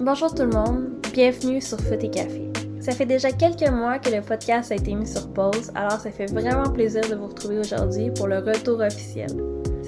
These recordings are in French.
Bonjour tout le monde, bienvenue sur Foot et Café. Ça fait déjà quelques mois que le podcast a été mis sur pause, alors ça fait vraiment plaisir de vous retrouver aujourd'hui pour le retour officiel.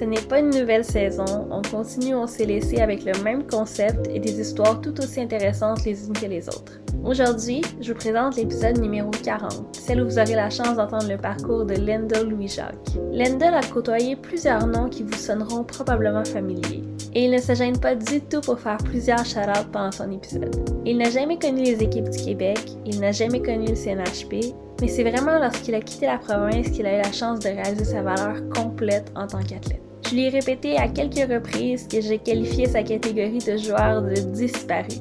Ce n'est pas une nouvelle saison, on continue on s'est laissé avec le même concept et des histoires tout aussi intéressantes les unes que les autres. Aujourd'hui, je vous présente l'épisode numéro 40, celle où vous aurez la chance d'entendre le parcours de Lendl Louis-Jacques. Lendl a côtoyé plusieurs noms qui vous sonneront probablement familiers, et il ne se gêne pas du tout pour faire plusieurs shout pendant son épisode. Il n'a jamais connu les équipes du Québec, il n'a jamais connu le CNHP, mais c'est vraiment lorsqu'il a quitté la province qu'il a eu la chance de réaliser sa valeur complète en tant qu'athlète. Je lui ai répété à quelques reprises que j'ai qualifié sa catégorie de joueur de disparu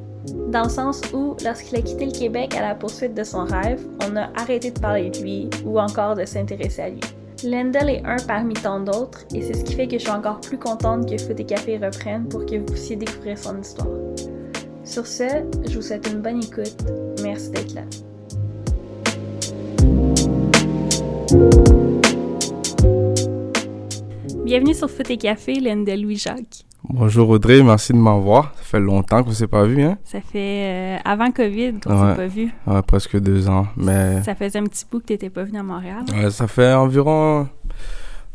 dans le sens où, lorsqu'il a quitté le Québec à la poursuite de son rêve, on a arrêté de parler de lui ou encore de s'intéresser à lui. Lendl est un parmi tant d'autres et c'est ce qui fait que je suis encore plus contente que Foot et Café reprennent pour que vous puissiez découvrir son histoire. Sur ce, je vous souhaite une bonne écoute. Merci d'être là. Bienvenue sur Foot et Café, Lendl Louis-Jacques. Bonjour Audrey, merci de m'avoir. Ça fait longtemps qu'on ne s'est pas vu, hein? Ça fait euh, avant Covid qu'on ne s'est pas vu. Ouais, presque deux ans, mais... Ça faisait un petit bout que tu n'étais pas venu à Montréal. Ouais, ça fait environ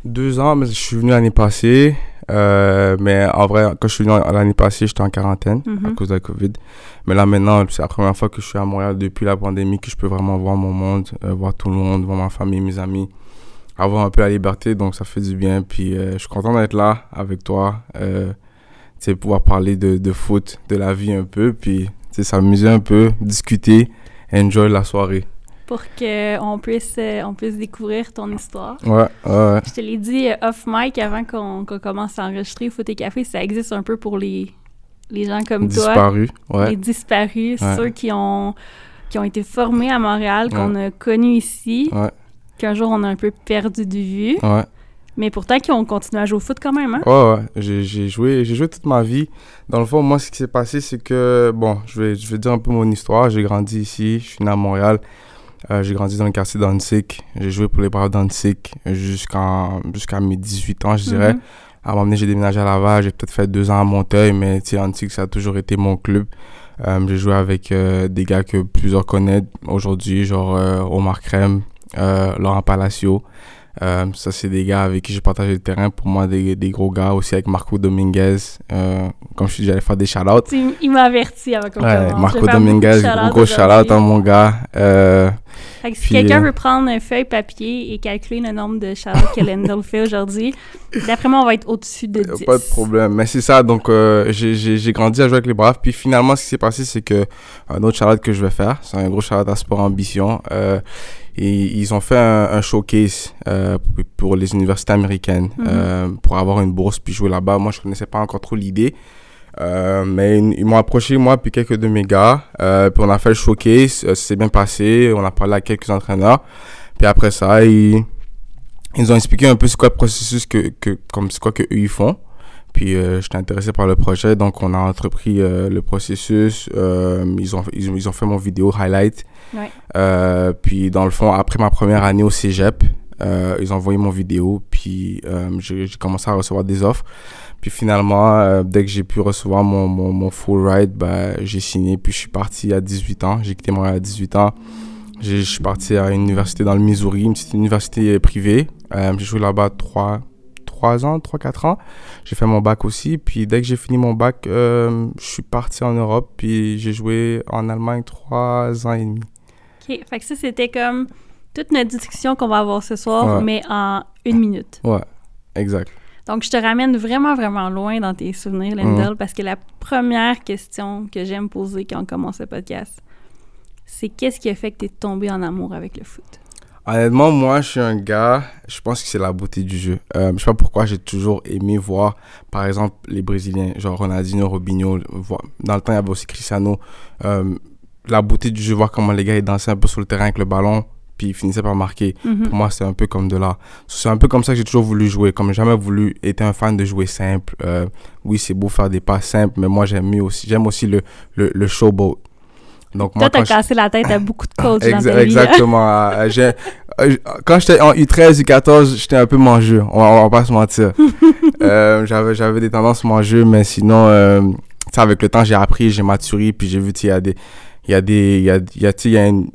deux ans, mais je suis venu l'année passée. Euh, mais en vrai, quand je suis venu l'année passée, j'étais en quarantaine à Mhm. cause de la COVID. Mais là, maintenant, c'est la première fois que je suis à Montréal depuis la pandémie que je peux vraiment voir mon monde, euh, voir tout le monde, voir ma famille, mes amis, avoir un peu la liberté. Donc, ça fait du bien. Puis, euh, je suis content d'être là avec toi. Euh, tu sais, pouvoir parler de, de foot, de la vie un peu. Puis, tu sais, s'amuser un peu, discuter, enjoy la soirée. Pour qu'on puisse, euh, on puisse découvrir ton histoire. Ouais, ouais. Je te l'ai dit euh, off mic avant qu'on qu'on commence à enregistrer Foot et Café, ça existe un peu pour les, les gens comme toi, Disparu. Ouais. les disparus, Ouais. ceux qui ont, qui ont été formés à Montréal, qu'on a connus ici, Ouais. Qu'un jour on a un peu perdu de vue, Ouais. mais pourtant qui ont continué à jouer au foot quand même. Hein? Ouais, ouais. J'ai, joué, j'ai joué toute ma vie. Dans le fond, moi, ce qui s'est passé, c'est que, bon, je vais, je vais dire un peu mon histoire. J'ai grandi ici, je suis né à Montréal. Euh, j'ai grandi dans le quartier d'Annecy. J'ai joué pour les Braves jusqu'en, jusqu'à mes 18 ans, je dirais. Mhm. À un moment donné, j'ai déménagé à Laval. J'ai peut-être fait deux ans à Monteuil, mais Annecy, ça a toujours été mon club. Euh, j'ai joué avec euh, des gars que plusieurs connaissent aujourd'hui, genre Omar Crème, Laurent Palacio. Euh, ça, c'est des gars avec qui j'ai partagé le terrain. Pour moi, des, des gros gars aussi avec Marco Dominguez. Euh, comme je dis, j'allais faire des shout-outs. Il m'a averti avant qu'on Ouais, Marco Dominguez, shout-outs gros, shout-out à mon gars. Euh, Fait que si quelqu'un euh, veut prendre une feuille papier et calculer le nombre de shout que Lendl fait aujourd'hui, d'après moi, on va être au-dessus de 10. Pas de problème. Mais c'est ça, donc euh, j'ai- grandi à jouer avec les Braves. Puis finalement, ce qui s'est passé, c'est que un autre shout que je vais faire, c'est un gros shout à Sport Ambition. Et ils ont fait un, un showcase euh, pour- les universités américaines Mhm. euh, pour avoir une bourse puis jouer là-bas. Moi, je connaissais pas encore trop l'idée. Euh, mais ils, m'ont approché, moi, puis quelques de mes gars. Puis on a fait le showcase. ça s'est bien passé. On a parlé à quelques entraîneurs. Puis après ça, ils, ils ont expliqué un peu c'est quoi le processus que, que comme c'est quoi que eux ils font. Puis euh, j'étais intéressé par le projet, donc on a entrepris euh, le processus. Euh, ils, ont, ils, ils ont fait mon vidéo highlight. Euh, puis dans le fond, après ma première année au cégep, euh, ils ont envoyé mon vidéo. Puis euh, j'ai commencé à recevoir des offres. Puis finalement, dès que j'ai pu recevoir mon, mon, full ride, bah, j'ai signé. Puis je suis parti à 18 ans. J'ai quitté Montréal à 18 ans. Je suis parti à une université dans le Missouri, une petite université privée. J'ai joué là-bas 3, 3 ans, 3-4 ans. J'ai fait mon bac aussi. Puis dès que j'ai fini mon bac, je suis parti en Europe. Puis j'ai joué en Allemagne 3 ans et demi. OK. Fait que ça, c'était comme toute notre discussion qu'on va avoir ce soir, Ouais. mais en une minute. Ouais, exact. Donc, je te ramène vraiment, vraiment loin dans tes souvenirs, Lendl, Mhm. parce que la première question que j'aime poser quand on commence le podcast, c'est qu'est-ce qui a fait que tu es tombé en amour avec le foot? Honnêtement, moi, je suis un gars, je pense que c'est la beauté du jeu. Euh, je sais pas pourquoi j'ai toujours aimé voir, par exemple, les Brésiliens, genre Ronaldinho, Robinho. Dans le temps, il y avait aussi Cristiano. Euh, la beauté du jeu, voir comment les gars ils dansaient un peu sur le terrain avec le ballon, puis ils finissaient par marquer. Mhm. Pour moi, c'est un peu comme de là. C'est un peu comme ça que j'ai toujours voulu jouer. Comme jamais voulu être un fan de jouer simple. Euh, oui, c'est beau faire des pas simples, mais moi, j'aime mieux aussi. J'aime aussi le, le, le showboat. Donc, Toi, t'as je- cassé la tête à beaucoup de coachs dans ta vie. hein? exactement. Euh, j'ai- euh, quand j'étais en U13, U14, j'étais un peu mangeux. On va, on va pas se mentir. euh, j'avais, j'avais des tendances mangeux, mais sinon, euh, avec le temps, j'ai appris, j'ai maturé, puis j'ai vu, il y a des, il y a des, il y a, y a, y a une,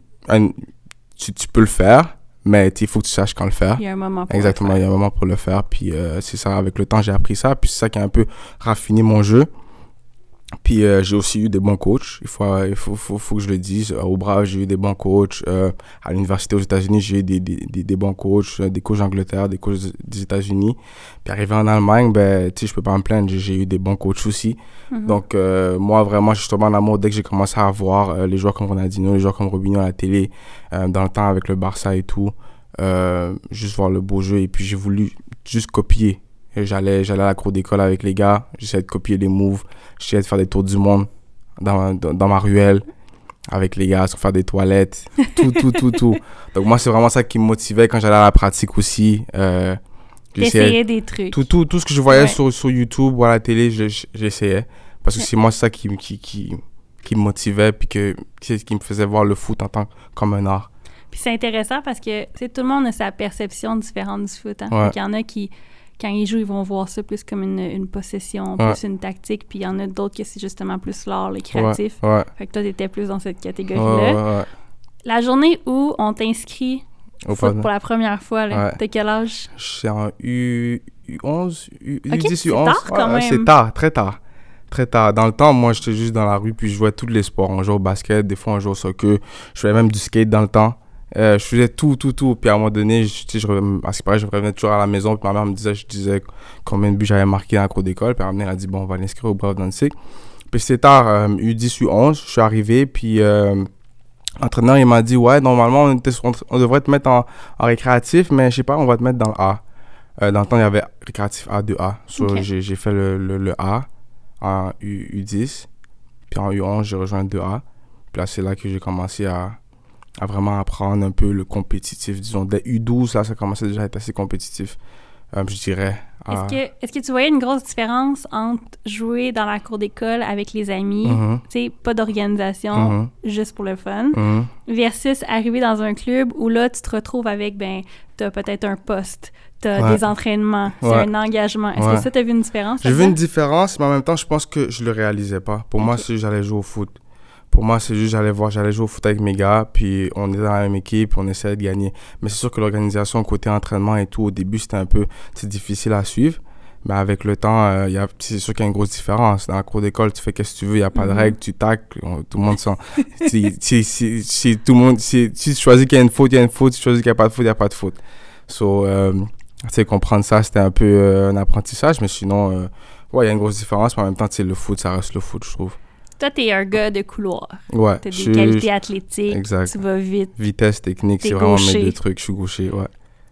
tu, tu peux le faire, mais il faut que tu saches quand le faire. Il y a un moment pour Exactement, il y a un moment pour le faire. Puis euh, c'est ça, avec le temps, j'ai appris ça. Puis c'est ça qui a un peu raffiné mon jeu. Puis euh, j'ai aussi eu des bons coachs. Il faut, il faut, faut, faut que je le dise. Au Brave, j'ai eu des bons coachs. Euh, à l'université aux États-Unis, j'ai eu des, des, des, des bons coachs, euh, des coachs d'Angleterre, des coachs des États-Unis. Puis arrivé en Allemagne, ben, je peux pas me plaindre. J'ai- eu des bons coachs aussi. Mhm. Donc, euh, moi, vraiment, tombé en amour dès que j'ai commencé à voir euh, les joueurs comme Ronaldinho, les joueurs comme Robinho à la télé, euh, dans le temps avec le Barça et tout. Euh, juste voir le beau jeu. Et puis, j'ai voulu juste copier. J'allais, j'allais à la cour d'école avec les gars. J'essayais de copier les moves. J'essayais de faire des tours du monde dans, ma- dans, dans ma ruelle avec les gars, sur faire des toilettes. Tout, tout, tout, tout. Donc, moi, c'est vraiment ça qui me motivait quand j'allais à la pratique aussi. Euh, j'essayais- des trucs. tout, tout, tout ce que je voyais Ouais. sur, sur YouTube ou à la télé, je- je- j'essayais. Parce que c'est moi ça qui, qui, qui, qui me motivait, puis que, qui, qui me faisait voir le foot en tant comme un art. Puis c'est intéressant parce que tout le monde a sa perception différente du foot. Hein? Ouais. Qu'il y en a qui, quand ils jouent, ils vont voir ça plus comme une, une possession, Ouais. plus une tactique. Puis il y en a d'autres que c'est justement plus l'art, le créatif. ouais, Fait que toi, t'étais plus dans cette catégorie-là. La journée où on t'inscrit Au foot pardon. pour la première fois, là, t'as quel âge? Je suis en U, U11, U, Ok, U10, c'est U11. tard quand ouais, C'est même. tard, très tard. Très tard. Dans le temps, moi, j'étais juste dans la rue, puis je jouais tous les sports. On jouait au basket, des fois, on jouait au soccer. Je faisais même du skate dans le temps. Euh, je faisais tout, tout, tout. Puis à un moment donné, je, tu sais, je, à ce qui paraît, je revenais toujours à la maison. Puis ma mère me disait, je disais combien de buts j'avais marqué dans la cour d'école. Puis elle m'a dit, bon, on va l'inscrire au Brave Danzig. Puis c'était tard, euh, U10, U11. Je suis arrivé, puis euh, l'entraîneur, il m'a dit, ouais, normalement, on, était sur- on, on devrait te mettre en, en récréatif, mais je sais pas, on va te mettre dans le A. Euh, dans le temps, il y avait récréatif A, 2A. So, Ok. j'ai, fait le, le, le A en U, U10. Puis en U11, j'ai rejoint le 2A. Puis là, c'est là que j'ai commencé à, à vraiment apprendre un peu le compétitif. Disons, dès U12, là, ça commençait déjà à être assez compétitif, euh, je dirais. Est-ce que, est-ce que tu voyais une grosse différence entre jouer dans la cour d'école avec les amis, Mhm, tu sais, pas d'organisation, mhm, juste pour le fun, mhm. versus arriver dans un club où là, tu te retrouves avec, ben, t'as peut-être un poste, t'as Ouais. des entraînements, c'est Ouais. un engagement. Est-ce Ouais. que ça, t'as vu une différence? J'ai vu une différence, mais en même temps, je pense que je le réalisais pas. Pour moi, juste j'allais jouer au foot. Pour moi, c'est juste j'allais voir, j'allais jouer au foot avec mes gars, puis on était dans la même équipe, on essayait de gagner. Mais c'est sûr que l'organisation côté entraînement et tout, au début, c'était un peu c'est difficile à suivre. Mais avec le temps, euh, c'est sûr qu'il y a une grosse différence. Dans la cour d'école, tu fais qu'est-ce que tu veux, il n'y a pas de Mhm. règles, tu tacles, on- tout le monde sent. si, si, si, si tout le monde, si, si tu choisis qu'il y a une faute, il y a une faute. Si tu choisis qu'il n'y a pas de faute, il n'y a pas de faute. So, euh, sais, comprendre ça, c'était un peu euh, un apprentissage, mais sinon, euh, ouais, il y a une grosse différence, mais en même temps, le foot, ça reste le foot, je trouve. Toi, t'es un gars de couloir. Ouais, T'as des je qualités athlétiques, Exact. tu vas vite. vitesse, technique, c'est vraiment mes deux trucs. Je suis gaucher, ouais.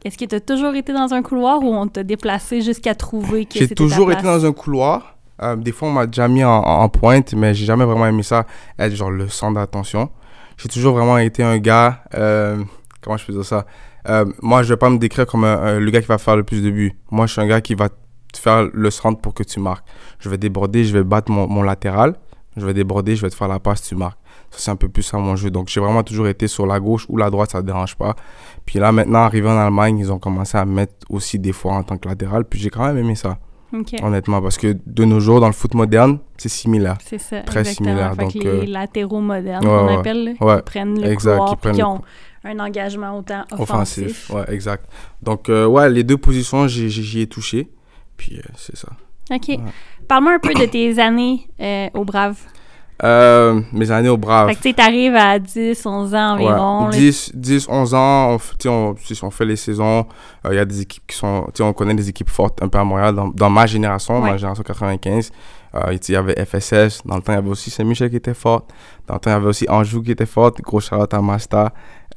Est-ce que t'as toujours été dans un couloir ou on t'a déplacé jusqu'à trouver que J'ai toujours ta été place? dans un couloir. Euh, des fois, on m'a déjà mis en, pointe, mais j'ai jamais vraiment aimé ça, être genre le centre d'attention. J'ai toujours vraiment été un gars. euh, comment je peux dire ça? Euh, Moi, je vais pas me décrire comme un- un- le gars qui va faire le plus de buts. Moi, je suis un gars qui va faire le centre pour que tu marques. Je vais déborder, je vais battre mon, mon latéral. Je vais déborder, je vais te faire la passe, tu marques. Ça, c'est un peu plus ça mon jeu. Donc, j'ai vraiment toujours été sur la gauche ou la droite, ça ne dérange pas. Puis là, maintenant, arrivé en Allemagne, ils ont commencé à me mettre aussi des fois en tant que latéral. Puis j'ai quand même aimé ça honnêtement, parce que de nos jours, dans le foot moderne, c'est similaire. c'est ça. Très exactement. similaire, Fait que donc, les euh, latéraux modernes, ouais, qu'on ouais, appelle, ouais. qui prennent le Exact, couloir qui puis prennent qui le ont un engagement autant offensif. Offensif, ouais, exact. Donc, euh, ouais, les deux positions, j'y ai touché. Puis, euh, c'est ça. OK. Parle-moi un peu de tes années euh, au Brave. Euh, mes années au Brave. Fait que tu t'arrives à 10, 11 ans environ. Ouais, là. 10, 10, 11 ans, on, on, fait les saisons. Il y a des équipes qui sont. On connaît des équipes fortes un peu à Montréal. Dans, dans ma génération, Ouais. ma génération 95, euh, tu sais, il y avait FSS. Dans le temps, il y avait aussi Saint-Michel qui était forte. Dans le temps, il y avait aussi Anjou qui était forte. Gros charlotte à Masta.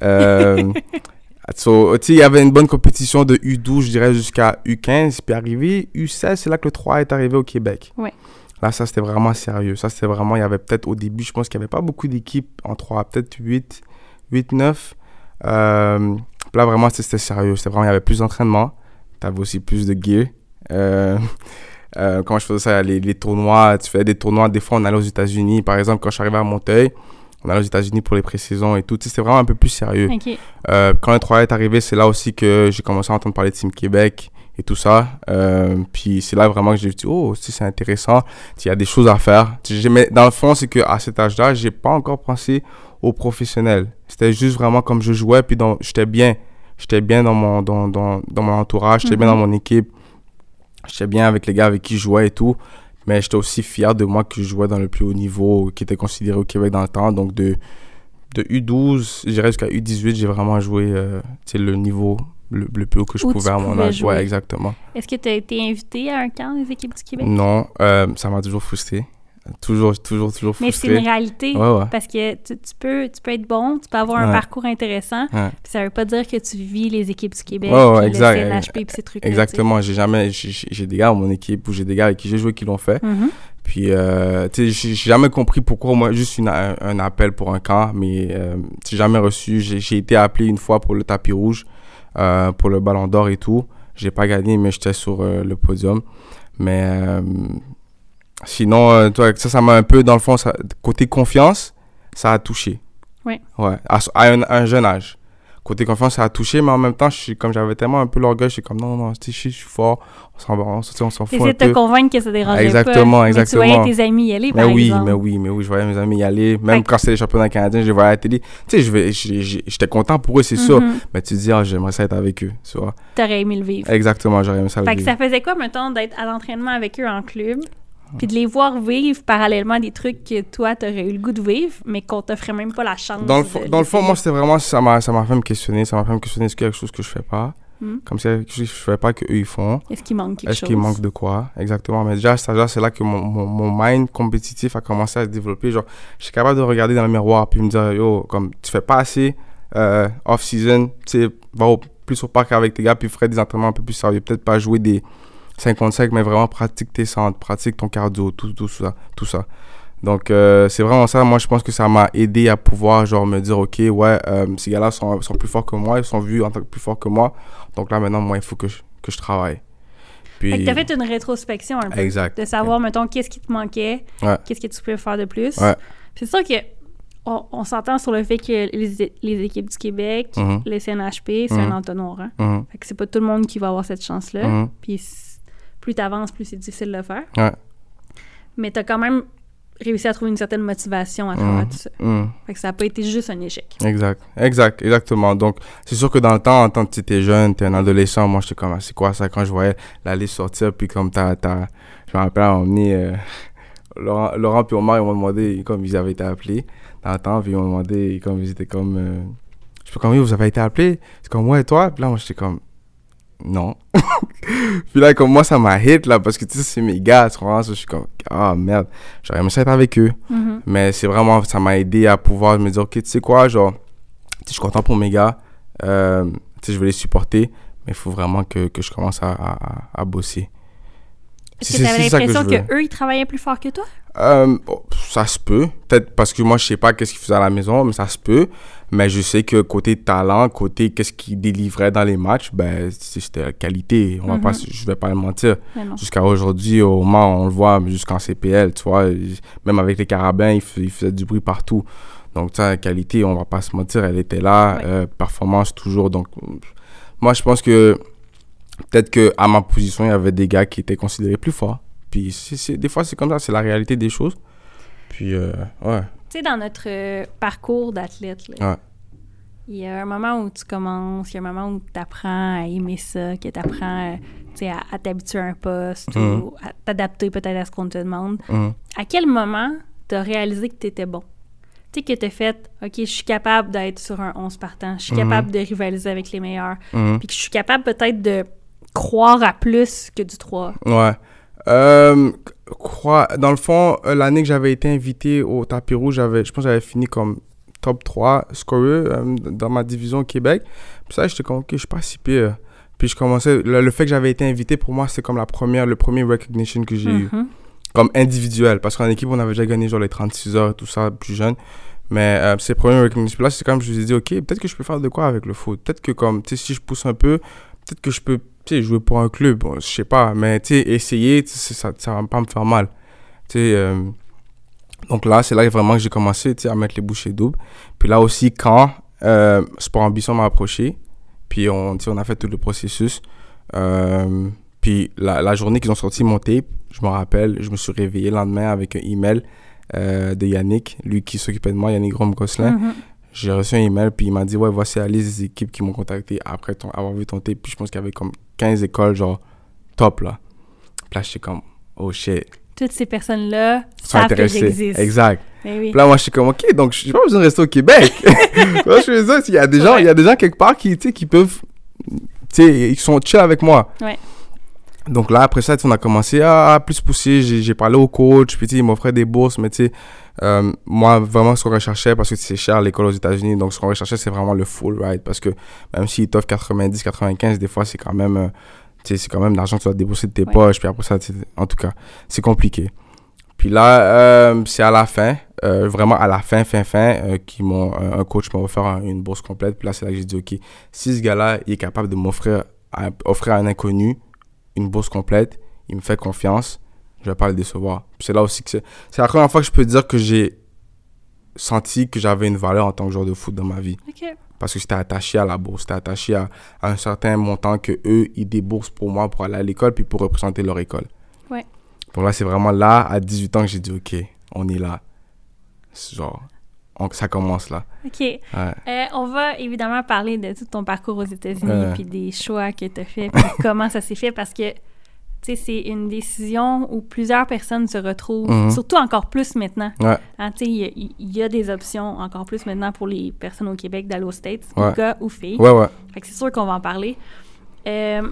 Euh, so, il y avait une bonne compétition de U12, je dirais, jusqu'à U15. Puis arrivé U16, c'est là que le 3 est arrivé au Québec. Ouais. Là, ça, c'était vraiment sérieux. Ça, c'était vraiment, il y avait peut-être au début, je pense qu'il n'y avait pas beaucoup d'équipes en 3, peut-être 8, 8, 9. Euh, puis là, vraiment, c'était sérieux. C'était vraiment, il y avait plus d'entraînement. Tu avais aussi plus de gear. Euh, euh, comment je faisais ça? Les, les tournois, tu fais des tournois. Des fois, on allait aux États-Unis. Par exemple, quand je suis arrivé à Monteuil, On allait aux États-Unis pour les pré-saisons et tout. Tu sais, C'était vraiment un peu plus sérieux. Euh, quand le 3 est arrivé, c'est là aussi que j'ai commencé à entendre parler de Team Québec et tout ça. Euh, puis c'est là vraiment que j'ai dit, oh, tu sais, c'est intéressant. Il y a des choses à faire. Mais dans le fond, c'est qu'à cet âge-là, j'ai pas encore pensé au professionnel. C'était juste vraiment comme je jouais, puis j'étais bien. J'étais bien dans mon, dans, dans, dans mon entourage, j'étais bien Mhm. dans mon équipe. J'étais bien avec les gars avec qui je jouais et tout. Mais j'étais aussi fier de moi que je jouais dans le plus haut niveau qui était considéré au Québec dans le temps. Donc de, de U12, je dirais jusqu'à U18, j'ai vraiment joué euh, le niveau le, le plus haut que je Où pouvais à mon âge. jouer. Ouais, exactement. Est-ce que tu as été invité à un camp des équipes du Québec? Non, euh, ça m'a toujours frustré. Toujours, toujours, toujours Mais c'est frustré. une réalité. Ouais, ouais. Parce que tu, tu peux, tu peux être bon, tu peux avoir un parcours intéressant, puis ça veut pas dire que tu vis les équipes du Québec, puis exact. le CNHP, puis ces trucs-là. Exactement. J'ai jamais, j'ai des gars dans mon équipe ou j'ai des gars avec qui j'ai joué qui l'ont fait. sais. Mhm. Puis, euh, tu sais, j'ai jamais compris pourquoi moi, juste une, un, un appel pour un camp, mais euh, j'ai jamais reçu. J'ai été appelé une fois pour le tapis rouge, euh, pour le ballon d'or et tout. J'ai pas gagné, mais j'étais sur euh, le podium. Mais sinon, euh, toi, ça, ça m'a un peu, dans le fond, ça, côté confiance, ça a touché. Oui. Ouais, à, à un, à un jeune âge. Côté confiance, ça a touché, mais en même temps, je suis, comme j'avais tellement un peu l'orgueil, je suis comme, non, non, sais, je suis- je suis fort, on s'en va, on, s'en- fout Essayer de te peu. convaincre que ça dérangeait Exactement, pas. Mais exactement. tu voyais tes amis y aller, Mais par oui, exemple. mais oui, mais oui, je voyais mes amis y aller. Même Fait que- quand c'était les championnats canadiens, je les voyais à la télé. Tu sais, je vais- j'étais content pour eux, c'est sûr. Mhm. Mais tu te dis, ah, j'aimerais ça être avec eux, tu vois. T'aurais aimé le vivre. Exactement, j'aurais aimé ça le Fait que vivre. ça faisait quoi, mettons, d'être à l'entraînement avec eux en club, puis de les voir vivre parallèlement des trucs que toi, t'aurais eu le goût de vivre, mais qu'on t'offrait même pas la chance Dans le, de fond, dans le fond, moi, c'était vraiment, ça m'a ça m'a fait me questionner. Ça m'a fait me questionner, est-ce qu'il y a quelque chose que je fais pas? Mhm. Comme a quelque chose que je fais pas qu'eux, ils font. Est-ce qu'il manque quelque Est-ce chose? qu'il manque de quoi? Exactement. Mais déjà, à c'est là que mon, mon, mon mind compétitif a commencé à se développer. Genre, je suis capable de regarder dans le miroir puis me dire, yo, comme, tu fais pas assez euh, off-season, tu sais, va au- plus au parc avec tes gars puis ferais des entraînements un peu plus sérieux. Peut-être pas jouer des 55, mais vraiment pratique tes centres, pratique ton cardio, tout, tout ça. Tout ça. Donc, euh, c'est vraiment ça. Moi, je pense que ça m'a aidé à pouvoir, genre, me dire, OK, ouais, euh, ces gars-là sont, sont plus forts que moi, ils sont vus en tant que plus forts que moi. Donc là, maintenant, moi, il faut que je, que je travaille. Puis, Fait que t'as fait une rétrospection un peu. Exact. De savoir, mettons, qu'est-ce qui te manquait, Ouais. qu'est-ce que tu pouvais faire de plus. Ouais. C'est sûr que on, on s'entend sur le fait que les, les équipes du Québec, Mhm. le CNHP, c'est Mhm. un entonnoir. Hein? Mhm. Fait que c'est pas tout le monde qui va avoir cette chance-là. Mhm. Puis plus t'avances, plus c'est difficile de le faire. Ouais. Mais t'as quand même réussi à trouver une certaine motivation à travers Mhm. tout ça. Mhm. Fait que ça a pas été juste un échec. Exact, exact, exactement. Donc, c'est sûr que dans le temps, en tant que tu étais jeune, tu es un adolescent, moi, j'étais comme, ah, c'est quoi ça? Quand je voyais la liste sortir, puis comme t'as, t'as, je me rappelle, moment donné, euh, Laurent, Laurent puis Omar, ils m'ont demandé, comme ils avaient été appelés dans le temps, puis ils m'ont demandé, comme ils étaient comme, euh, je peux comme, oui, vous avez été appelés? C'est comme, ouais, toi? Puis là, moi, j'étais comme, non. puis là, comme moi, ça m'a hit, là, parce que tu sais, c'est mes gars, tu comprends? Je suis comme, ah, merde, j'aurais aimé ça être avec eux. Mhm. Mais c'est vraiment, ça m'a aidé à pouvoir me dire, ok, tu sais quoi, genre, tu je suis content pour mes gars, euh, tu sais, je vais les supporter, mais il faut vraiment que, que je commence à, à, à bosser. Est-ce C'est- que ça que l'impression qu'eux, ils travaillaient plus fort que toi? Euh, oh, ça se peut. Peut-être parce que moi, je sais pas qu'est-ce qu'ils faisaient à la maison, mais ça se peut. Mais je sais que côté talent, côté qu'est-ce qu'ils délivraient dans les matchs, ben, c'était la qualité. On va Mhm. pas, je vais pas le mentir. Jusqu'à aujourd'hui, au Mans, on le voit, jusqu'en CPL, tu vois, même avec les carabins, il, il faisait du bruit partout. Donc, ça, la qualité, on va pas se mentir, elle était là. Euh, performance, toujours. Donc, moi, je pense que peut-être que à ma position, il y avait des gars qui étaient considérés plus forts. Puis, c'est- c'est- des fois, c'est comme ça, c'est la réalité des choses. Puis, euh, ouais. Tu sais, dans notre euh, parcours d'athlète, Ouais. il y a un moment où tu commences, il y a un moment où tu apprends à aimer ça, que tu apprends à, à t'habituer à un poste Mhm. ou à t'adapter peut-être à ce qu'on te demande. Mhm. À quel moment tu as réalisé que tu étais bon? Tu sais, que tu as fait, OK, je suis capable d'être sur un 11 partant, je suis Mhm. capable de rivaliser avec les meilleurs, Mhm. puis que je suis capable peut-être de croire à plus que du 3. Ouais. Euh, crois, dans le fond, euh, l'année que j'avais été invité au tapis rouge, j'avais, je pense que j'avais fini comme top 3 scoreur euh, dans ma division au Québec. Puis ça, j'étais comme, ok, je suis pas si pire. Puis je commençais, le, le fait que j'avais été invité, pour moi, c'est comme la première, le premier recognition que j'ai eu. Mhm. Comme individuel. Parce qu'en équipe, on avait déjà gagné genre les 36 heures et tout ça, plus jeune. Mais euh, c'est le premier recognition. Là, c'est comme, je me suis dit, ok, peut-être que je peux faire de quoi avec le foot? Peut-être que comme, tu sais, si je pousse un peu, peut-être que je peux tu sais, jouer pour un club, bon, je sais pas, mais tu sais, essayer, tu ça, ça va pas me faire mal. Tu sais, euh, Donc là, c'est là vraiment que j'ai commencé à mettre les bouchées doubles. Puis là aussi, quand euh, Sport Ambition m'a approché, puis on, on a fait tout le processus. Euh, puis la, la journée qu'ils ont sorti mon tape, je me rappelle, je me suis réveillé le lendemain avec un email euh, de Yannick, lui qui s'occupait de moi, Yannick Grom-Gosselin. Mhm. J'ai reçu un email, puis il m'a dit, ouais, voici la liste des équipes qui m'ont contacté après ton, avoir vu ton tape. Puis je pense qu'il y avait comme 15 écoles, genre, top, là. Puis là, j'étais comme, oh shit. Toutes ces personnes-là savent que j'existe. Exact. Mais oui. Puis là, moi, je suis comme, OK, donc j'ai pas besoin de rester au Québec. moi, je ça, il y a des gens, il y a des gens quelque part qui, tu sais, qui peuvent, tu sais, ils sont chill avec moi. Ouais. Donc là, après ça, on a commencé à, à plus pousser. J'ai j'ai parlé au coach, puis tu sais, il m'offrait des bourses, mais tu sais, euh, moi, vraiment, ce qu'on recherchait, parce que c'est cher l'école aux États-Unis, donc ce qu'on recherchait, c'est vraiment le full ride, parce que même s'ils t'offrent 90, 95, des fois, c'est quand même, euh, c'est quand même l'argent que tu vas débourser de tes Ouais. poches, puis après ça, en tout cas, c'est compliqué. Puis là, euh, c'est à la fin, euh, vraiment à la fin, fin, fin, qui m'ont, un coach m'a offert un- une bourse complète. Puis là, c'est là que j'ai dit, OK, si ce gars-là, il est capable de m'offrir, offrir à un inconnu une bourse complète, il me fait confiance, je vais pas le décevoir. C'est là aussi que c'est, c'est la première fois que je peux dire que j'ai senti que j'avais une valeur en tant que joueur de foot dans ma vie. Parce que j'étais attaché à la bourse, j'étais attaché à, à un certain montant que eux, ils déboursent pour moi pour aller à l'école puis pour représenter leur école. Ouais. Donc là, c'est vraiment là, à 18 ans, que j'ai dit, OK, on est là. Genre, on- ça commence là. OK. Ouais. Euh, on va évidemment parler de tout ton parcours aux États-Unis, puis des choix que tu as fait, puis comment ça s'est fait, parce que, c'est une décision où plusieurs personnes se retrouvent, Mhm. surtout encore plus maintenant. Ouais. Hein, tu sais, il y, a- il y a des options encore plus maintenant pour les personnes au Québec d'aller aux States, Ouais. gars ou filles. Ouais, ouais. Fait que c'est sûr qu'on va en parler. Euh,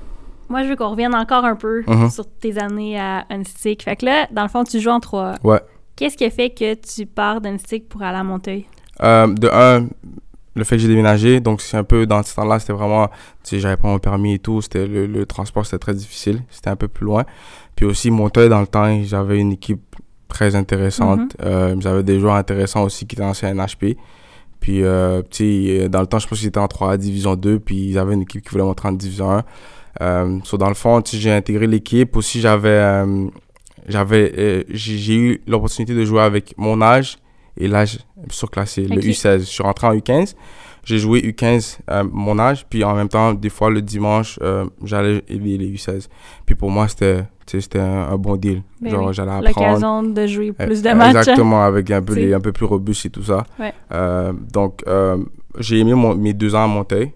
moi, je veux qu'on revienne encore un peu Mhm. sur tes années à Unstick. Fait que là, dans le fond, tu joues en 3 Ouais. Qu'est-ce qui a fait que tu pars d'Unstick pour aller à Monteuil? Euh, de un, le fait que j'ai déménagé, donc c'est un peu dans ce temps-là, c'était vraiment, tu sais, j'avais pas mon permis et tout, c'était le, le transport, c'était très difficile, c'était un peu plus loin. Puis aussi, Monteuil, dans le temps, j'avais une équipe très intéressante, Euh, j'avais des joueurs intéressants aussi qui étaient en CNHP. Puis, euh, tu sais, dans le temps, je pense qu'ils étaient en 3A Division 2, puis ils avaient une équipe qui voulait monter en Division 1. Euh, so, dans le fond, tu sais, j'ai intégré l'équipe. Aussi, j'avais euh, j'avais euh, j'ai eu l'opportunité de jouer avec mon âge et l'âge surclassé, Ok. le U16. Je suis rentré en U15. J'ai joué U15 euh, mon âge, puis en même temps, des fois, le dimanche, euh, j'allais élever les U16. Puis pour moi, c'était un, un bon deal. Ben Genre, oui. j'allais apprendre. L'occasion de jouer Euh, plus de matchs. Exactement, avec un peu, les, un peu plus robuste et tout ça. Ouais. Euh, donc, euh, j'ai aimé mon- mes deux ans à Monteuil.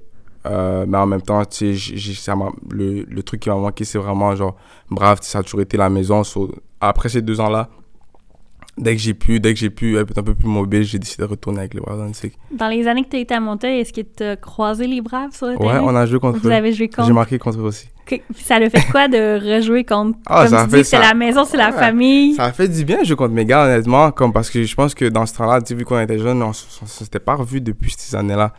Euh, mais en même temps, tu sais, le, le truc qui m'a manqué, c'est vraiment genre, brave, ça a toujours été la maison. So, après ces deux ans-là, dès que j'ai pu, dès que j'ai pu être un peu plus mobile, j'ai décidé de retourner avec les Braves. Dans les années que tu étais à Monteuil, est-ce que tu as croisé les Braves sur le Ouais, terrain? on a joué contre Vous eux. avez joué J'ai contre. marqué contre eux aussi. Que- ça le fait quoi de rejouer contre. Ah, comme ça tu a dis, fait c'est ça. la maison, c'est la Ouais. famille? Ça a fait du bien de jouer contre mes gars, honnêtement, comme parce que je pense que dans ce temps-là, vu qu'on était jeunes, on, on s'était pas revus depuis ces années-là.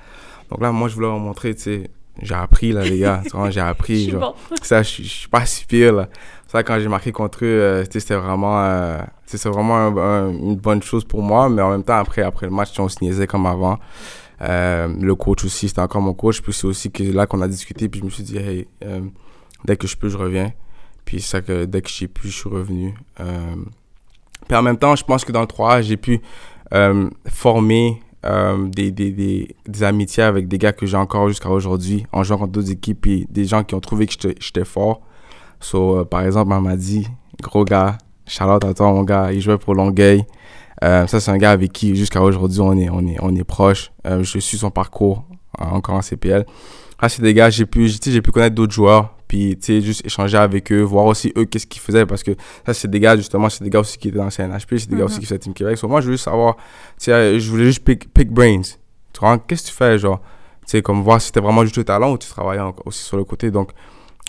Donc là, moi, je voulais leur montrer, tu sais, j'ai appris, là, les gars. J'ai Je appris. suis genre, bon. ça, je, suis- je suis pas si pire, là. Ça, quand j'ai marqué contre eux, euh, c'était vraiment, euh, c'est vraiment un- un- une bonne chose pour moi. Mais en même temps, après, après le match, on se niaisait comme avant. Euh, le coach aussi, c'était encore mon coach. Puis c'est aussi que là qu'on a discuté. Puis je me suis dit, euh, dès que je peux, je reviens. Puis ça que dès que j'ai pu, je suis revenu. Puis en même temps, je pense que dans le 3A, j'ai pu former des, des, des, amitiés avec des gars que j'ai encore jusqu'à aujourd'hui, en jouant contre d'autres équipes, puis des gens qui ont trouvé que j'étais fort. So, euh, par exemple, Mamadi, gros gars, Charlotte à toi, mon gars, il jouait pour Longueuil. Euh, ça, c'est un gars avec qui, jusqu'à aujourd'hui, on est, on est, on est proche. Euh, je suis son parcours euh, encore en CPL. Ah, c'est des gars, j'ai pu, j'ai pu connaître d'autres joueurs, puis, tu sais, juste échanger avec eux, voir aussi eux, qu'est-ce qu'ils faisaient, parce que ça, c'est des gars, justement, c'est des gars aussi qui étaient dans le CNHP, c'est des gars Mhm. aussi qui faisaient Team Québec. So, moi, je veux juste savoir, tu sais, euh, je voulais juste pick, pick brains. Tu vois, qu'est-ce que tu fais, genre, tu sais, comme voir si c'était vraiment juste le talent ou tu travaillais aussi sur le côté. Donc,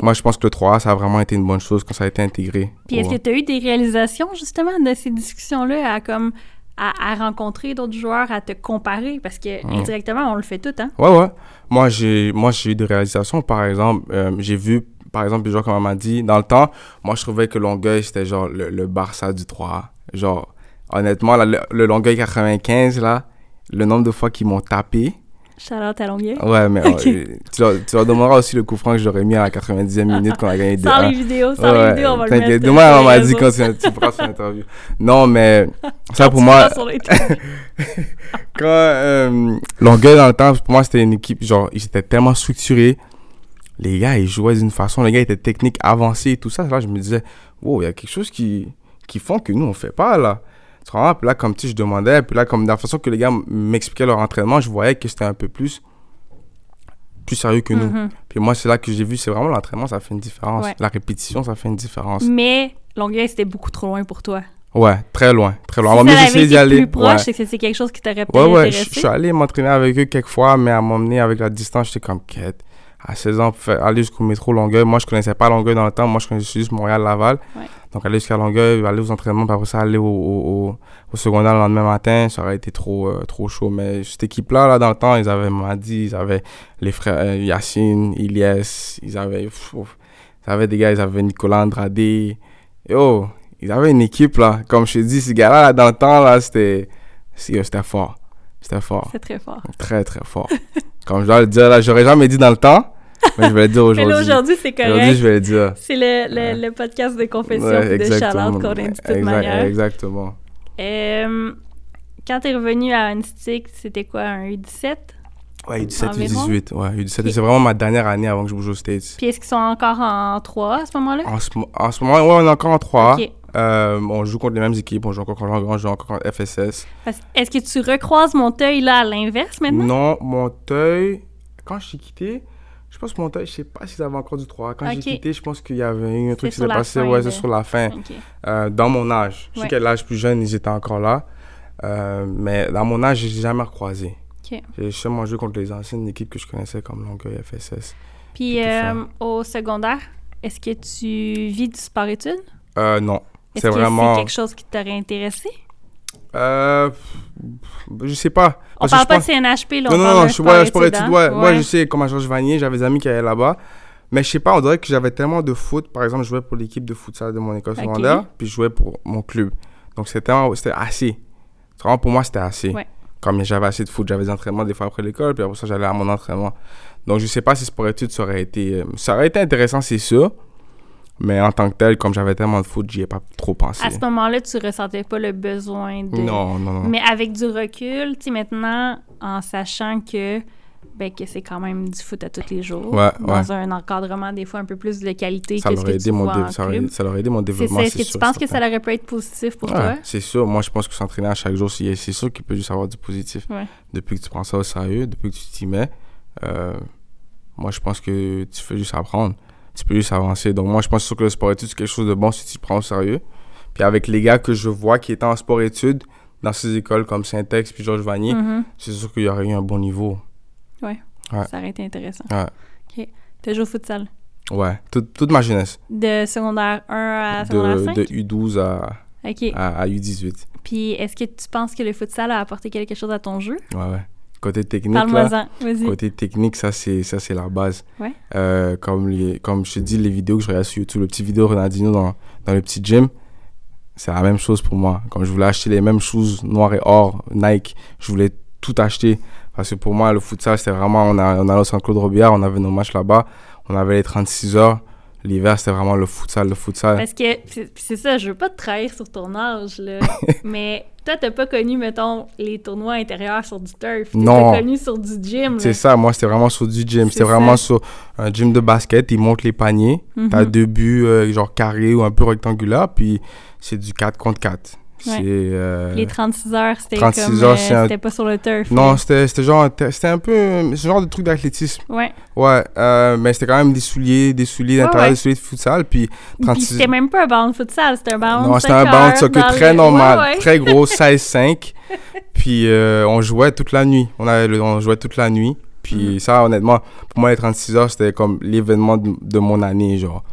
moi, je pense que le 3A, ça a vraiment été une bonne chose quand ça a été intégré. Puis est-ce que tu as eu des réalisations justement de ces discussions-là à comme à, à rencontrer d'autres joueurs, à te comparer? Parce que Mhm. indirectement, on le fait tout, hein? Ouais, ouais. Moi, j'ai, moi, j'ai eu des réalisations. Par exemple, euh, j'ai vu, par exemple, des joueurs comme m'a dit, dans le temps, moi, je trouvais que Longueuil, c'était genre le, le Barça du 3A. Genre, honnêtement, là, le, le Longueuil 95, là, le nombre de fois qu'ils m'ont tapé, Charlotte à Longueuil. Ouais, mais Ok. euh, tu, leur, tu leur demanderas aussi le coup franc que j'aurais mis à la 90e minute qu'on a gagné 2 Sans les vidéos, sans les vidéos, on va le mettre. T'inquiète, demain, on m'a dit quand tu, tu feras son interview. Non, mais ça Quand pour moi, quand euh, Longueuil dans le temps, pour moi, c'était une équipe, genre, ils étaient tellement structurés. Les gars, ils jouaient d'une façon, les gars étaient techniques avancées et tout ça. Là, je me disais, wow, il y a quelque chose qui, qui font que nous, on fait pas, là. Tu? Puis là, comme tu je demandais, puis là, comme de la façon que les gars m'expliquaient leur entraînement, je voyais que c'était un peu plus, plus sérieux que nous. Mhm. Puis moi, c'est là que j'ai vu, c'est vraiment l'entraînement, ça fait une différence. Ouais. La répétition, ça fait une différence. Mais Longueuil, c'était beaucoup trop loin pour toi. Ouais, très loin, très loin. Si ça essayé d'y aller. plus proche, Ouais. c'est que c'est quelque chose qui t'aurait Ouais, ouais, je suis allé m'entraîner avec eux quelques fois, mais à m'emmener avec la distance, j'étais comme quête. À 16 ans, aller jusqu'au métro Longueuil. Moi, je connaissais pas Longueuil dans le temps. Moi, je connaissais juste Montréal-Laval. Ouais. Donc, aller jusqu'à Longueuil, aller aux entraînements, puis après ça, aller au, au, secondaire le lendemain matin, ça aurait été trop, euh, trop chaud. Mais cette équipe-là, là, dans le temps, ils avaient Madi, ils avaient les frères euh, Yacine, Ilyes, ils avaient, pff, ils avaient des gars, ils avaient Nicolas Andrade. Yo, ils avaient une équipe, là. Comme je te dis, ces gars-là, là, dans le temps, là, c'était, c'était fort. C'était fort. C'est très fort. Très, très fort. Comme je dois le dire, là, j'aurais jamais dit dans le temps, mais je vais le dire aujourd'hui. aujourd'hui, c'est Aujourd'hui, correct. je vais le dire. C'est le, le, le podcast de confession Ouais, de shout-out qu'on a dit de toute manière. Exactement. Euh, quand t'es revenu à Unstick, c'était quoi, un U17? Ouais, U17, Environ? U18. Ouais, U17. C'est vraiment ma dernière année avant que je bouge aux States. Puis est-ce qu'ils sont encore en 3 à ce moment-là? En ce, en ce moment, ouais, on est encore en 3. Ok. Euh, on joue contre les mêmes équipes. On joue encore contre Longueuil, on joue encore contre FSS. Est-ce que tu recroises Monteuil là à l'inverse maintenant? Non, Monteuil, quand j'ai quitté, je pense que Monteuil, je sais pas s'ils avaient encore du 3. Quand j'ai quitté, je pense qu'il y avait eu un truc qui s'est passé. fin Ouais, c'est sur la fin. Euh, dans mon âge. Je Ouais. sais qu'à l'âge plus jeune, ils étaient encore là. Euh, mais dans mon âge, je les ai jamais recroisés. Ok. J'ai seulement joué contre les anciennes équipes que je connaissais comme Longueuil, FSS. Puis euh, au secondaire, est-ce que tu vis du sport-études? Euh, non. Est-ce C'est que vraiment. c'est quelque chose qui t'aurait intéressé? Euh, je sais pas. On Parce que parle pas pense- de CNHP, là, Non, on non, parle non, je, ouais, je pourrais étudier. Ouais? Moi, je sais, comme à Georges Vanier, j'avais des amis qui allaient là-bas. Mais je sais pas, on dirait que j'avais tellement de foot. Par exemple, je jouais pour l'équipe de futsal de mon école secondaire, puis je jouais pour mon club. Donc, c'était assez. Vraiment, pour moi, c'était assez. Ouais. Comme j'avais assez de foot, j'avais des entraînements des fois après l'école, puis après ça, j'allais à mon entraînement. Donc, je sais pas si sport études, ça aurait été. euh, Ça aurait été intéressant, c'est sûr. Mais en tant que tel, comme j'avais tellement de foot, j'y ai pas trop pensé. À ce moment-là, tu ressentais pas le besoin de... Non, non, non. Mais avec du recul, tu sais, maintenant, en sachant que, ben, que c'est quand même du foot à tous les jours, Ouais, dans un encadrement des fois un peu plus de qualité ça que ce que aidé, tu vois en ça aurait, ça aidé mon développement. Est-ce que tu penses que ça aurait pu être positif pour Ouais, toi? c'est sûr. Moi, je pense que s'entraîner à chaque jour, c'est c'est sûr qu'il peut juste avoir du positif. Ouais. Depuis que tu prends ça au sérieux, depuis que tu t'y mets, euh, moi, je pense que tu fais juste apprendre. Tu peux juste avancer. Donc, moi, je pense sûr que le sport-études, c'est quelque chose de bon si tu te prends au sérieux. Puis avec les gars que je vois qui étaient en sport-études, dans ces écoles comme Syntex puis Georges Vanier, Mhm. c'est sûr qu'il y aurait eu un bon niveau. Ouais. Ça aurait été intéressant. Ouais. OK. Tu joué au futsal? Ouais, toute, toute ma jeunesse. De secondaire 1 à secondaire De, 5? de U12 à, à, à U18. Puis est-ce que tu penses que le futsal a apporté quelque chose à ton jeu? Ouais, ouais. Côté technique, là. Côté technique, ça c'est ça c'est la base. Ouais. Euh, comme les, comme je te dis les vidéos que je regarde sur YouTube, le petit vidéo Ronaldinho dans dans le petit gym, c'est la même chose pour moi. Comme je voulais acheter les mêmes choses noir et or Nike, je voulais tout acheter parce que pour moi le futsal c'était vraiment on a on allait au centre Claude Robillard, on avait nos matchs là-bas, on avait les 36 heures. L'hiver c'était vraiment le futsal, le futsal. Parce que, c'est ça, je veux pas te trahir sur ton âge, là. mais toi, t'as pas connu, mettons, les tournois intérieurs sur du turf. T'as Non. connu sur du gym. C'est ça, moi c'était vraiment sur du gym. C'était vraiment sur un gym de basket. Ils montent les paniers. Mhm. T'as deux buts, euh, genre carrés ou un peu rectangulaires. Puis c'est du 4 contre 4. Ouais. Euh, Les 36 heures, c'était 36 comme... heures, euh, un- pas sur le turf. Non, là. c'était c'était genre. C'était un peu. Ce genre de truc d'athlétisme. Ouais. Ouais, euh, mais c'était quand même des souliers, des souliers d'intérieur, ouais. des souliers de futsal. Puis Puis 36. c'était même pas un ballon de futsal, c'était un ballon Non, de c'était un ballon de soccer très normal, très gros, 16-5. Puis euh, on jouait toute la nuit. On, avait le- on jouait toute la nuit. Puis Mhm. ça, honnêtement, pour moi, les 36 heures, c'était comme l'événement de, de mon année. Genre,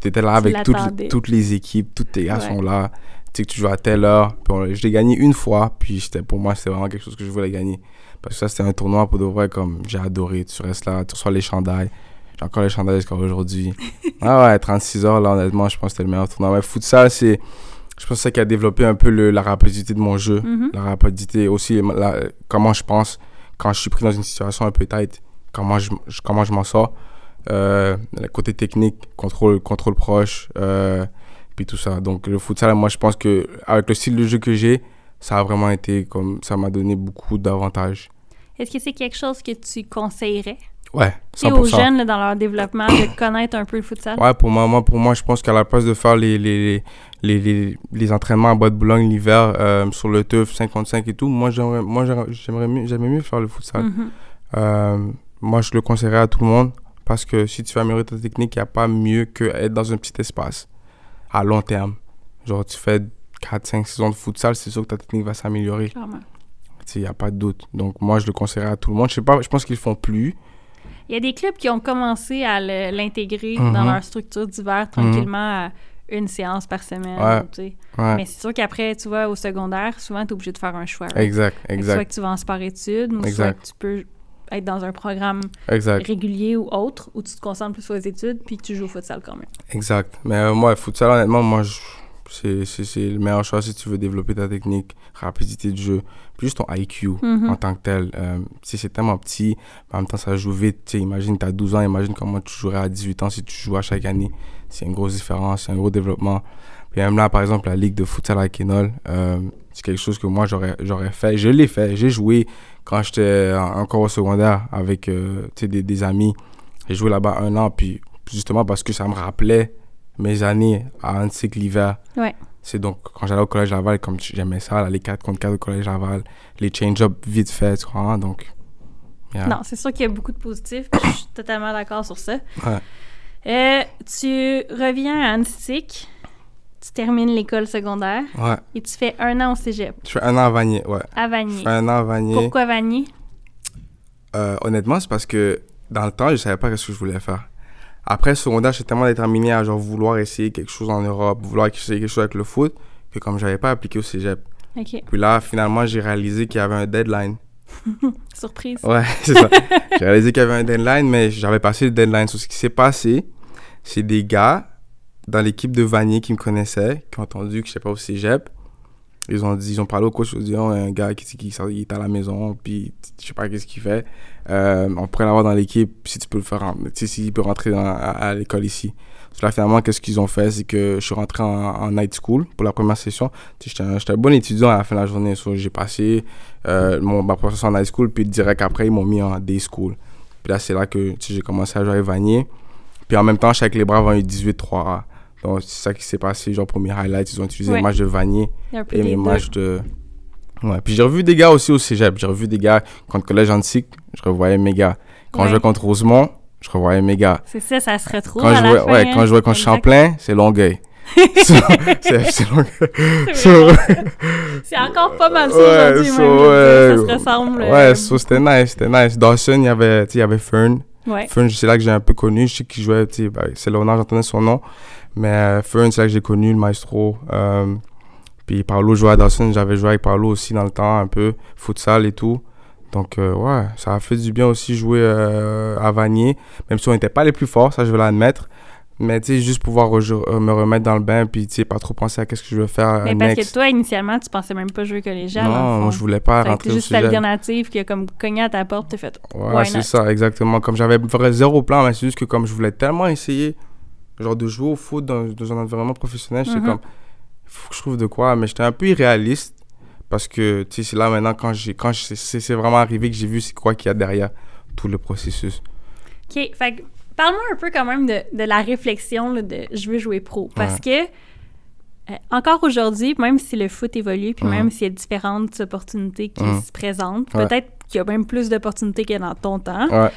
tu étais là avec toutes, toutes les équipes, tous tes gars sont là. Tu sais que tu joues à telle heure. Puis je l'ai gagné une fois. Puis pour moi, c'était vraiment quelque chose que je voulais gagner. Parce que ça, c'était un tournoi pour de vrai, comme j'ai adoré. Tu restes là, tu reçois les chandails. J'ai encore les chandails jusqu'à aujourd'hui. ah ouais, 36 heures, là, honnêtement, je pense que c'était le meilleur tournoi. Mais futsal, c'est. Je pense que c'est ça qui a développé un peu le- la rapidité de mon jeu. Mhm. La rapidité, aussi la- comment je pense, quand je suis pris dans une situation un peu tight, comment je, je- comment je m'en sors. Euh, le côté technique, contrôle, contrôle proche, euh, puis tout ça. Donc le futsal, moi je pense que avec le style de jeu que j'ai, ça a vraiment été comme ça m'a donné beaucoup d'avantages. Est-ce que c'est quelque chose que tu conseillerais? Ouais, tu sais, aux 100%. jeunes là, dans leur développement de connaître un peu le futsal? Ouais, pour moi, moi, pour moi, je pense qu'à la place de faire les, les, les, les, les entraînements à bois de Boulogne l'hiver euh, sur le turf 55 et tout, moi, j'aimerais, moi, j'aimerais- j'aimerais mieux, j'aimerais mieux faire le futsal. Mhm. Euh, moi, je le conseillerais à tout le monde parce que si tu veux améliorer ta technique, il n'y a pas mieux qu'être dans un petit espace à long terme. Genre, tu fais 4-5 saisons de futsal, c'est sûr que ta technique va s'améliorer. Clairement. Il n'y a pas de doute. Donc, moi, je le conseillerais à tout le monde. Je sais pas, je pense qu'ils le font plus. Il y a des clubs qui ont commencé à l'intégrer Mhm. dans leur structure d'hiver tranquillement à une séance par semaine. Ouais. tu sais. Ouais. Mais c'est sûr qu'après, tu vois, au secondaire, souvent, tu es obligé de faire un choix. Exact, que Soit exact, que tu vas en sport-études, ou soit Exact. que tu peux être dans un programme exact. régulier ou autre, où tu te concentres plus sur les études, puis tu joues au futsal quand même. Exact. Mais euh, moi, futsal, honnêtement, moi, c'est, le meilleur choix si tu veux développer ta technique, rapidité de jeu, puis juste ton IQ Mhm. en tant que tel. Euh, si c'est tellement petit, en même temps, ça joue vite. Tu sais, imagine, tu as 12 ans, imagine comment tu jouerais à 18 ans si tu joues à chaque année. C'est une grosse différence, c'est un gros développement. Puis même là, par exemple, la ligue de futsal à Kenol, euh, c'est quelque chose que moi, j'aurais, j'aurais fait. Je l'ai fait. J'ai joué quand j'étais en- encore au secondaire avec euh, des, des amis. J'ai joué là-bas un an, puis justement parce que ça me rappelait mes années à Antique l'hiver. Ouais. C'est donc quand j'allais au collège Laval, comme j'aimais ça, là, les 4 contre 4 au collège Laval, les change-up vite fait, tu vois, donc... yeah. Non, c'est sûr qu'il y a beaucoup de positifs, je suis totalement d'accord sur ça. Ouais. Euh, tu reviens à Annecy, tu termines l'école secondaire Ouais. et tu fais un an au cégep, Je fais un an à Vanier, ouais. à Je Vanier. fais un an à Vanier. Pourquoi Vanier? Euh, honnêtement, c'est parce que dans le temps, je savais pas ce que je voulais faire. Après secondaire, j'étais tellement déterminé à genre vouloir essayer quelque chose en Europe, vouloir essayer quelque chose avec le foot, que comme j'avais pas appliqué au cégep. Puis là, finalement, j'ai réalisé qu'il y avait un deadline. Surprise. Ouais, c'est ça. j'ai réalisé qu'il y avait un deadline, mais j'avais passé le deadline. Sur ce qui s'est passé, c'est des gars dans l'équipe de Vanier qui me connaissaient, qui ont entendu que je sais pas au cégep. Ils ont ils ont parlé au coach, ils ont dit, oh, un gars qui, qui il est à la maison, puis je sais pas qu'est-ce qu'il fait. Euh, on pourrait l'avoir dans l'équipe si tu peux le faire, tu sais, s'il peut rentrer à, à l'école ici. Là, finalement, qu'est-ce qu'ils ont fait, c'est que je suis rentré en, en night school pour la première session. J'étais un, bon étudiant à la fin de la journée. J'ai passé euh, mon, ma profession en high school, puis direct après, ils m'ont mis en day school. Puis là, c'est là que j'ai commencé à jouer avec Vanier. Puis en même temps, je suis avec les Braves en U18-3A. Donc, c'est ça qui s'est passé. Genre, premier highlight, ils ont utilisé Ouais. les matchs de Vanier et deux. matchs de. Ouais. Puis j'ai revu des gars aussi au cégep. J'ai revu des gars contre Collège Antique. Je revoyais mes gars. Quand Ouais. je jouais contre Rosemont, je revoyais mes gars. C'est ça, ça se retrouve Quand à je la jouais, fin. ouais, quand je jouais contre Exact. Champlain, c'est Longueuil. C'est Longueuil. C'est So- vraiment- C'est encore pas mal ça Ouais, aujourd'hui, so, même. ça se ressemble. euh, Ouais, so, c'était nice, c'était nice. Dawson, il y avait, il y avait Fern. ouais. Fern, c'est là que j'ai un peu connu. Je sais qu'il jouait, tu sais, bah, c'est Léonard, j'entendais son nom. Mais Fern, c'est là que j'ai connu le maestro. Euh, puis Paolo jouait à Dawson, j'avais joué avec Paolo aussi dans le temps, un peu, futsal et tout. Donc, euh, ouais, ça a fait du bien aussi jouer euh, à Vanier, même si on n'était pas les plus forts, ça je veux l'admettre. Mais tu sais, juste pouvoir me remettre dans le bain, puis tu sais, pas trop penser à qu'est-ce que je veux faire Mais parce next. que toi, initialement, tu pensais même pas jouer collégial. non, moi je voulais pas Fait rentrer c'est juste l'alternative qui a comme cogné à ta porte, t'as fait. Ouais, c'est ça, exactement. Comme j'avais vrai zéro plan, mais c'est juste que comme je voulais tellement essayer, genre de jouer au foot dans, dans un environnement professionnel, j'étais Mhm. comme, il faut que je trouve de quoi. Mais j'étais un peu irréaliste parce que, tu sais, c'est là maintenant quand j'ai, quand c'est vraiment arrivé que j'ai vu c'est quoi qu'il y a derrière tout le processus. OK, fait parle-moi un peu quand même de, de la réflexion là, de je veux jouer pro. Parce que, euh, encore aujourd'hui, même si le foot évolue, puis même s'il y a différentes opportunités qui se présentent, Ouais. peut-être qu'il y a même plus d'opportunités que dans ton temps, Ouais,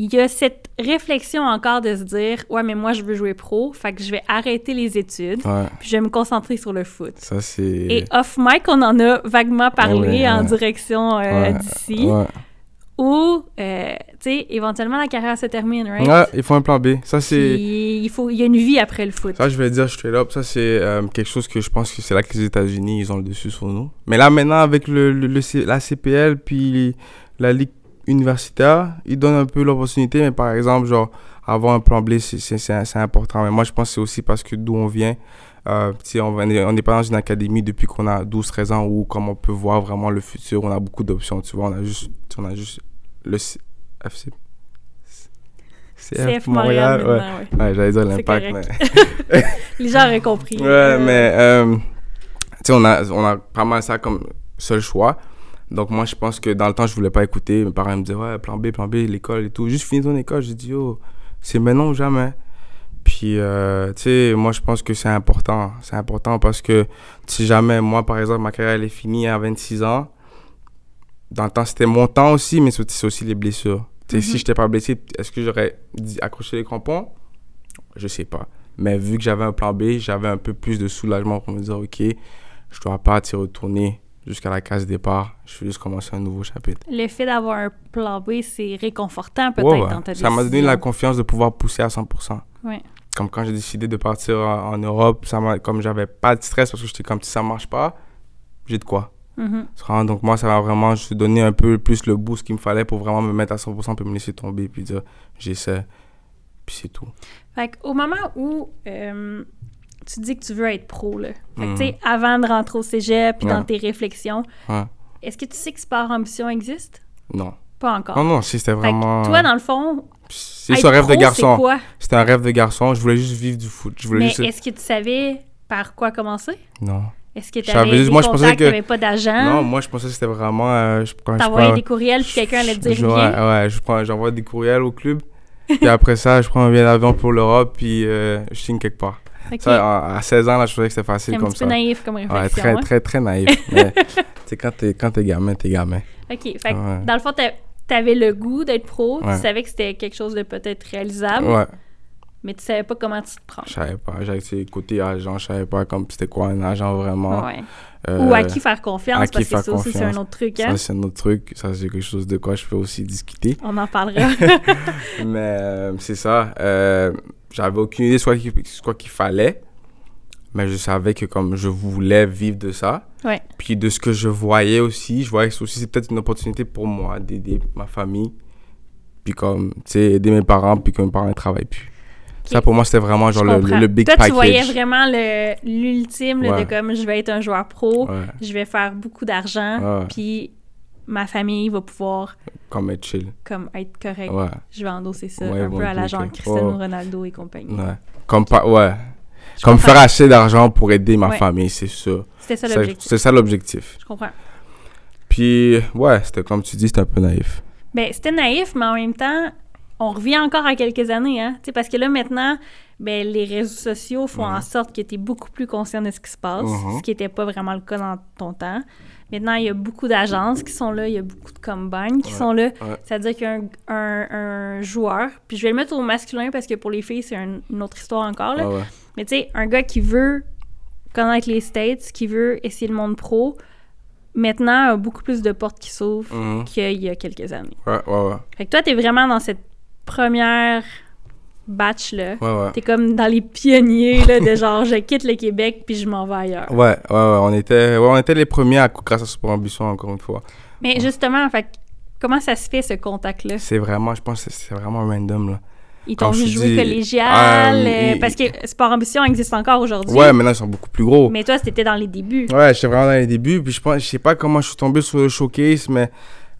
il y a cette réflexion encore de se dire Ouais, mais moi, je veux jouer pro, fait que je vais arrêter les études, ouais, puis je vais me concentrer sur le foot. ça c'est. Et off-mic, on en a vaguement parlé Ouais, en direction euh, d'ici, où, euh, tu sais, éventuellement, la carrière se termine, right? Ouais, il faut un plan B. Ça c'est. Puis, il, faut, il y a une vie après le foot. Ça, je vais dire straight up, ça c'est euh, quelque chose que je pense que c'est là que les États-Unis ils ont le dessus sur nous. Mais là maintenant avec le, le- le C- la CPL puis la ligue universitaire, ils donnent un peu l'opportunité. Mais par exemple, genre avoir un plan B, c'est- important. Mais moi, je pense que c'est aussi parce que d'où on vient, euh, on n'est pas dans une académie depuis qu'on a 12-13 ans où, comme on peut voir vraiment le futur, on a beaucoup d'options, tu vois. On a juste, on a juste le C- FC. CF Montréal, ouais. ouais. Ouais, j'allais dire l'impact, mais... Les gens auraient compris. Ouais, Euh, mais euh, tu sais, on a, on a pas mal ça comme seul choix. Donc, moi, je pense que dans le temps, je voulais pas écouter. Mes parents me disaient, ouais, plan B, plan B, l'école et tout. Juste finis ton école. J'ai dit, oh, c'est maintenant ou jamais. Puis, euh, tu sais, moi, je pense que c'est important. C'est important parce que si jamais, moi, par exemple, ma carrière, elle est finie à 26 ans, dans le temps, c'était mon temps aussi, mais c'est aussi les blessures. Tu sais, si Mhm. je n'étais pas blessé, est-ce que j'aurais accroché les crampons? Je sais pas. Mais vu que j'avais un plan B, j'avais un peu plus de soulagement pour me dire, OK, je dois pas t'y retourner jusqu'à la case départ. Je vais juste commencer un nouveau chapitre. Le fait d'avoir un plan B, c'est réconfortant peut-être Ouais, ouais. dans ta Ça m'a donné la confiance de pouvoir pousser à 100%. Ouais. Comme quand j'ai décidé de partir en, en Europe, ça m'a, comme j'avais pas de stress parce que j'étais comme si ça marche pas, j'ai de quoi. Mhm. Comprends? Donc moi, ça m'a vraiment donné un peu plus le boost qu'il me fallait pour vraiment me mettre à 100% puis me laisser tomber puis dire j'essaie. Puis c'est tout. Fait qu'au moment où euh, tu dis que tu veux être pro, là, fait que, Mhm. tu sais, avant de rentrer au cégep, puis Ouais. dans tes réflexions, Ouais. est-ce que tu sais que Sport Ambition existe? Non. Pas encore. Non, non, si c'était Fait que vraiment... toi, dans le fond, C'est ce rêve de pro, garçon. c'est quoi? C'était un rêve de garçon. Je voulais juste vivre du foot. Je voulais Mais juste... est-ce que tu savais par quoi commencer? Non. Est-ce que tu avais des moi, je que- pas d'agent? Non, moi, je pensais que c'était vraiment... euh, je, quand je T'envoyais prends- des courriels, puis quelqu'un allait te dire je- viens. Ouais, ouais, je prends, j'envoie des courriels au club. puis après ça, je prends un billet d'avion pour l'Europe, puis euh, je signe quelque part. Ça, à, à 16 ans, là, je trouvais que c'était facile un comme petit ça. peu naïf comme Ouais, réflexion. très, hein? très, très naïf. mais, quand t'es, quand t'es gamin, t'es gamin. OK. Fait que, Ouais. dans le fond, t'a- t'avais le goût d'être pro. Ouais. Tu savais que c'était quelque chose de peut-être réalisable, Ouais, mais tu savais pas comment tu te prends. je savais pas. J'avais été côté agent, je savais pas comme c'était quoi un agent vraiment. Ouais. Euh, Ou à qui faire confiance, à qui parce que ça aussi, c'est un autre truc. Hein? Ça, c'est un autre truc. Ça, c'est quelque chose de quoi je peux aussi discuter. On en parlera. Mais euh, c'est ça. Euh, j'avais aucune idée soit qu'il soit qu'il fallait. Mais je savais que comme je voulais vivre de ça. ouais. Puis de ce que je voyais aussi, je voyais que c'est aussi c'est peut-être une opportunité pour moi d'aider ma famille. Puis comme, tu sais, aider mes parents, puis que mes parents ne travaillent plus. Ça, pour moi, c'était vraiment genre le, le, big Toi, package. tu voyais vraiment l'ultime Ouais. de comme je vais être un joueur pro, Ouais, je vais faire beaucoup d'argent, puis ma famille va pouvoir comme être chill. comme être correct. Ouais, Je vais endosser ça Ouais, un bon, peu à la genre. Cristiano. Ronaldo et compagnie. ouais. Comme, pas, ouais. Je comme comprends. faire assez d'argent pour aider ma famille, c'est ça. C'était ça l'objectif. c'est ça l'objectif. Je comprends. Puis, ouais, c'était comme tu dis, c'était un peu naïf. Ben, c'était naïf, mais en même temps, on revient encore à quelques années, hein. Parce que là, maintenant, ben, les réseaux sociaux font en sorte que tu es beaucoup plus conscient de ce qui se passe, Mhm. ce qui n'était pas vraiment le cas dans ton temps. Maintenant, il y a beaucoup d'agences qui sont là, il y a beaucoup de combines qui Ouais, sont là. ouais. C'est-à-dire qu'un un, un joueur, puis je vais le mettre au masculin parce que pour les filles, c'est un- une autre histoire encore, là. Ouais. Mais tu sais, un gars qui veut connaître les States, qui veut essayer le monde pro, maintenant a beaucoup plus de portes qui s'ouvrent Mhm. qu'il y a quelques années. Ouais, ouais, ouais. Fait que toi, t'es vraiment dans cette première batch-là. Ouais, ouais. T'es comme dans les pionniers, là, de genre, je quitte le Québec puis je m'en vais ailleurs. Ouais, ouais, ouais, on était, ouais, on était les premiers à, grâce à Sport Ambition, encore une fois. Mais justement, fait que comment ça se fait, ce contact-là? C'est vraiment, je pense que c'est vraiment random, là. Ils t'ont vu jouer collégial? euh, euh, parce que Sport Ambition existe encore aujourd'hui. Ouais, maintenant, ils sont beaucoup plus gros. Mais toi, c'était dans les débuts. Ouais, j'étais vraiment dans les débuts, puis je pense, je sais pas comment je suis tombé sur le showcase, mais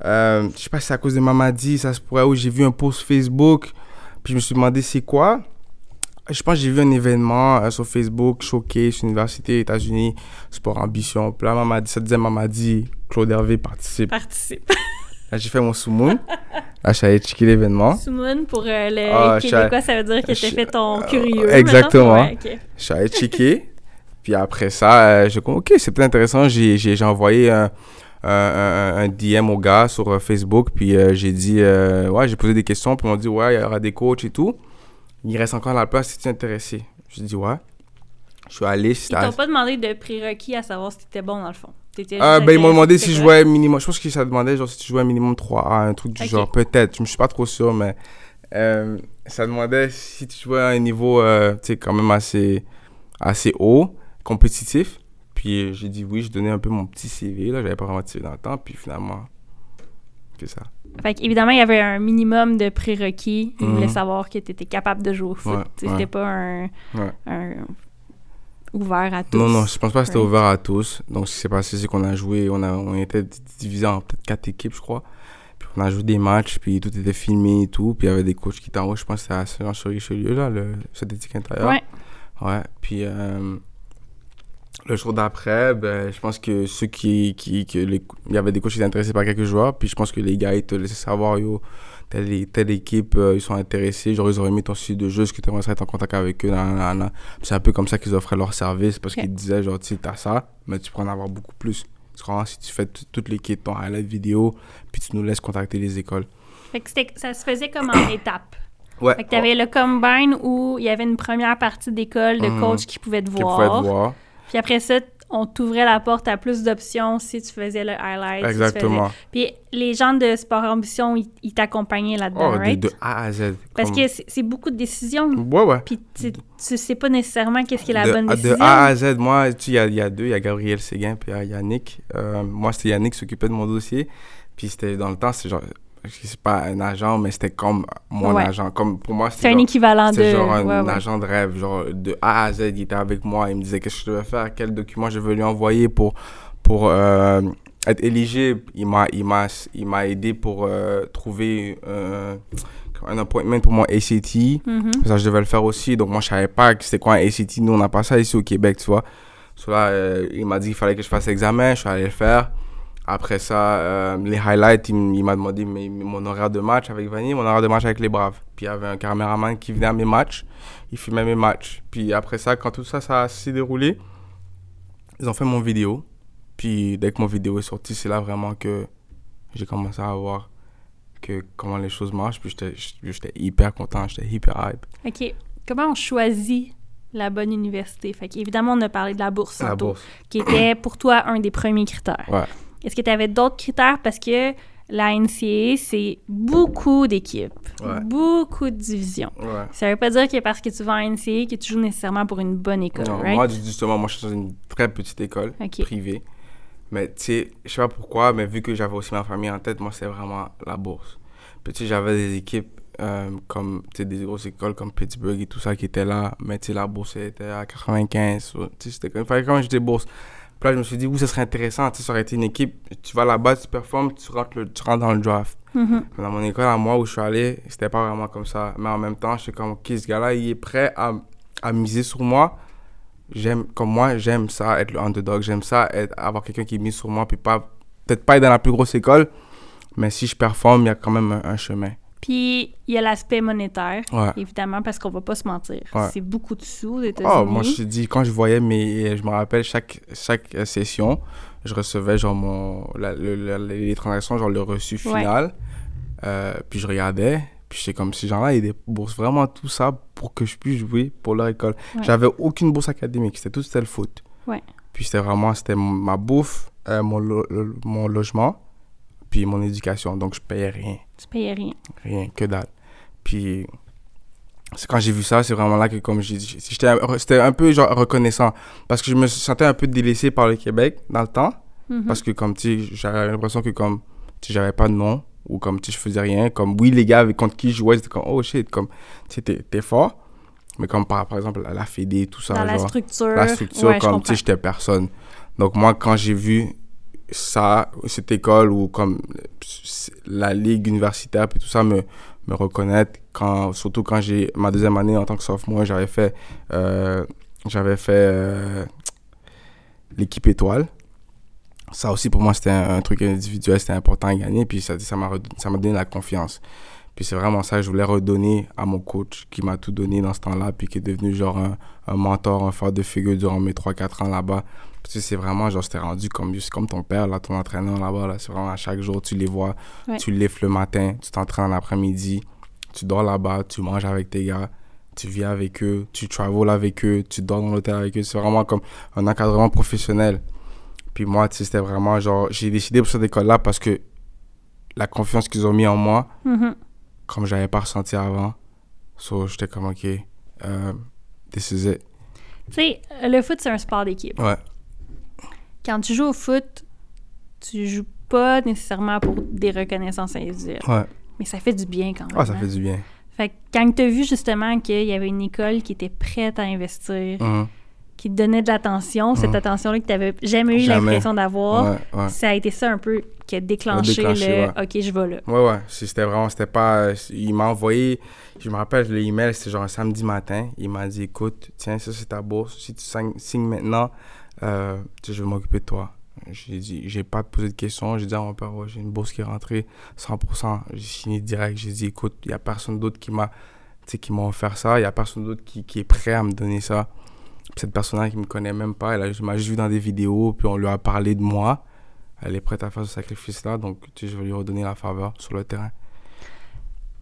euh, je sais pas si c'est à cause de Mamadi, ça se pourrait, où j'ai vu un post Facebook, puis je me suis demandé c'est quoi? Je pense que j'ai vu un événement euh, sur Facebook, showcase, université, États-Unis, sport ambition. Puis là, Mamadi, ça disait Mamadi, Claude Hervé participe. Participe. Là, j'ai fait mon soumoun. Là, je suis allé checker l'événement. Soumoun, pour euh, le Ah, je Québécois, ça veut dire que je- t'as fait ton curieux. euh, exactement. Ouais, ok. Je suis allé checker. puis après ça, euh, dit, OK, c'est peut-être intéressant. J'ai, j'ai, j'ai envoyé un, un, un- un DM au gars sur euh, Facebook. Puis euh, j'ai dit, euh, ouais, j'ai posé des questions. Puis on m'a dit, ouais, il y aura des coachs et tout. Il reste encore la place si tu es intéressé. J'ai dit, ouais. Je suis allé. Ils t'ont pas demandé de prérequis à savoir si t'étais bon, dans le fond. Ah, ben, ils m'ont demandé si je jouais minimum. Je pense que ça demandait genre si tu jouais minimum 3A, un truc du genre. Peut-être. Je me suis pas trop sûr, mais euh, ça demandait si tu jouais à un niveau, euh, tu sais, quand même assez, assez haut, compétitif. Puis euh, j'ai dit oui, je donnais un peu mon petit CV. Là, j'avais pas vraiment de CV dans le temps. Puis finalement, C'est ça. Fait qu'évidemment, il y avait un minimum de prérequis. Ils Mhm. voulaient savoir que tu étais capable de jouer au foot. Ouais, C'était ouais. pas un, Ouais. un ouvert à tous. Non, non, je pense pas que c'était ouvert à tous. Donc, ce qui s'est passé, c'est qu'on a joué, on, a, on était divisé en peut-être quatre équipes, je crois. Puis, on a joué des matchs, puis tout était filmé et tout. Puis, il y avait des coachs qui étaient en haut. Je pense que c'était à Saint-Jean-sur-Richelieu, là, le synthétique intérieur. Ouais. Ouais. Puis, euh, le jour d'après, ben, je pense que ceux qui. qui, les- il y avait des coachs qui étaient intéressés par quelques joueurs. Puis, je pense que les gars, ils te laissaient savoir, yo, telle, telle équipe, euh, ils sont intéressés. Genre, ils auraient mis ton style de jeu, est-ce que tu aimerais être en contact avec eux, nan, nan, nan, nan. Puis C'est un peu comme ça qu'ils offraient leur service parce qu'ils disaient, genre, tu sais, t'as ça, mais tu pourrais en avoir beaucoup plus. Tu comprends? Si tu fais toute l'équipe, ton highlight vidéo, puis tu nous laisses contacter les écoles. Fait que ça se faisait comme en étapes. Ouais. Fait que t'avais le combine où il y avait une première partie d'école de Mhm. coach qui pouvait te Qui voir. pouvait te voir. Puis après ça, on t'ouvrait la porte à plus d'options si tu faisais le highlight. Exactement. Puis les gens de Sport Ambition, ils, ils t'accompagnaient là-dedans, Oh, de, right? de A à Z. Parce Comme- que c'est beaucoup de décisions. Ouais, ouais. Puis tu, tu sais pas nécessairement qu'est-ce qui est la de, bonne de décision. A à Z, moi, tu il y y a deux, il y a Gabriel Séguin, puis il y a Yannick. Euh, moi, c'était Yannick qui s'occupait de mon dossier. Puis c'était dans le temps, c'est genre, c'est pas un agent, mais c'était comme mon Ouais. agent. Comme pour moi, c'est c'était un genre, équivalent de. genre un ouais, ouais. agent de rêve. Genre, de A à Z, il était avec moi. Il me disait qu'est-ce que je devais faire, quel document je veux lui envoyer pour, pour euh, être éligible? Il m'a, il m'a, il m'a aidé pour euh, trouver euh, un appointment pour mon ACT. Mhm. Ça, je devais le faire aussi. Donc, moi, je savais pas que c'était quoi un ACT. Nous, on n'a pas ça ici au Québec, tu vois. So là, il m'a dit qu'il fallait que je fasse l'examen. Je suis allé le faire. Après ça, euh, les highlights, il, m'a demandé mes- mon horaire de match avec Vanille, mon horaire de match avec les Braves. Puis, il y avait un caméraman qui venait à mes matchs. Il filmait mes matchs. Puis, après ça, quand tout ça, ça s'est déroulé, ils ont fait mon vidéo. Puis, dès que mon vidéo est sortie, c'est là vraiment que j'ai commencé à voir que comment les choses marchent. Puis, j'étais- hyper content. J'étais hyper hype. OK. Comment on choisit la bonne université? Fait qu'évidemment, on a parlé de la bourse La bourse. qui était pour toi un des premiers critères. Ouais. Est-ce que tu avais d'autres critères? Parce que la NCAA, c'est beaucoup d'équipes, Ouais. beaucoup de divisions. Ouais. Ça veut pas dire que parce que tu vas en NCAA que tu joues nécessairement pour une bonne école, Non, right? moi, justement, moi, je suis dans une très petite école privée. Mais tu sais, je sais pas pourquoi, mais vu que j'avais aussi ma famille en tête, moi, c'est vraiment la bourse. Puis tu sais, j'avais des équipes euh, comme, tu sais, des grosses écoles comme Pittsburgh et tout ça qui étaient là. Mais tu sais, la bourse était à 95. ou- Tu sais, c'était fallait quand même j'étais bourse. Puis là, je me suis dit, oui, ça serait intéressant. Tu sais, ça aurait été une équipe, tu vas là-bas, tu performes, tu rentres, le- tu rentres dans le draft. Mhm. Mais Dans mon école, à moi, où je suis allé, c'était pas vraiment comme ça. Mais en même temps, je suis comme, ok, ce gars-là, il est prêt à, à miser sur moi. J'aime, comme moi, j'aime ça, être le underdog. J'aime ça, être, avoir quelqu'un qui mise sur moi, puis pas, peut-être pas être dans la plus grosse école, mais si je performe, il y a quand même un, un chemin. Puis, il y a l'aspect monétaire, Ouais. évidemment, parce qu'on va pas se mentir. Ouais. C'est beaucoup de sous aux États-Unis. Oh, moi, je te dis, quand je voyais mes. Je me rappelle, chaque, chaque euh, session, je recevais genre mon. la- le- la- les transactions, genre le reçu Ouais. final. Euh, puis je regardais. Puis j'étais comme, ces gens-là, ils déboursent vraiment tout ça pour que je puisse jouer pour leur école. J'avais aucune bourse académique. C'était tout, c'était le foot. Ouais. Puis c'était vraiment, c'était ma bouffe, euh, mon, lo- mon logement, puis mon éducation. Donc je payais rien. Tu payais rien. Rien, que dalle. Puis, c'est quand j'ai vu ça, c'est vraiment là que, comme j'ai dit, j'étais un- c'était un peu genre reconnaissant. Parce que je me sentais un peu délaissé par le Québec dans le temps. Mhm. Parce que, comme, tu j'avais l'impression que, comme, tu j'avais pas de nom. Ou comme, tu je faisais rien. Comme, oui, les gars avec contre qui je jouais, c'était comme, oh shit, comme, tu sais, t'es fort. Mais comme, par, par exemple, la, Fédé, tout ça. Dans la structure. la structure, Ouais, comme, tu sais, j'étais personne. Donc, moi, quand j'ai vu ça, cette école ou comme la ligue universitaire, puis tout ça, me, me reconnaître, quand, surtout quand j'ai ma deuxième année en tant que sophomore, j'avais fait, euh, j'avais fait euh, l'équipe étoile. Ça aussi, pour moi, c'était un, truc individuel, c'était important à gagner, puis ça m'a ça donné la confiance. Puis c'est vraiment ça je voulais redonner à mon coach qui m'a tout donné dans ce temps-là, puis qui est devenu genre un, un mentor, un phare de figure durant mes 3-4 ans là-bas. Parce que c'est vraiment, genre, c'était rendu comme, comme ton père, là, ton entraîneur là-bas, là. C'est vraiment à chaque jour, tu les vois, Ouais. tu lèves le matin, tu t'entraînes l'après-midi, tu dors là-bas, tu manges avec tes gars, tu vis avec eux, tu travel avec eux, tu dors dans l'hôtel avec eux. C'est vraiment comme un encadrement professionnel. Puis moi, tu sais, c'était vraiment genre, j'ai décidé pour cette école-là parce que la confiance qu'ils ont mis en moi, Mhm. comme j'avais pas ressenti avant. So, j'étais comme, ok, euh, this is it. Tu sais, le foot, c'est un sport d'équipe. Ouais, Quand tu joues au foot, tu joues pas nécessairement pour des reconnaissances individuelles. Ouais. Mais ça fait du bien quand même. Ah, ça hein. fait du bien. Fait que quand tu as vu justement qu'il y avait une école qui était prête à investir, Mhm. qui te donnait de l'attention, cette Mhm. attention-là que tu n'avais jamais eu l'impression d'avoir, Ouais, ouais. ça a été ça un peu qui a déclenché, déclenché, le. OK, je vais là. Ouais, ouais. C'était vraiment, c'était pas. Il m'a envoyé, je me rappelle, le email, c'était genre un samedi matin. Il m'a dit écoute, tiens, ça c'est ta bourse. Si tu signes maintenant, euh, je vais m'occuper de toi. J'ai dit, j'ai pas posé de questions. J'ai dit à mon père, j'ai une bourse qui est rentrée 100%. J'ai signé direct. J'ai dit écoute, il y a personne d'autre qui m'a, qui m'a offert ça. Il y a personne d'autre qui, qui est prêt à me donner ça. Cette personne-là qui me connaît même pas, elle m'a juste vu dans des vidéos, puis on lui a parlé de moi. Elle est prête à faire ce sacrifice-là, donc je vais lui redonner la faveur sur le terrain.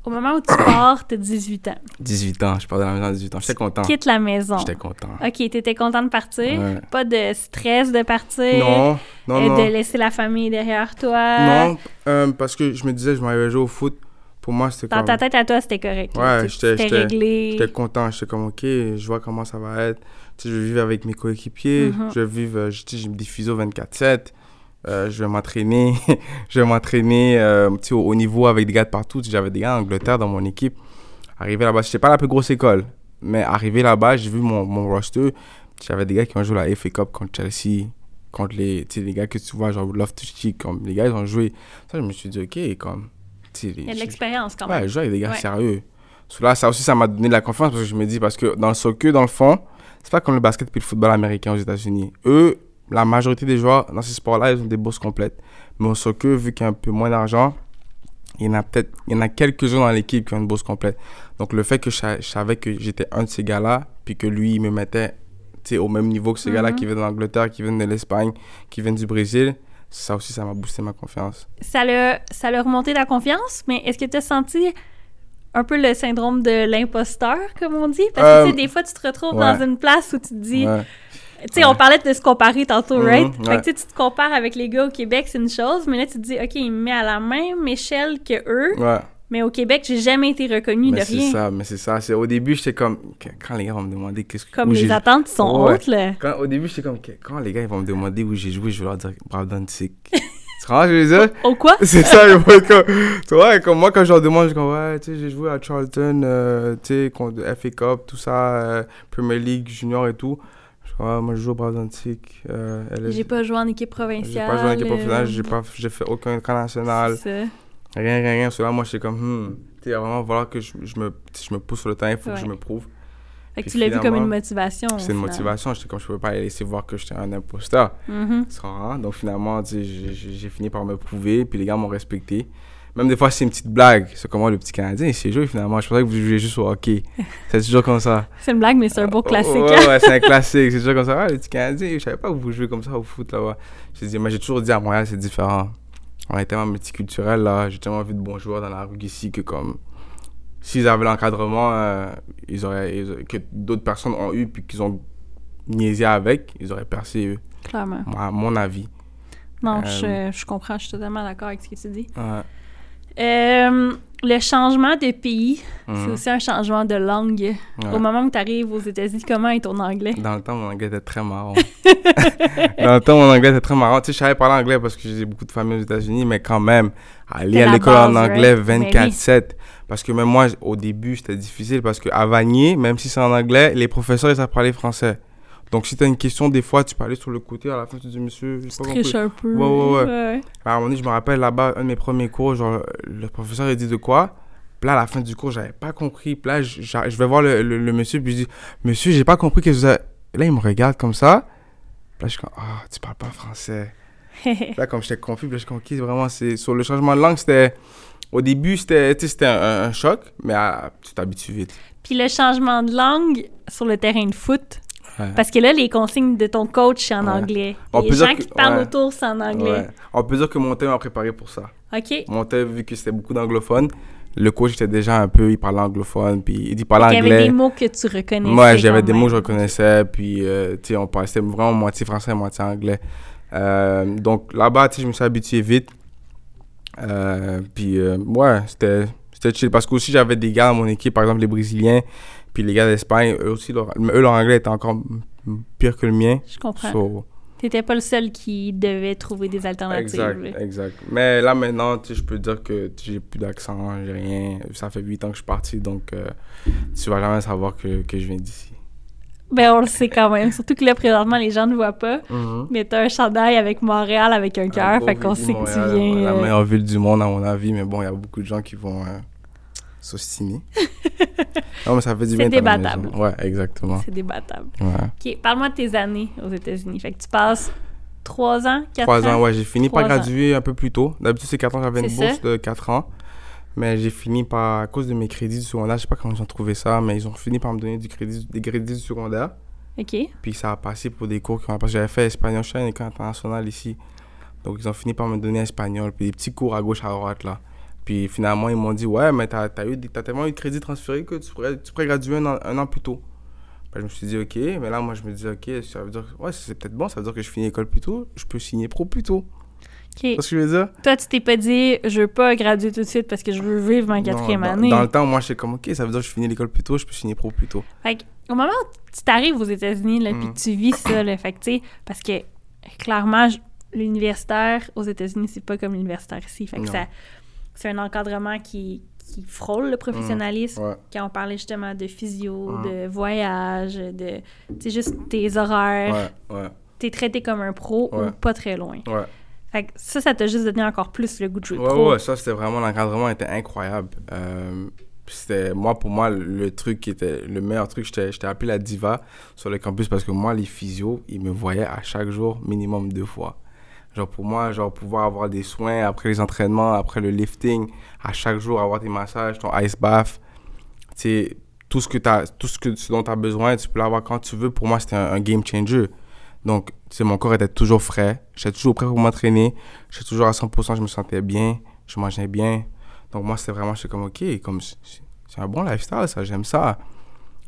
Au moment où tu pars, tu as 18 ans. 18 ans, je pars de la maison à 18 ans. J'étais content. Quitte la maison. J'étais content. OK, tu étais content de partir? Ouais. Pas de stress de partir? Non, non, et non. de laisser la famille derrière toi? Non, euh, parce que je me disais, je m'avais joué au foot. Pour moi, c'était Dans comme... ta tête à toi, c'était correct. Ouais, Tu- j'étais- réglé. J'étais content, j'étais comme, ok, je vois comment ça va être. Tu sais, je vais vivre avec mes coéquipiers, Mhm. je vais vivre, euh, je- tu sais, j'ai des fuseaux 24-7, euh, je vais m'entraîner, je vais m'entraîner euh, au haut niveau avec des gars de partout. J'avais des gars en Angleterre dans mon équipe. Arrivé là-bas, c'était pas la plus grosse école, mais arrivé là-bas, j'ai vu mon, mon roster. J'avais des gars qui ont joué la FA Cup contre Chelsea, contre les, les gars que tu vois, genre Love to Cheek, comme les gars, ils ont joué. Ça, je me suis dit, ok, comme. Il y a de l'expérience quand Ouais, même. je joue avec des gars Ouais. sérieux. So là, ça aussi, ça m'a donné de la confiance parce que je me dis, parce que dans le soccer, dans le fond, c'est pas comme le basket puis le football américain aux États-Unis. Eux, la majorité des joueurs dans ces sports-là, ils ont des bourses complètes. Mais au soccer, vu qu'il y a un peu moins d'argent, il y en a peut-être, il y en a quelques-uns dans l'équipe qui ont une bourse complète. Donc le fait que je, sa- je savais que j'étais un de ces gars-là, puis que lui, il me mettait au même niveau que ces gars-là Mhm. qui viennent d'Angleterre, qui viennent de l'Espagne, qui viennent du Brésil, ça aussi, ça m'a boosté ma confiance. Ça l'a ça l'a remonté ta confiance, mais est-ce que tu as senti un peu le syndrome de l'imposteur, comme on dit? Parce que Euh, tu sais, des fois, tu te retrouves ouais. dans une place où tu te dis. Ouais. Tu sais, on parlait de se comparer tantôt, Mhm, right? Fait que ouais. tu sais, tu te compares avec les gars au Québec, c'est une chose, mais là, tu te dis, OK, il me met à la même échelle que eux, Ouais. mais au Québec, j'ai jamais été reconnu de c'est rien. ça, mais c'est ça. C'est au début, j'étais comme quand les gars vont me demander qu'est-ce que Comme les attentes sont hautes, là. Quand, au début, j'étais comme quand les gars ils vont me demander où j'ai joué, je vais leur dire Brandon Tick. tu comprends je veux dire? Au quoi? C'est ça, vont être comme tu vois, comme moi quand je leur demande, je dis ouais, tu sais, j'ai joué à Charlton, euh, tu sais, contre FA Cup, tout ça, euh, Premier League junior et tout. Ouais, moi je joue au Brandon Tick. Euh, J'ai pas joué en équipe j'ai provinciale. pas joué en équipe professionnelle, j'ai pas j'ai fait aucun camp national. Rien, rien, rien. Cela, moi, j'étais comme, hmm, tu sais, vraiment falloir que je, je me, je me pousse sur le terrain, il faut que je me prouve. Fait que Puis tu l'as vu comme une motivation. C'est une motivation. J'étais comme, je peux pas laisser voir que j'étais un imposteur. Tu comprends? Donc, finalement, j'ai- j'ai j'ai fini par me prouver, puis les gars m'ont respecté. Même des fois, c'est une petite blague. C'est comme moi, le petit Canadien, il s'est joué finalement. Je pensais que vous jouiez juste au hockey. c'est toujours comme ça. C'est une blague, mais c'est un beau classique. Ouais, ouais, c'est un classique. C'est toujours comme ça. Ah, le petit Canadien, je savais pas que vous jouez comme ça au foot là-bas. J'ai dit, mais j'ai toujours dit à Montréal, c'est différent. On est tellement multiculturel là. J'ai tellement vu de bons joueurs dans la rue ici que comme. S'ils avaient l'encadrement euh, ils auraient, ils auraient- que d'autres personnes ont eu puis qu'ils ont niaisé avec, ils auraient percé eux. Clairement. À mon avis. Non, Euh, je, je comprends, je suis totalement d'accord avec ce que tu dis. Ouais. Euh, le changement de pays, c'est Mhm. aussi un changement de langue. Ouais. Au moment où tu arrives aux États-Unis, comment est ton anglais? Dans le temps, mon anglais était très marrant. Dans le temps, mon anglais était très marrant. Tu sais, je savais parler anglais parce que j'ai beaucoup de familles aux États-Unis, mais quand même, aller à l'école en anglais right? Mais 24-7. Parce que même moi, au début, c'était difficile parce qu'à Vanier, même si c'est en anglais, les professeurs, ils savent parler français. Donc, si tu as une question, des fois, tu peux aller sur le côté, à la fin, tu dis, monsieur, j'ai Tu pas triches un peu. Ouais, ouais, ouais. À un moment donné, je me rappelle là-bas, un de mes premiers cours, genre, le professeur, il dit de quoi? Puis là, à la fin du cours, j'avais pas compris. Puis là, je, je- je vais voir le, le- le monsieur, puis je dis Monsieur, j'ai pas compris que vous avez. Là, il me regarde comme ça. Puis là, je suis comme Ah, tu parles pas français. Là, comme j'étais confus, puis là, je suis comme vraiment, c'est. Sur le changement de langue, c'était. Au début, sais, c'était un, un choc, mais ah, tu t'habitues vite. Puis le changement de langue sur le terrain de foot. Ouais. Parce que là, les consignes de ton coach, c'est en Ouais. anglais. On les gens qui te parlent autour, c'est en anglais. On peut dire que mon thème m'a préparé pour ça. OK? Mon thème, vu que c'était beaucoup d'anglophones, le coach était déjà un peu, il parlait anglophone, puis il parlait Il y avait anglais. des mots que tu reconnaissais. Moi, j'avais des mots que je reconnaissais, puis, euh, tu sais, on parlait, c'était vraiment moitié français, moitié anglais. Euh, donc, là-bas, tu sais, je me suis habitué vite. Euh, puis, euh, ouais, c'était c'était chill. Parce que aussi, j'avais des gars dans mon équipe, par exemple, les Brésiliens, puis les gars d'Espagne, eux aussi, leur, eux, leur anglais était encore pire que le mien. Je comprends. So, T'étais pas le seul qui devait trouver des alternatives. Exact, exact. Mais là, maintenant, tu sais, je peux dire que j'ai plus d'accent, j'ai rien. Ça fait 8 ans que je suis parti, donc euh, tu vas jamais savoir que, que je viens d'ici. Ben, on le sait quand même. Surtout que là, présentement, les gens ne voient pas. Mhm. Mais t'as un chandail avec Montréal avec un cœur, fait qu'on sait que tu viens. La euh, meilleure ville du monde, à mon avis, mais bon, il y a beaucoup de gens qui vont euh, s'ostiner. non, mais ça fait du C'est bien. la débattable. Ouais, exactement. C'est débattable. Ouais. Ok, parle-moi de tes années aux États-Unis. Fait que tu passes trois ans, quatre Trois ans. ans, ouais, j'ai fini par ans. graduer un peu plus tôt. D'habitude, c'est 4 ans, j'avais une C'est bourse de 4 ans. Mais j'ai fini par, à cause de mes crédits du secondaire, je sais pas comment ils ont trouvé ça, mais ils ont fini par me donner du crédit, des crédits du secondaire. Ok. Puis ça a passé pour des cours qui ont parce que j'avais fait espagnol, je suis à une école internationale ici. Donc ils ont fini par me donner espagnol, puis des petits cours à gauche, à droite là. Puis finalement, ils m'ont dit Ouais, mais t'as as eu, des- t'as tellement eu de crédits transférés que tu pourrais, tu pourrais graduer un an, un an plus tôt. Ben, je me suis dit Ok, mais là, moi, je me dis Ok, ça veut dire, ouais, c'est peut-être bon, ça veut dire que je finis l'école plus tôt, je peux signer pro plus tôt. Ok. Tu vois ce que je veux dire? Toi, tu t'es pas dit, je veux pas graduer tout de suite parce que je veux vivre ma quatrième dans- année. Dans, le temps, moi, j'étais comme Ok, ça veut dire que je finis l'école plus tôt, je peux signer pro plus tôt. Fait au moment où tu t'arrives aux États-Unis, là, puis Mm. tu vis ça, là, fait que, tu sais, parce que, clairement, l'universitaire aux États-Unis, c'est pas comme l'universitaire ici. Fait que ça, c'est un encadrement qui, qui frôle le professionnalisme. Ouais. Quand on parlait justement de physio, Mm. de voyage, de, tu juste tes horaires, Ouais, ouais, t'es traité comme un pro ou pas très loin. ouais. Fait que ça, ça t'a juste donné encore plus le goût de jouer Ouais, pro. ouais, ça c'était vraiment, l'encadrement était incroyable. Euh, c'était, moi, pour moi, le truc qui était le meilleur truc, j'étais, j'étais appelé la diva sur le campus parce que moi, les physios, ils me voyaient à chaque jour minimum deux fois. Genre, pour moi, genre, pouvoir avoir des soins après les entraînements, après le lifting, à chaque jour, avoir tes massages, ton ice bath, sais, tout ce que tout ce dont tu as besoin, tu peux l'avoir quand tu veux. Pour moi, c'était un, un game changer. Donc, sais, mon corps était toujours frais. J'étais toujours prêt pour m'entraîner. J'étais toujours à 100%, je me sentais bien. Je mangeais bien. Donc, moi, c'était vraiment, j'étais comme, OK, comme, c'est c'est un bon lifestyle, ça, j'aime ça.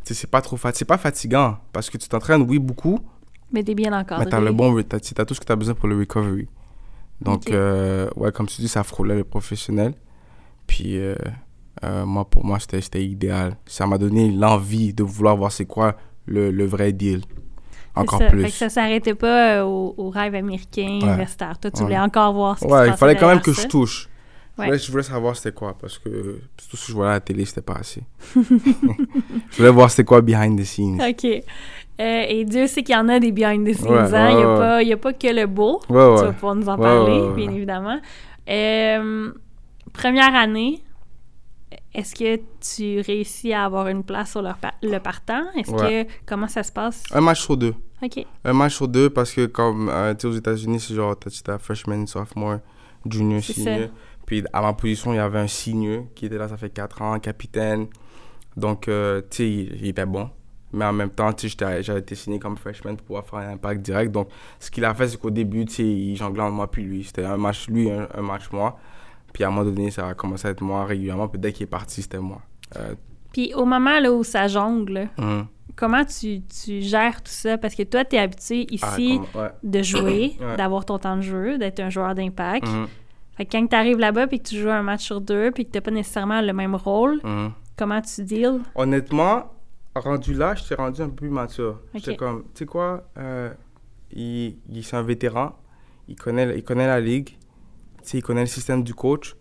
Tu c'est pas trop fat- c'est pas fatigant. Parce que tu t'entraînes, oui, beaucoup, Mais t'es bien encadré. mais t'as le bon, t'as, t'as tout ce que t'as besoin pour le recovery. Donc, euh, ouais, comme tu dis, ça frôlait le professionnel. Puis, euh, euh, moi, pour moi, c'était, c'était idéal. Ça m'a donné l'envie de vouloir voir c'est quoi le, le vrai deal. Encore ça. plus. Fait que ça s'arrêtait pas au, au rêve américain, Ouais. universitaire. Toi, tu Ouais. voulais encore voir ce Ouais, il fallait quand même que ça. je touche. Je, Ouais. voulais, je voulais savoir c'était quoi, parce que tout ce que je voyais à la télé, c'était pas assez. je voulais voir c'était quoi behind the scenes. OK. Euh, et Dieu sait qu'il y en a des behind the scenes. Ouais, hein? il n'y a, ouais, il y a pas que le beau. Tu vas pouvoir nous en parler, bien évidemment. Euh, première année, est-ce que tu réussis à avoir une place sur le, pa- le partant? Est-ce que... Comment ça se passe? Un match sur deux. OK. Un match sur deux, parce que comme, euh, tu sais, aux États-Unis, c'est genre, t'as freshman, sophomore, junior, senior. ça. Puis à ma position, il y avait un senior qui était là, ça fait 4 ans, capitaine. Donc, euh, tu sais, il, il était bon. Mais en même temps, j'avais été signé comme freshman pour pouvoir faire un impact direct. Donc, ce qu'il a fait, c'est qu'au début, il jonglait entre moi puis lui. C'était un match lui, un, un match moi. Puis à un moment donné, ça a commencé à être moi régulièrement. Puis dès qu'il est parti, c'était moi. Euh, Puis au moment là, où ça jongle, hum. comment tu, tu gères tout ça? Parce que toi, tu es habitué Ah, ici comme- ouais. de jouer, Ouais. d'avoir ton temps de jeu, d'être un joueur d'impact. Mhm, Fait que quand tu arrives là-bas puis que tu joues un match sur deux puis que tu pas nécessairement le même rôle, mhm. comment tu deals? Honnêtement, rendu là, je t'ai rendu un peu plus mature. Ok. J'étais comme, tu sais quoi, euh, il, il- c'est un vétéran, il connaît, il connaît la ligue, il connaît le système du coach.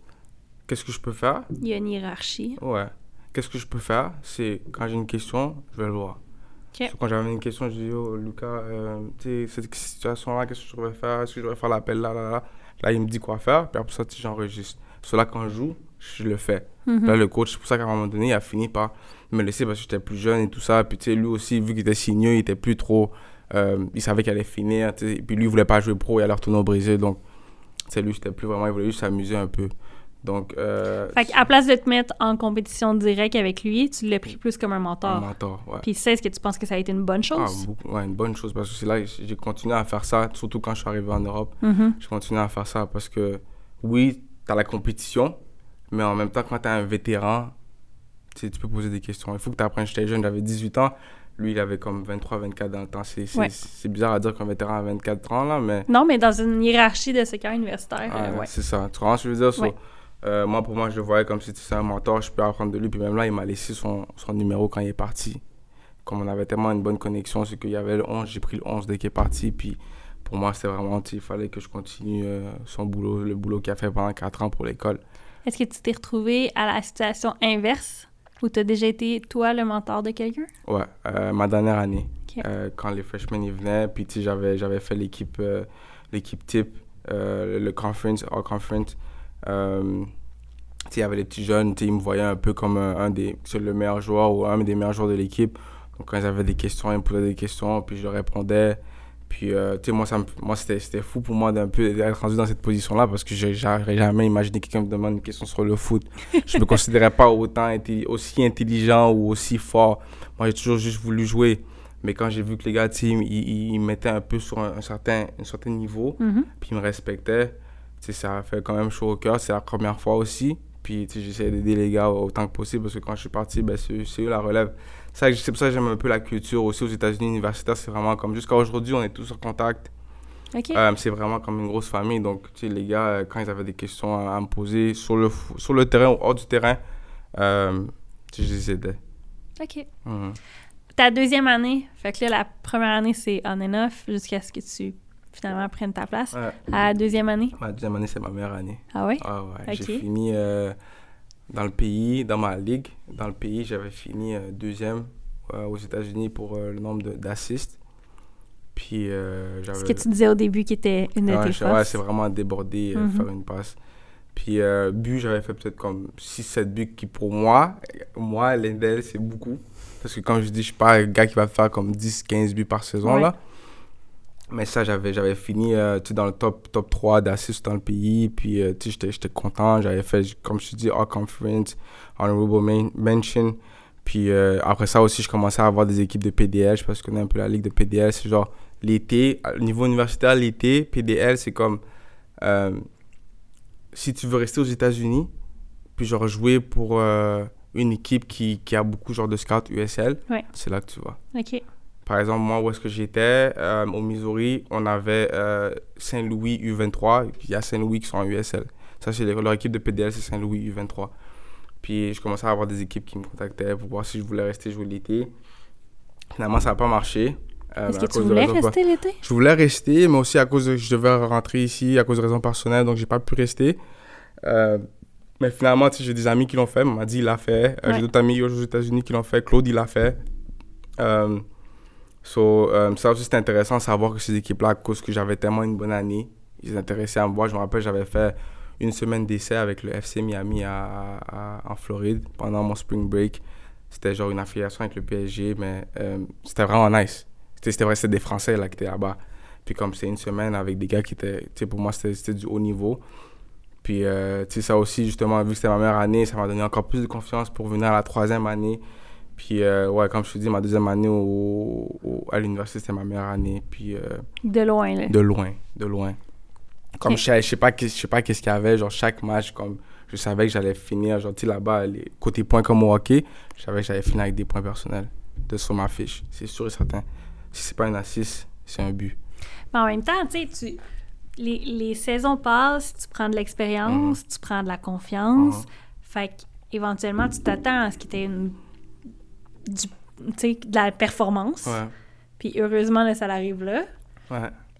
Qu'est-ce que je peux faire? Il y a une hiérarchie. Ouais. Qu'est-ce que je peux faire? C'est quand j'ai une question, je vais le voir. Quand j'avais une question, je dis, oh, Lucas, euh, tu sais, cette situation-là, qu'est-ce que je devrais faire? Est-ce que je devrais faire l'appel là, là, là? Là, il me dit quoi faire, puis après ça, j'enregistre. Cela, quand je joue, je le fais. Mhm. Là, le coach, c'est pour ça qu'à un moment donné, il a fini par me laisser parce que j'étais plus jeune et tout ça. Puis, tu sais, lui aussi, vu qu'il était signé, il était plus trop. euh, il savait qu'il allait finir. tu sais. Et puis, lui, il voulait pas jouer pro, il allait retourner au Brésil. Donc, tu sais, lui, c'était plus vraiment. Il voulait juste s'amuser un peu. Donc, euh, Fait qu'à place de te mettre en compétition directe avec lui, tu l'as pris plus comme un un mentor. mentor, ouais. Puis c'est ce que tu penses que ça a été une bonne Ah, chose? beaucoup- ouais, une bonne chose parce que c'est là j'ai continué à faire ça, surtout quand je suis arrivé en Europe. Mhm. Je continue à faire ça parce que, oui, tu as la compétition, mais en même temps, quand tu es un vétéran, tu peux poser des questions. Il faut que tu apprennes. J'étais jeune, j'avais 18 ans. Lui, il avait comme 23, 24 dans le temps. C'est Ouais. bizarre à dire qu'un vétéran a 24 ans, là, mais Non, mais dans une hiérarchie de soccer universitaire, euh, ouais, c'est ça. Tu comprends ce que je veux dire? So, Ouais. euh, moi, pour moi, je le voyais comme si c'était un mentor. Je peux apprendre de lui. Puis même là, il m'a laissé son, son numéro quand il est parti. Comme on avait tellement une bonne connexion, c'est qu'il y avait le 11, j'ai pris le 11 dès qu'il est parti. Puis pour moi, c'était vraiment, il fallait que je continue euh, son boulot, le boulot qu'il a fait pendant quatre ans pour l'école. Est-ce que tu t'es retrouvé à la situation inverse où tu as déjà été, toi, le mentor de quelqu'un? Ouais, euh, ma dernière année, euh, quand les freshmen y venaient, puis j'avais, j'avais fait l'équipe, l'équipe type, le conference, all conference. il y avait les petits jeunes, ils me voyaient un peu comme un, des, le meilleur joueur ou un des meilleurs joueurs de l'équipe. Donc quand ils avaient des questions, ils me posaient des questions, puis je répondais. Puis, euh, tu sais, moi, ça moi c'était fou pour moi d'un peu d'être rendu dans cette position-là parce que j'aurais jamais imaginé quelqu'un me demande une question sur le foot. je me considérais pas autant aussi intelligent ou aussi fort. Moi, j'ai toujours juste voulu jouer. Mais quand j'ai vu que les gars, tu ils, ils, mettaient un peu sur un, certain, un certain niveau, mm-hmm. puis ils me respectaient, tu sais, ça a fait quand même chaud au cœur. C'est la première fois aussi. Puis, tu sais, j'essaie d'aider les gars autant que possible parce que quand je suis parti, ben, c'est eux la relève. C'est pour ça que j'aime un peu la culture aussi aux États-Unis universitaires. C'est vraiment comme jusqu'à aujourd'hui, on est tous en contact. Euh, c'est vraiment comme une grosse famille. Donc, tu sais, les gars, euh, quand ils avaient des questions à, me poser sur le, sur le terrain ou hors du terrain, euh, je les aidais. OK. Mhm. Ta deuxième année, fait que là, la première année, c'est on and off jusqu'à ce que tu finalement prennes ta place. À la deuxième année? Ma deuxième année, c'est ma meilleure année. Ah oui? Ah ouais. J'ai fini dans le pays, dans ma ligue, dans le pays, j'avais fini euh, deuxième euh, aux États-Unis pour euh, le nombre d'assists. Puis j'avais. Ce que tu disais au début qui était une de tes forces. Ouais, c'est vraiment déborder, mm-hmm. faire une passe. Puis but, j'avais fait peut-être comme 6-7 buts qui pour moi, moi, l'un c'est beaucoup. Parce que comme je dis, je suis pas un gars qui va faire comme 10-15 buts par saison là. Mais ça, j'avais, j'avais fini euh, dans le top, top 3 d'assists dans le pays. Puis euh, j'étais, j'étais content. J'avais fait, comme je te dis, All Conference, Honorable Mention. Puis euh, après ça aussi, je commençais à avoir des équipes de PDL. Je sais pas si tu connais un peu la ligue de PDL. C'est genre l'été, au niveau universitaire, l'été, PDL, c'est comme si tu veux rester aux États-Unis, puis genre jouer pour une équipe qui, qui a beaucoup genre de scouts USL, c'est là que tu vas. OK. Par exemple, moi, où est-ce que j'étais, euh, au Missouri, on avait euh, Saint-Louis U23, puis il y a Saint-Louis qui sont en USL. Ça, c'est leur équipe de PDL, c'est Saint-Louis U23. Puis je commençais à avoir des équipes qui me contactaient pour voir si je voulais rester jouer l'été. Finalement, ça n'a pas marché. Euh, Est-ce que tu voulais rester l'été? Je voulais rester, mais aussi à cause de je devais rentrer ici, à cause de raisons personnelles, donc j'ai pas pu rester. mais finalement, j'ai des amis qui l'ont fait. m'a dit, il l'a fait. J'ai d'autres amis aux États-Unis qui l'ont fait. Claude, il l'a fait. So, euh, ça aussi, c'était intéressant de savoir que ces équipes-là, à cause que j'avais tellement une bonne année, ils s'intéressaient à moi. Je me rappelle, j'avais fait une semaine d'essai avec le FC Miami à, en Floride pendant mon spring break. C'était genre une affiliation avec le PSG, mais euh, c'était vraiment nice. C'était vrai, c'était des Français là, qui étaient là-bas. Puis comme c'était une semaine avec des gars qui étaient, pour moi, c'était du haut niveau. Puis, euh, ça aussi, justement, vu que c'était ma meilleure année, ça m'a donné encore plus de confiance pour venir à la troisième année. Puis, euh, ouais, comme je te dis, ma deuxième année au, à l'université, c'était ma meilleure année. Puis, euh, de loin, là. De loin, de loin. Comme je, je sais pas, je sais pas qu'est-ce qu'il y avait, genre chaque match, comme je savais que j'allais finir, genre, tu là-bas, les côté points comme au hockey, je savais que j'allais finir avec des points personnels de sur ma fiche. C'est sûr et certain. Si c'est pas un assist, c'est un but. Mais en même temps, tu sais, les, les saisons passent, tu prends de l'expérience, mhm. tu prends de la confiance. Mhm. Fait qu'éventuellement, tu t'attends à ce qu'il y ait une du, de la performance. Puis heureusement, là, ça arrive là.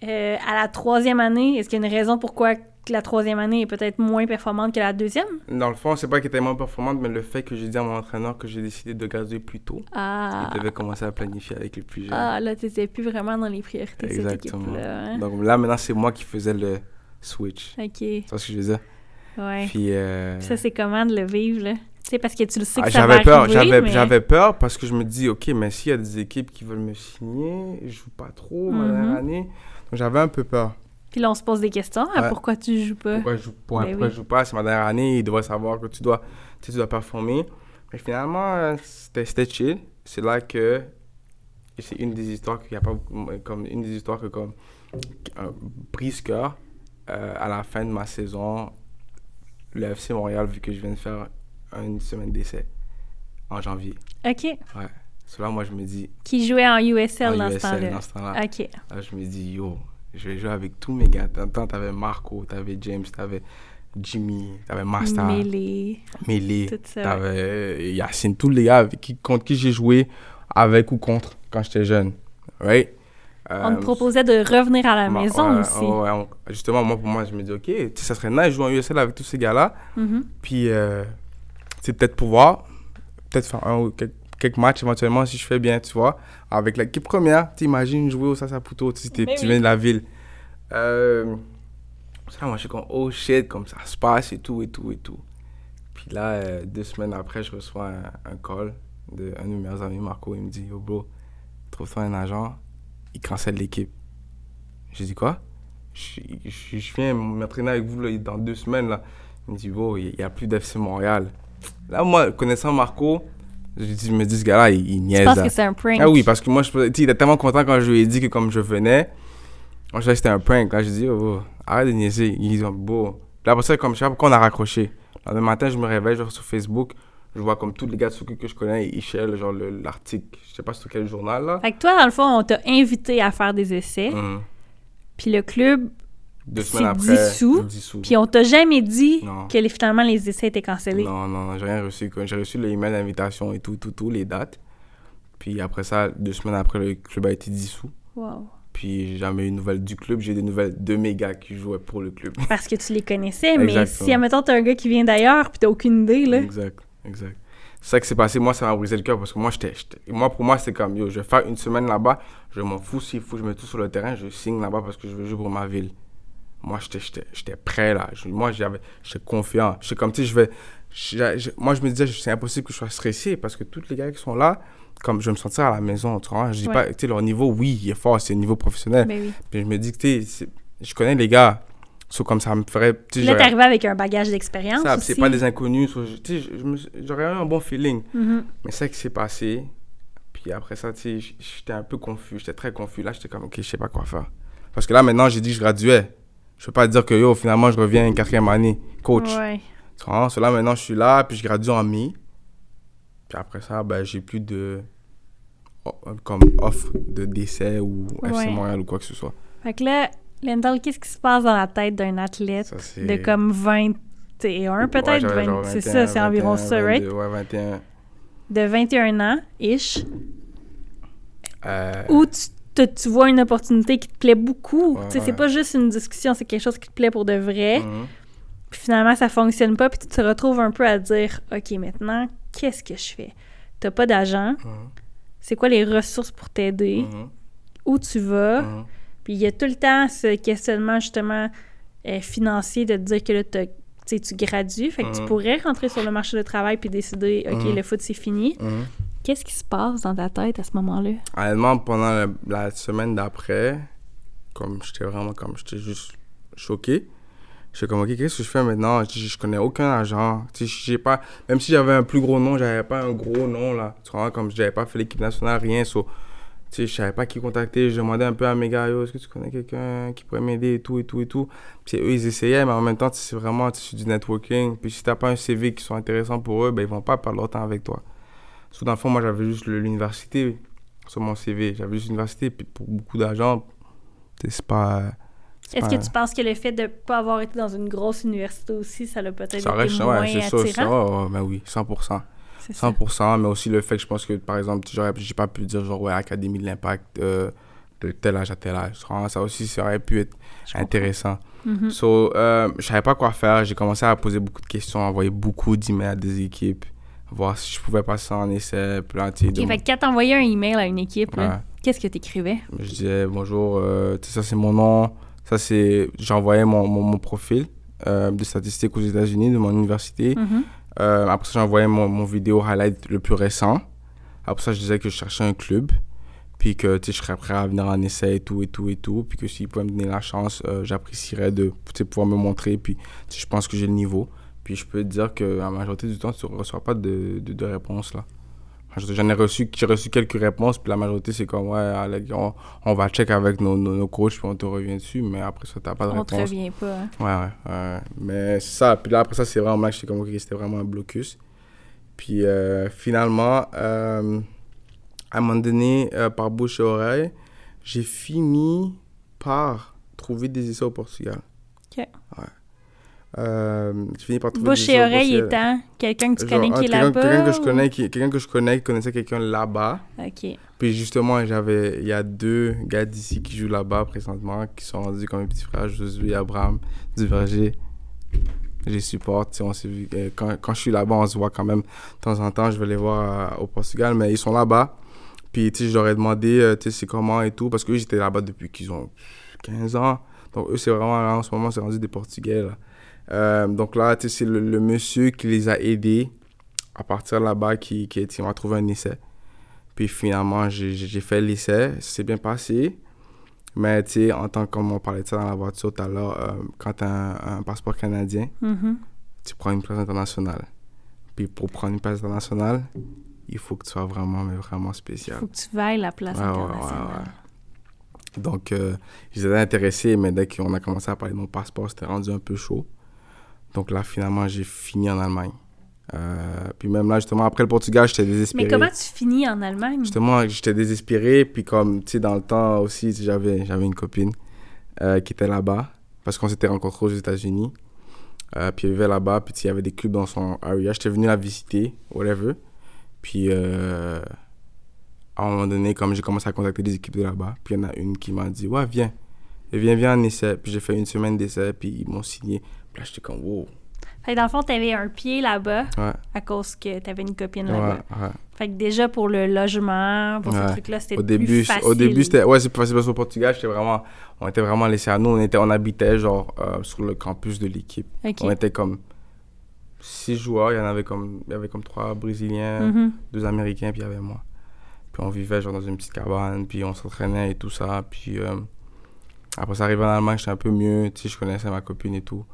Euh, à la troisième année, est-ce qu'il y a une raison pourquoi la troisième année est peut-être moins performante que la deuxième? Dans le fond, c'est pas qu'elle était moins performante, mais le fait que j'ai dit à mon entraîneur que j'ai décidé de gazer plus tôt. Ah. Il devait commencer à planifier avec les plus jeunes. Ah, là, t'étais plus vraiment dans les priorités cette équipe-là. Hein? Donc là, maintenant, c'est moi qui faisais le switch. OK. C'est ce que je disais. Ouais. Puis, euh... Ça, c'est comment de le vivre, là? Sais, parce que tu le sais que ah, ça va peur, J'avais j'avais peur parce que je me dis, OK, mais s'il y a des équipes qui veulent me signer, je joue pas trop ma dernière mhm. année. Donc j'avais un peu peur. Puis là, on se pose des questions. Ah, pourquoi tu joues pas? Pourquoi je joue, pas? Ben pourquoi je joue pas? C'est ma dernière année. Il devrait savoir que tu dois, tu, dois performer. Mais finalement, euh, c'était chill. C'est là que c'est une des histoires qu'il y a pas comme une des histoires que comme euh, brise cœur euh, à la fin de ma saison le FC Montréal vu que je viens de faire une semaine d'essai en janvier. OK. Ouais. Cela, moi, je me dis. Qui jouait en USL, dans, ce temps-là. dans ce temps-là. OK. Là, je me dis, yo, je vais jouer avec tous mes gars. T'entends, t'avais Marco, t'avais James, t'avais Jimmy, t'avais Master. Mélé. Mélé. T'avais Yacine, tous les gars avec qui, contre qui j'ai joué avec ou contre quand j'étais jeune. Right? on te proposait de revenir à la maison aussi. Ouais, justement, moi, pour moi, je me dis, OK, ça serait nice de jouer en USL avec tous ces gars-là. Mm-hmm. Puis, c'est peut-être pouvoir, peut-être faire un ou quelques, quelques, matchs éventuellement si je fais bien, tu vois. Avec l'équipe première, t'imagines jouer au Sasaputo tu viens de la ville. Euh, ça, moi, je suis comme, oh shit, comme ça se passe et tout, et tout, et tout. Puis là, euh, deux semaines après, je reçois un, call de un de mes meilleurs amis, Marco. Il me dit, yo bro, trouve-toi un agent, il cancelle l'équipe. Je dis quoi? Je, je, viens m'entraîner avec vous là, dans deux semaines. Là. Il me dit, bro, il n'y a plus d'FC Montréal. Là, moi, connaissant Marco, je, me dis, ce gars-là, il, il niaise. Je pense que c'est un prank. Ah oui, parce que moi, je, il était tellement content quand je lui ai dit que comme je venais, moi, je savais que c'était un prank. Là, je dis, oh, arrête de niaiser. Ils disent, beau. Là, après ça, comme je sais pas pourquoi on a raccroché. Le matin, je me réveille, je vais sur Facebook, je vois comme tous les gars de Suki que je connais, ils share genre l'article. Je sais pas sur quel journal, là. Fait que toi, dans le fond, on t'a invité à faire des essais. Mhm. Puis le club deux semaines après, dissous, dissous. Puis on t'a jamais dit que finalement les essais étaient cancellés? Non, non, non j'ai rien reçu. J'ai reçu l'email d'invitation et tout, tout, tout, les dates. Puis après ça, deux semaines après, le club a été dissous. Wow. Puis j'ai jamais eu de nouvelles du club. J'ai des nouvelles de mes gars qui jouaient pour le club. Parce que tu les connaissais, mais si, admettons, t'as un gars qui vient d'ailleurs, puis t'as aucune idée, là. Exact, exact. C'est ça qui s'est passé. Moi, ça m'a brisé le cœur parce que moi, j'étais. Moi, pour moi, c'est comme, yo, je vais faire une semaine là-bas. Je m'en fous s'il faut, je mets tout sur le terrain. Je signe là-bas parce que je veux jouer pour ma ville. Moi, j'étais prêt là. moi, j'avais, j'étais confiant. J'étais comme, tu sais, je vais. moi, je me disais, c'est impossible que je sois stressé parce que tous les gars qui sont là, comme je vais me sentir à la maison, tu vois. Je dis pas, tu sais, leur niveau, oui, il est fort, c'est niveau professionnel. Mais oui. Puis je me dis que, tu sais, je connais les gars. So, comme ça me ferait. Là, t'es arrivé avec un bagage d'expérience. Ça, c'est pas des inconnus. sais, j'aurais eu un bon feeling. Mm-hmm. Mais c'est ça qui s'est passé. Puis après ça, tu sais, j'étais un peu confus. J'étais très confus. Là, j'étais comme, OK, je sais pas quoi faire. Parce que là, maintenant, j'ai dit je graduais. Je peux pas dire que, yo, finalement, je reviens une quatrième année, coach. Ouais. Tu vois, là, maintenant, je suis là, puis je gradue en mi. Puis après ça, ben, j'ai plus de comme offre de décès ou FC Montréal ou quoi que ce soit. Fait que là, Lendal, qu'est-ce qui se passe dans la tête d'un athlète de comme 21 peut-être? c'est ça, c'est environ ça, right? Ouais, 21. De 21 ans, ish. Euh... Où tu, tu, vois une opportunité qui te plaît beaucoup. c'est pas juste une discussion, c'est quelque chose qui te plaît pour de vrai. Mhm. Puis finalement, ça fonctionne pas, puis tu te retrouves un peu à dire, OK, maintenant, qu'est-ce que je fais? T'as pas d'agent. Mhm c'est quoi les ressources pour t'aider, mm-hmm. où tu vas? Puis il y a tout le temps ce questionnement justement euh, financier de te dire que là, tu gradues, fait que tu pourrais rentrer sur le marché du travail puis décider, OK, le foot, c'est fini. Qu'est-ce qui se passe dans ta tête à ce moment-là? Honnêtement, pendant la semaine d'après, comme j'étais vraiment comme, j'étais juste choqué. Je suis comme, OK, qu'est-ce que je fais maintenant? Je, je connais aucun agent. j'ai pas, même si j'avais un plus gros nom, j'avais pas un gros nom, là. Tu vois, comme j'avais pas fait l'équipe nationale, rien. So, je savais pas qui contacter. Je demandais un peu à mes gars, est-ce que tu connais quelqu'un qui pourrait m'aider et tout, et tout, et tout? Puis eux, ils essayaient, mais en même temps, c'est vraiment du networking. Puis si t'as pas un CV qui soit intéressant pour eux, ben, ils vont pas perdre leur temps avec toi. Sous dans le fond, moi, j'avais juste l'université sur mon CV. J'avais juste l'université. Puis pour beaucoup d'agents, c'est pas est-ce que tu penses que le fait de ne pas avoir été dans une grosse université aussi, ça l'a peut-être été reste, moins ouais, attirant? Ça, ça, ben oui, 100%. 100%, mais aussi le fait que je pense que, par exemple, j'aurais pas pu dire, genre, ouais, Académie de l'Impact euh, de tel âge à tel âge. Ça aussi, ça aurait pu être intéressant. Mm so, euh, je savais pas quoi faire. J'ai commencé à poser beaucoup de questions, envoyer beaucoup d'emails à des équipes, voir si je pouvais passer en essai. planter. OK, fait que quand t'envoyais un email à une équipe, qu'est-ce que t'écrivais? Je disais, bonjour, euh, ça c'est mon nom ça, c'est. J'envoyais mon, mon, profil euh, de statistiques aux États-Unis de mon université. Mm-hmm. Euh, après ça, j'envoyais mon, mon vidéo highlight le plus récent. Après ça, je disais que je cherchais un club. Puis que je serais prêt à venir en essai et tout, et tout, et tout. Puis que s'ils pouvaient me donner la chance, j'apprécierais de pouvoir me montrer. Puis je pense que j'ai le niveau. Puis je peux te dire que la majorité du temps, tu ne reçois pas de, de, de réponse là. J'en ai reçu, j'ai reçu quelques réponses, puis la majorité, c'est comme, ouais, on, on, va check avec nos, nos, coachs, puis on te revient dessus, mais après ça, t'as pas de réponse. On te revient pas. Hein. Ouais, ouais, Mais c'est ça, puis là, après ça, c'est vraiment, j'étais comme, ok, c'était vraiment un blocus. Puis euh, finalement, euh, à un moment donné, euh, par bouche et oreille, j'ai fini par trouver des essais au Portugal. OK. Ouais. Euh, par trouver Bouche et oreille euh, étant quelqu'un que tu genre, connais ah, qui est là-bas. Quelqu'un que je connais, qui, quelqu'un que je connais, qui connaissait quelqu'un là-bas. Ok. Puis justement, j'avais, il y a deux gars d'ici qui jouent là-bas présentement, qui sont rendus comme mes petits frères, Josué et Abraham Duverger. Je les supporte, on s'est vu, euh, quand, quand je suis là-bas, on se voit quand même de temps en temps, je vais les voir euh, au Portugal, mais ils sont là-bas. Puis, tu sais, je leur ai demandé, tu sais, c'est comment et tout, parce que j'étais là-bas depuis qu'ils ont 15 ans. Donc, eux, c'est vraiment, là, en ce moment, c'est rendu des Portugais, là. Euh, donc là, c'est le, le monsieur qui les a aidés à partir là-bas qui, qui, qui m'a trouvé un essai. Puis finalement, j'ai fait l'essai, ça s'est bien passé. Mais tu sais, en tant que, comme on parlait de ça dans la voiture tout à l'heure, euh, quand tu as un, un passeport canadien, Mhm. tu prends une place internationale. Puis pour prendre une place internationale, il faut que tu sois vraiment, mais vraiment spécial. Faut que tu vailles la place Ouais, ouais, ouais, internationale. ouais. Donc, euh, j'étais intéressé, mais dès qu'on a commencé à parler de mon passeport, c'était rendu un peu chaud. Donc là, finalement, j'ai fini en Allemagne. Euh, puis même là, justement, après le Portugal, j'étais désespéré. Mais comment tu finis en Allemagne? Justement, j'étais désespéré. Puis comme, tu sais, dans le temps aussi, j'avais, j'avais une copine euh, qui était là-bas. Parce qu'on s'était rencontrés aux États-Unis. Euh, puis elle vivait là-bas. Puis il y avait des clubs dans son area. J'étais venu la visiter, whatever. Puis à un moment donné, comme j'ai commencé à contacter des équipes de là-bas, puis il y en a une qui m'a dit Ouais, viens. Et viens, viens en essai. Puis j'ai fait une semaine d'essai. Puis ils m'ont signé. Là, j'étais comme Wow. Fait que dans le fond, t'avais un pied là-bas Ouais, à cause que t'avais une copine là-bas. ouais. Fait que déjà pour le logement, pour ce truc-là, c'était plus début, facile. au début c'était ouais, c'est plus facile parce qu'au Portugal, j'étais vraiment on était vraiment laissés à nous, on était on habitait genre euh, sur le campus de l'équipe. On était comme six joueurs, il y en avait comme il y avait comme trois brésiliens, Mhm. deux américains puis il y avait moi. Puis on vivait genre dans une petite cabane, puis on s'entraînait et tout ça, puis euh, après ça arrivé en Allemagne, j'étais un peu mieux, tu sais, je connaissais ma copine et tout.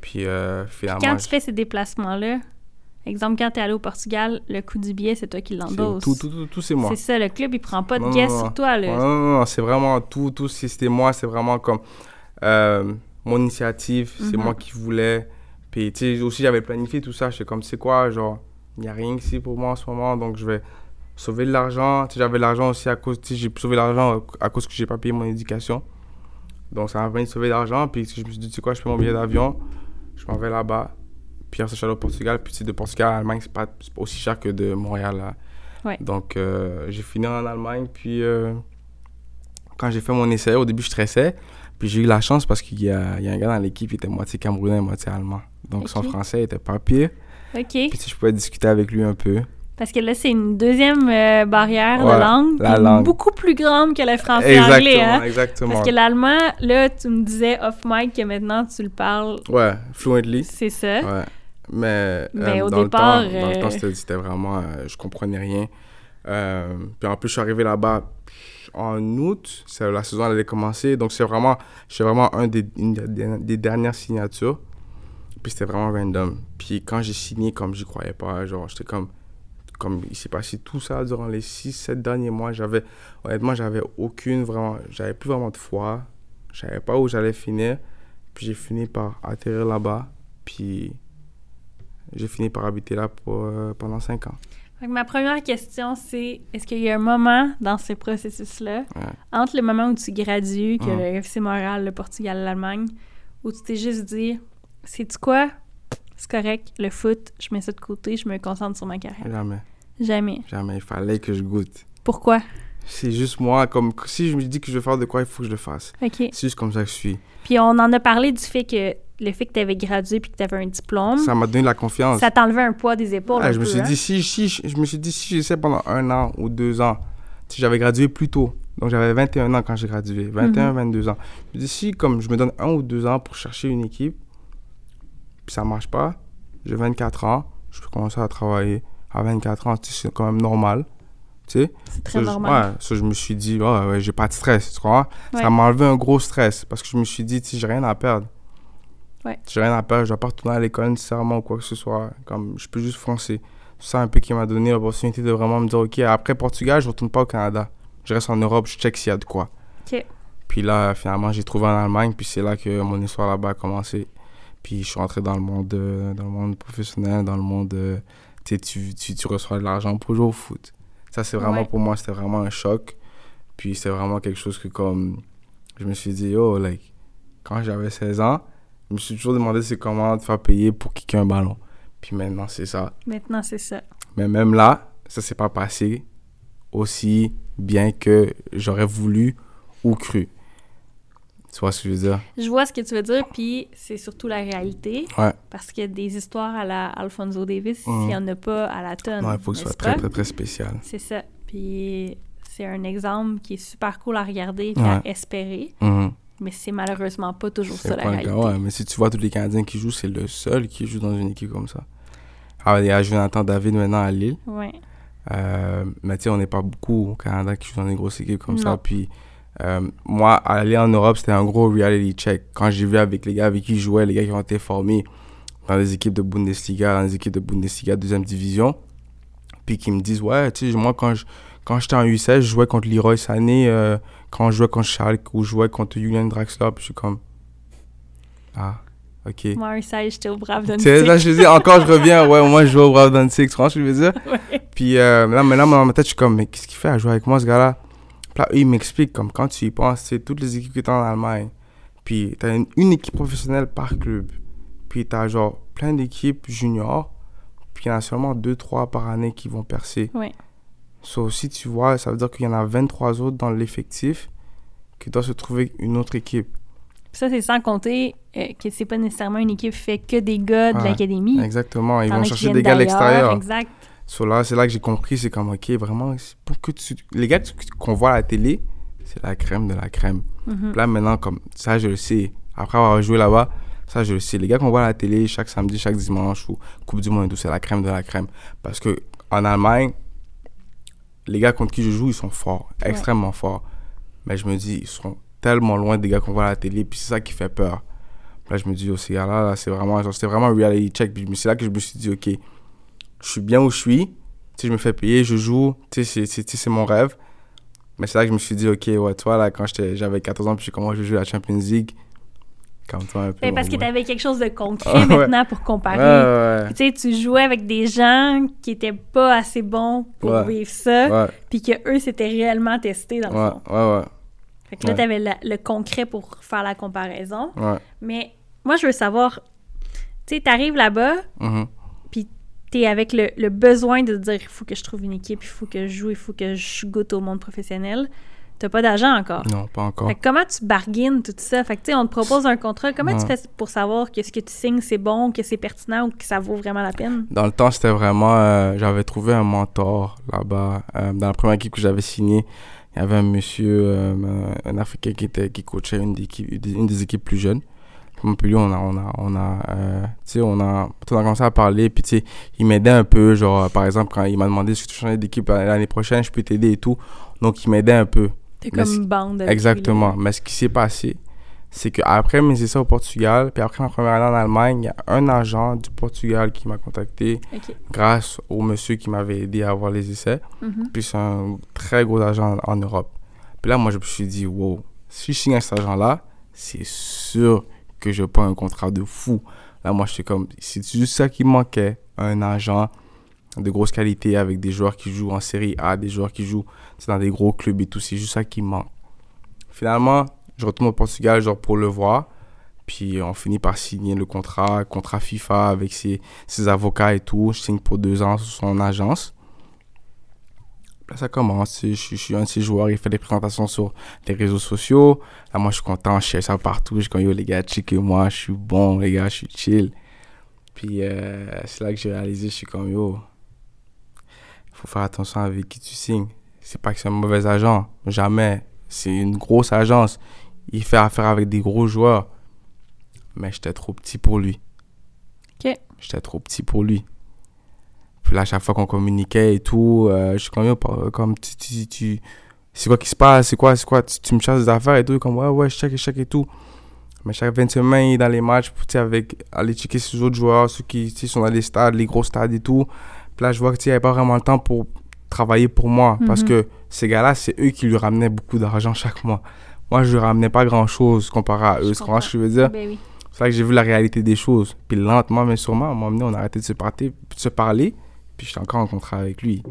Puis euh, finalement Quand tu fais ces déplacements-là, exemple, quand t'es allé au Portugal, le coût du billet, c'est toi qui c'est- l'endosse. tout, tout, tout, tout, c'est moi. C'est ça, le club, il prend pas de Non, sur toi, là. Non, non, non, c'est vraiment tout, tout, si c'était moi, c'est vraiment comme euh, mon initiative, c'est Mhm. moi qui voulais. Puis, tu sais, aussi, j'avais planifié tout ça, j'étais comme, c'est quoi, genre, il n'y a rien ici pour moi en ce moment, donc je vais sauver de l'argent. Tu sais, j'avais l'argent aussi à cause, tu sais, j'ai sauvé l'argent à cause que j'ai pas payé mon éducation. Donc, ça m'a permis de sauver de l'argent, puis je me suis dit, tu sais quoi, je fais mon billet d'avion, je m'en vais là-bas. Puis, après ça, je suis allé au Portugal, puis de Portugal à Allemagne, c'est pas, aussi cher que de Montréal, là. Ouais. Donc, euh, j'ai fini en Allemagne, puis euh, quand j'ai fait mon essai, au début, je stressais. Puis j'ai eu la chance parce qu'il y y a un gars dans l'équipe qui était moitié camerounais, moitié allemand. Donc son français était pas pire. OK. Puis je pouvais discuter avec lui un peu. Parce que là, c'est une deuxième euh, barrière Ouais, de langue. la langue. Beaucoup plus grande que le français et anglais, hein? exactement. Parce que l'allemand, là, tu me disais off-mic que maintenant, tu le parles. Ouais, fluently. C'est ça. Ouais. Mais, Mais euh, au dans départ, le temps, dans le euh, temps, c'était, vraiment... euh, je comprenais rien. Puis en plus, je suis arrivé là-bas en août. La saison elle allait commencer. Donc c'est vraiment... J'étais vraiment un des, une des dernières signatures. Puis c'était vraiment random. Puis quand j'ai signé, comme j'y croyais pas, genre, j'étais comme... Comme il s'est passé tout ça durant les 6-7 derniers mois, j'avais... Honnêtement, j'avais aucune vraiment... J'avais plus vraiment de foi. Je savais pas où j'allais finir. Puis j'ai fini par atterrir là-bas. Puis j'ai fini par habiter là pour, euh, pendant 5 ans. Ma première question, c'est est-ce qu'il y a un moment dans ce processus-là, Ouais. entre le moment où tu gradues, que le FC Montréal, le Portugal, l'Allemagne, où tu t'es juste dit, c'est-tu quoi? C'est correct, le foot, je mets ça de côté, je me concentre sur ma carrière. Jamais, Jamais. jamais. Il fallait que je goûte. Pourquoi? C'est juste moi, comme si je me dis que je vais faire de quoi, il faut que je le fasse. OK. C'est juste comme ça que je suis. Puis on en a parlé du fait que le fait que tu avais gradué puis que tu avais un diplôme, Ça m'a donné la confiance. ça t'enlevait un poids des épaules. Je me suis hein? dit, si, si, je me suis dit, si j'essaie pendant un an ou deux ans, si j'avais gradué plus tôt, donc j'avais 21 ans quand j'ai gradué, 21, Mhm. 22 ans. Je me dis, si comme je me donne un ou deux ans pour chercher une équipe, puis ça marche pas, j'ai 24 ans, je peux commencer à travailler à 24 ans, c'est quand même normal. Tu sais, C'est très Ça, je- normal. ouais, ça, je me suis dit, ouais, ouais, j'ai pas de stress, tu vois. Ouais. Ça m'a enlevé un gros stress parce que je me suis dit, tu j'ai rien à perdre. Ouais. J'ai rien à perdre, je dois pas retourner à l'école nécessairement ou quoi que ce soit. Comme, je peux juste foncer. C'est ça un peu qui m'a donné l'opportunité de vraiment me dire, ok, après Portugal, je retourne pas au Canada. Je reste en Europe, je check s'il y a de quoi. Puis là, finalement, j'ai trouvé en Allemagne, puis c'est là que mon histoire là-bas a commencé. Puis je suis rentré dans le monde, euh, dans le monde professionnel, dans le monde. euh, tu sais, tu, tu, tu reçois de l'argent pour jouer au foot. Ça, c'est vraiment Ouais. pour moi, c'était vraiment un choc. Puis c'est vraiment quelque chose que, comme. Je me suis dit, oh, like, quand j'avais 16 ans, Je me suis toujours demandé c'est comment te faire payer pour kicker un ballon. Puis maintenant, c'est ça. Maintenant, c'est ça. Mais même là, ça s'est pas passé aussi bien que j'aurais voulu ou cru. Tu vois ce que je veux dire? Je vois ce que tu veux dire, puis c'est surtout la réalité. Ouais. Parce que des histoires à la Alfonso Davis, il Mhm. n'y en a pas à la tonne. Non, il faut que ce soit très, très, très spécial. C'est ça. Puis c'est un exemple qui est super cool à regarder et Ouais. à espérer, Mhm. mais c'est malheureusement pas toujours ça la réalité. ouais. Mais si tu vois tous les Canadiens qui jouent, c'est le seul qui joue dans une équipe comme ça. Ah, il y a Jonathan David maintenant à Lille. Ouais. Euh, mais tu sais, on n'est pas beaucoup au Canada qui jouent dans des grosses équipes comme ça. Puis euh, moi, aller en Europe, c'était un gros reality check. Quand j'ai vu avec les gars avec qui je jouais, les gars qui ont été formés dans des équipes de Bundesliga, dans des équipes de Bundesliga deuxième division, puis qui me disent, ouais, tu sais, moi, quand je- quand j'étais en U16, je jouais contre Leroy Sané, euh, quand je jouais contre Schalke ou je jouais contre Julian Draxler, puis je suis comme, ah, ok. Moi, un sage, j'étais au Brave Tu sais, là, je dis, encore, je reviens, ouais, moi, je joue au Brave Danzig, tu vois ce que je veux dire? Ouais. Puis euh, là, maintenant, dans ma tête, je suis comme, mais qu'est-ce qu'il fait à jouer avec moi, ce gars-là? Là, eux, ils m'expliquent, comme, quand tu y penses, c'est toutes les équipes qui sont en Allemagne. Puis t'as une, une équipe professionnelle par club. Puis t'as genre plein d'équipes juniors. Puis il y en a seulement 2-3 par année qui vont percer. Ouais. Sauf si tu vois, ça veut dire qu'il y en a 23 autres dans l'effectif qui doivent se trouver une autre équipe. Puis ça, c'est sans compter euh, que c'est pas nécessairement une équipe fait que des gars de Ouais. l'académie. Exactement. Ils vont as chercher des gars à l'extérieur. Exact. So là, c'est là que j'ai compris, c'est comme, ok, vraiment, pour que tu... Les gars qu'on voit à la télé, c'est la crème de la crème. Mhm. Là, maintenant, comme ça, je le sais. Après avoir joué là-bas, ça, je le sais. Les gars qu'on voit à la télé chaque samedi, chaque dimanche ou Coupe du Monde et tout, c'est la crème de la crème. Parce que en Allemagne, les gars contre qui je joue, ils sont forts, extrêmement forts. Mais je me dis, ils sont tellement loin des gars qu'on voit à la télé, puis c'est ça qui fait peur. Là, je me dis, oh, ces gars-là, là, c'est vraiment, genre, c'était vraiment un reality check. Puis c'est là que je me suis dit, ok, je suis bien où je suis. Tu sais, je me fais payer, je joue. Tu sais, c'est- mon rêve. Mais c'est là que je me suis dit, ok, ouais, toi, là, quand j'étais- j'avais 14 ans, puis j'ai commencé à jouer à la Champions League, comme toi un peu. Ben, parce que tu avais quelque chose de concret ouais. maintenant pour comparer. Ouais, Tu sais, tu jouais avec des gens qui étaient pas assez bons pour vivre ça, puis que eux s'étaient réellement testés dans le fond. ouais, ouais, Fait que là, tu avais le concret pour faire la comparaison. Mais moi, je veux savoir, tu sais, t'arrives là-bas, Mhm. puis t'es avec le, le besoin de dire, il faut que je trouve une équipe, il faut que je joue, il faut que je goûte au monde professionnel. T'as pas d'argent encore. Non, pas encore. Fait que comment tu bargaines tout ça? Fait que, tu sais, on te propose un contrat. Comment tu fais pour savoir que ce que tu signes, c'est bon, que c'est pertinent ou que ça vaut vraiment la peine? Dans le temps, c'était vraiment. euh, j'avais trouvé un mentor là-bas. Euh, dans la première équipe que j'avais signée, il y avait un monsieur, euh, un Africain qui, était, qui coachait une des, équipes- une des équipes plus jeunes. Lui, on a, on a, on a, euh, on a, on a commencé à parler, puis tu sais, il m'aidait un peu, genre, par exemple, quand il m'a demandé si tu changes d'équipe l'année prochaine, je peux t'aider et tout. Donc, il m'aidait un peu. T'es comme une bande. avec Exactement. Mais ce qui s'est passé, c'est qu'après mes essais au Portugal, puis après ma première année en Allemagne, il y a un agent du Portugal qui m'a contacté grâce au monsieur qui m'avait aidé à avoir les essais. Mhm. Puis c'est un très gros agent en, en Europe. Puis là, moi, je me suis dit, wow, si je signe avec cet agent-là, c'est sûr que je prends un contrat de fou. Là, moi, je suis comme, c'est juste ça qui manquait, un agent de grosse qualité avec des joueurs qui jouent en série A, des joueurs qui jouent dans des gros clubs et tout. C'est juste ça qui manque. Finalement, je retourne au Portugal genre pour le voir. Puis on finit par signer le contrat, contrat FIFA avec ses, ses avocats et tout. Je signe pour deux ans sous son agence. Là, ça commence. Je, je suis un de ces joueurs. Il fait des présentations sur les réseaux sociaux. Là, moi, je suis content. Je share ça partout. Je suis comme, yo, les gars, checkez-moi. Je suis bon, les gars. Je suis chill. Puis euh, c'est là que j'ai réalisé. Je suis comme, yo, il faut faire attention avec qui tu signes. C'est pas que c'est un mauvais agent. Jamais. C'est une grosse agence. Il fait affaire avec des gros joueurs. Mais j'étais trop petit pour lui. OK. J'étais trop petit pour lui. Puis là, à chaque fois qu'on communiquait et tout, euh, je suis comme, comme tu, tu, tu- c'est quoi qui se passe, c'est quoi, c'est quoi, tu, tu me cherches des affaires et tout, comme, ouais, ouais, je check, je check et tout. Mais chaque 20 semaines, il est dans les matchs, tu sais, avec, aller checker ces autres joueurs, ceux qui, sont dans les stades, les gros stades et tout. Puis là, je vois que, tu n'y avait pas vraiment le temps pour travailler pour moi, parce Mhm. que ces gars-là, c'est eux qui lui ramenaient beaucoup d'argent chaque mois. Moi, je lui ramenais pas grand-chose comparé à eux, tu comprends ce que je veux dire? Ben oui. C'est là que j'ai vu la réalité des choses. Puis lentement, mais sûrement, à un moment donné, on a arrêté de se, parler, de se parler. Puis j'étais encore en contrat avec lui.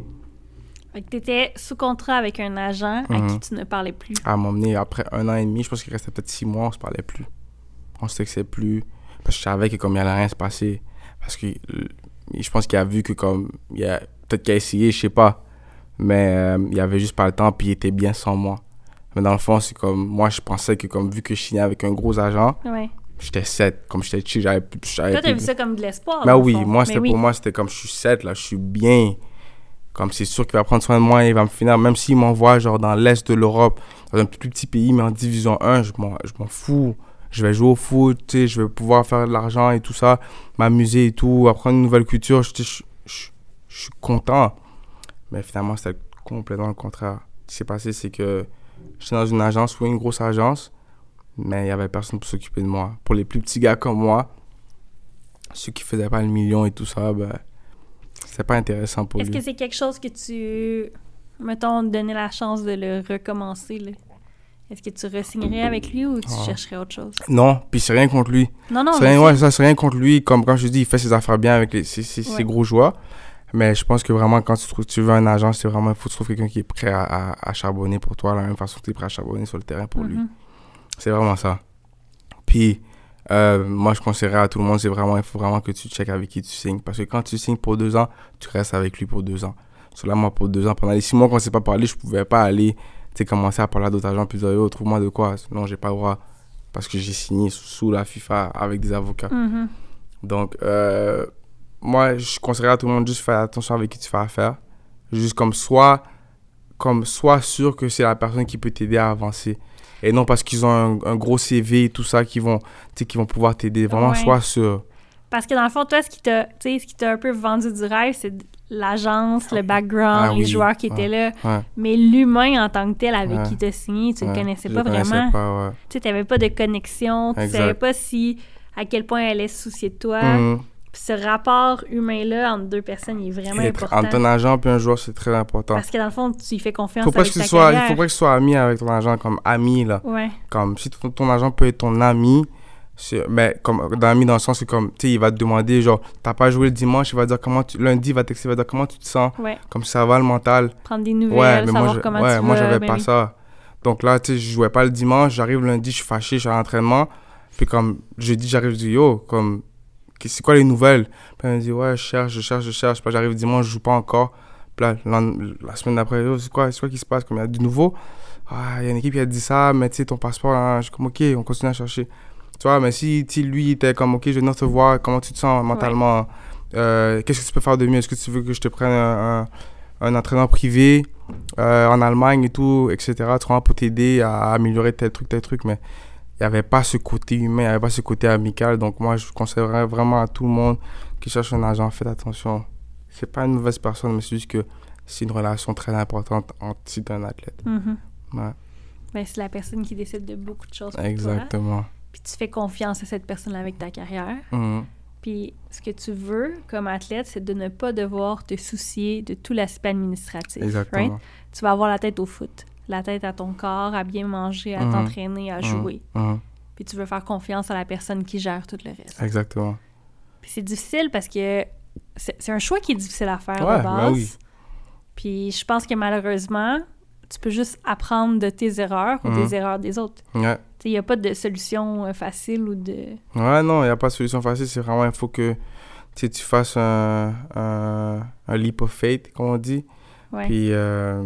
Fait que t'étais sous contrat avec un agent à Mhm. qui tu ne parlais plus. À donné, après un an et demi, je pense qu'il restait peut-être six mois, on se parlait plus. On se textait plus. Parce que je savais que comme il allait rien se passer. Parce que euh, je pense qu'il a vu que comme. Il a, peut-être qu'il a essayé, je sais pas. Mais euh, il avait juste pas le temps, puis il était bien sans moi. Mais dans le fond, c'est comme. Moi, je pensais que comme vu que je signais avec un gros agent, Ouais. J'étais 7. Comme j'étais chill, j'avais plus. Toi, t'as vu ça comme de l'espoir. Le oui, fond. moi, c'était oui. pour moi, c'était comme je suis 7, là, je suis bien. Comme c'est sûr qu'il va prendre soin de moi, il va me finir, même s'il m'envoie genre dans l'est de l'Europe, dans un plus petit pays, mais en division 1, je m'en, fous. Je vais jouer au foot, tu sais, je vais pouvoir faire de l'argent et tout ça, m'amuser et tout, apprendre une nouvelle culture, je, je, je, je suis content. Mais finalement, c'était complètement le contraire. Ce qui s'est passé, c'est que j'étais dans une agence, oui, une grosse agence, mais il n'y avait personne pour s'occuper de moi. Pour les plus petits gars comme moi, ceux qui faisaient pas le million et tout ça, ben, c'était pas intéressant pour Est-ce que c'est quelque chose que tu. Mettons, donner la chance de le recommencer, là? Est-ce que tu re-signerais avec lui ou tu Ah. chercherais autre chose? Non, puis c'est rien contre lui. Non, non, c'est rien, c'est- ouais, ça, c'est rien contre lui. Comme quand je te dis, il fait ses affaires bien avec les, ses, ses- gros joueurs. Mais je pense que vraiment, quand tu, trouves, tu veux un agent, c'est vraiment, il faut trouves quelqu'un qui est prêt à, à- à charbonner pour toi, de la même façon que tu es prêt à charbonner sur le terrain pour lui. C'est vraiment ça. Puis, euh, moi, je conseillerais à tout le monde, c'est vraiment, il faut vraiment que tu checkes avec qui tu signes. Parce que quand tu signes pour deux ans, tu restes avec lui pour deux ans. Cela, moi, pour deux ans, pendant les six mois qu'on ne s'est pas parlé, je pouvais pas aller, tu sais, commencer à parler à d'autres agents, puis dire, yo, trouve-moi de quoi. Non, j'ai pas le droit. Parce que j'ai signé sous, sous la FIFA avec des avocats. Mhm. Donc, euh, moi, je conseillerais à tout le monde juste faire attention avec qui tu fais affaire. Juste comme soit, comme soit sûr que c'est la personne qui peut t'aider à avancer. Et non parce qu'ils ont un, un gros CV et tout ça qui vont, tu sais, qui vont pouvoir t'aider. Vraiment, Ouais. sois sûr. Parce que dans le fond, toi, ce qui t'a, ce qui t'a un peu vendu du rêve, c'est l'agence, le background, Ah les joueurs qui ouais. étaient là. Ouais. Mais l'humain en tant que tel avec qui t'as signé, tu le connaissais pas le connaissais vraiment. pas. Tu sais, t'avais pas de connexion, tu Exact. savais pas si à quel point elle allait se soucier de toi. Mhm. Puis ce rapport humain-là entre deux personnes, il est vraiment Et tr- important. Entre un agent et un joueur, c'est très important. Parce que dans le fond, tu y fais confiance Faut pas avec que ta tu sois, il carrière. faut pas que tu sois ami avec ton agent comme ami, là. Ouais, comme si ton, ton agent peut être ton ami c'est- mais comme d'un ami dans le sens que comme tu sais il va te demander genre t'as pas joué le dimanche il va dire comment tu lundi il va texter il va dire comment tu te sens ouais. comme ça va le mental Prendre des nouvelles, ouais mais savoir moi comment ouais tu moi j'avais ben pas oui. ça donc là tu sais je jouais pas le dimanche j'arrive lundi je suis fâché je suis à l'entraînement puis comme jeudi j'arrive je dis yo comme c'est quoi les nouvelles? Puis elle me dit ouais je cherche je cherche je cherche. Puis j'arrive dimanche je joue pas encore. Puis là, la, la semaine d'après yo c'est quoi quoi qui se passe? Comme il y a du nouveau? Ah, il y a une équipe qui a dit ça, mais tu sais, ton passeport, hein, je suis comme, ok, on continue à chercher. Tu vois, mais si, lui, il était comme, ok, je venir te voir, comment tu te sens mentalement, Euh, qu'est-ce que tu peux faire de mieux, est-ce que tu veux que je te prenne un, un, un entraîneur privé euh, en Allemagne et tout, etc., tu vois, pour t'aider à améliorer tel truc, tel truc, mais il n'y avait pas ce côté humain, il n'y avait pas ce côté amical, donc moi, je conseillerais vraiment à tout le monde qui cherche un agent, faites attention. C'est pas une mauvaise personne, mais c'est juste que c'est une relation très importante entre si un athlète. Mhm. Ouais. Ben, c'est la personne qui décide de beaucoup de choses pour toi. Exactement. Puis tu fais confiance à cette personne-là avec ta carrière. Mhm. Puis ce que tu veux comme athlète, c'est de ne pas devoir te soucier de tout l'aspect administratif. Exactement. right? Tu vas avoir la tête au foot, la tête à ton corps, à bien manger, à Mhm. t'entraîner, à Mhm. jouer. Mhm. Puis tu veux faire confiance à la personne qui gère tout le reste. Exactement. Puis c'est difficile parce que c'est un choix qui est difficile à faire Ouais, de ben base. oui. Puis je pense que malheureusement, tu peux juste apprendre de tes erreurs ou des erreurs des autres. Ouais. Il n'y a pas de solution euh, facile ou de... Ouais, non, il n'y a pas de solution facile. C'est vraiment, il faut que tu fasses un, un, un leap of faith, comme on dit. Ouais. Puis, euh,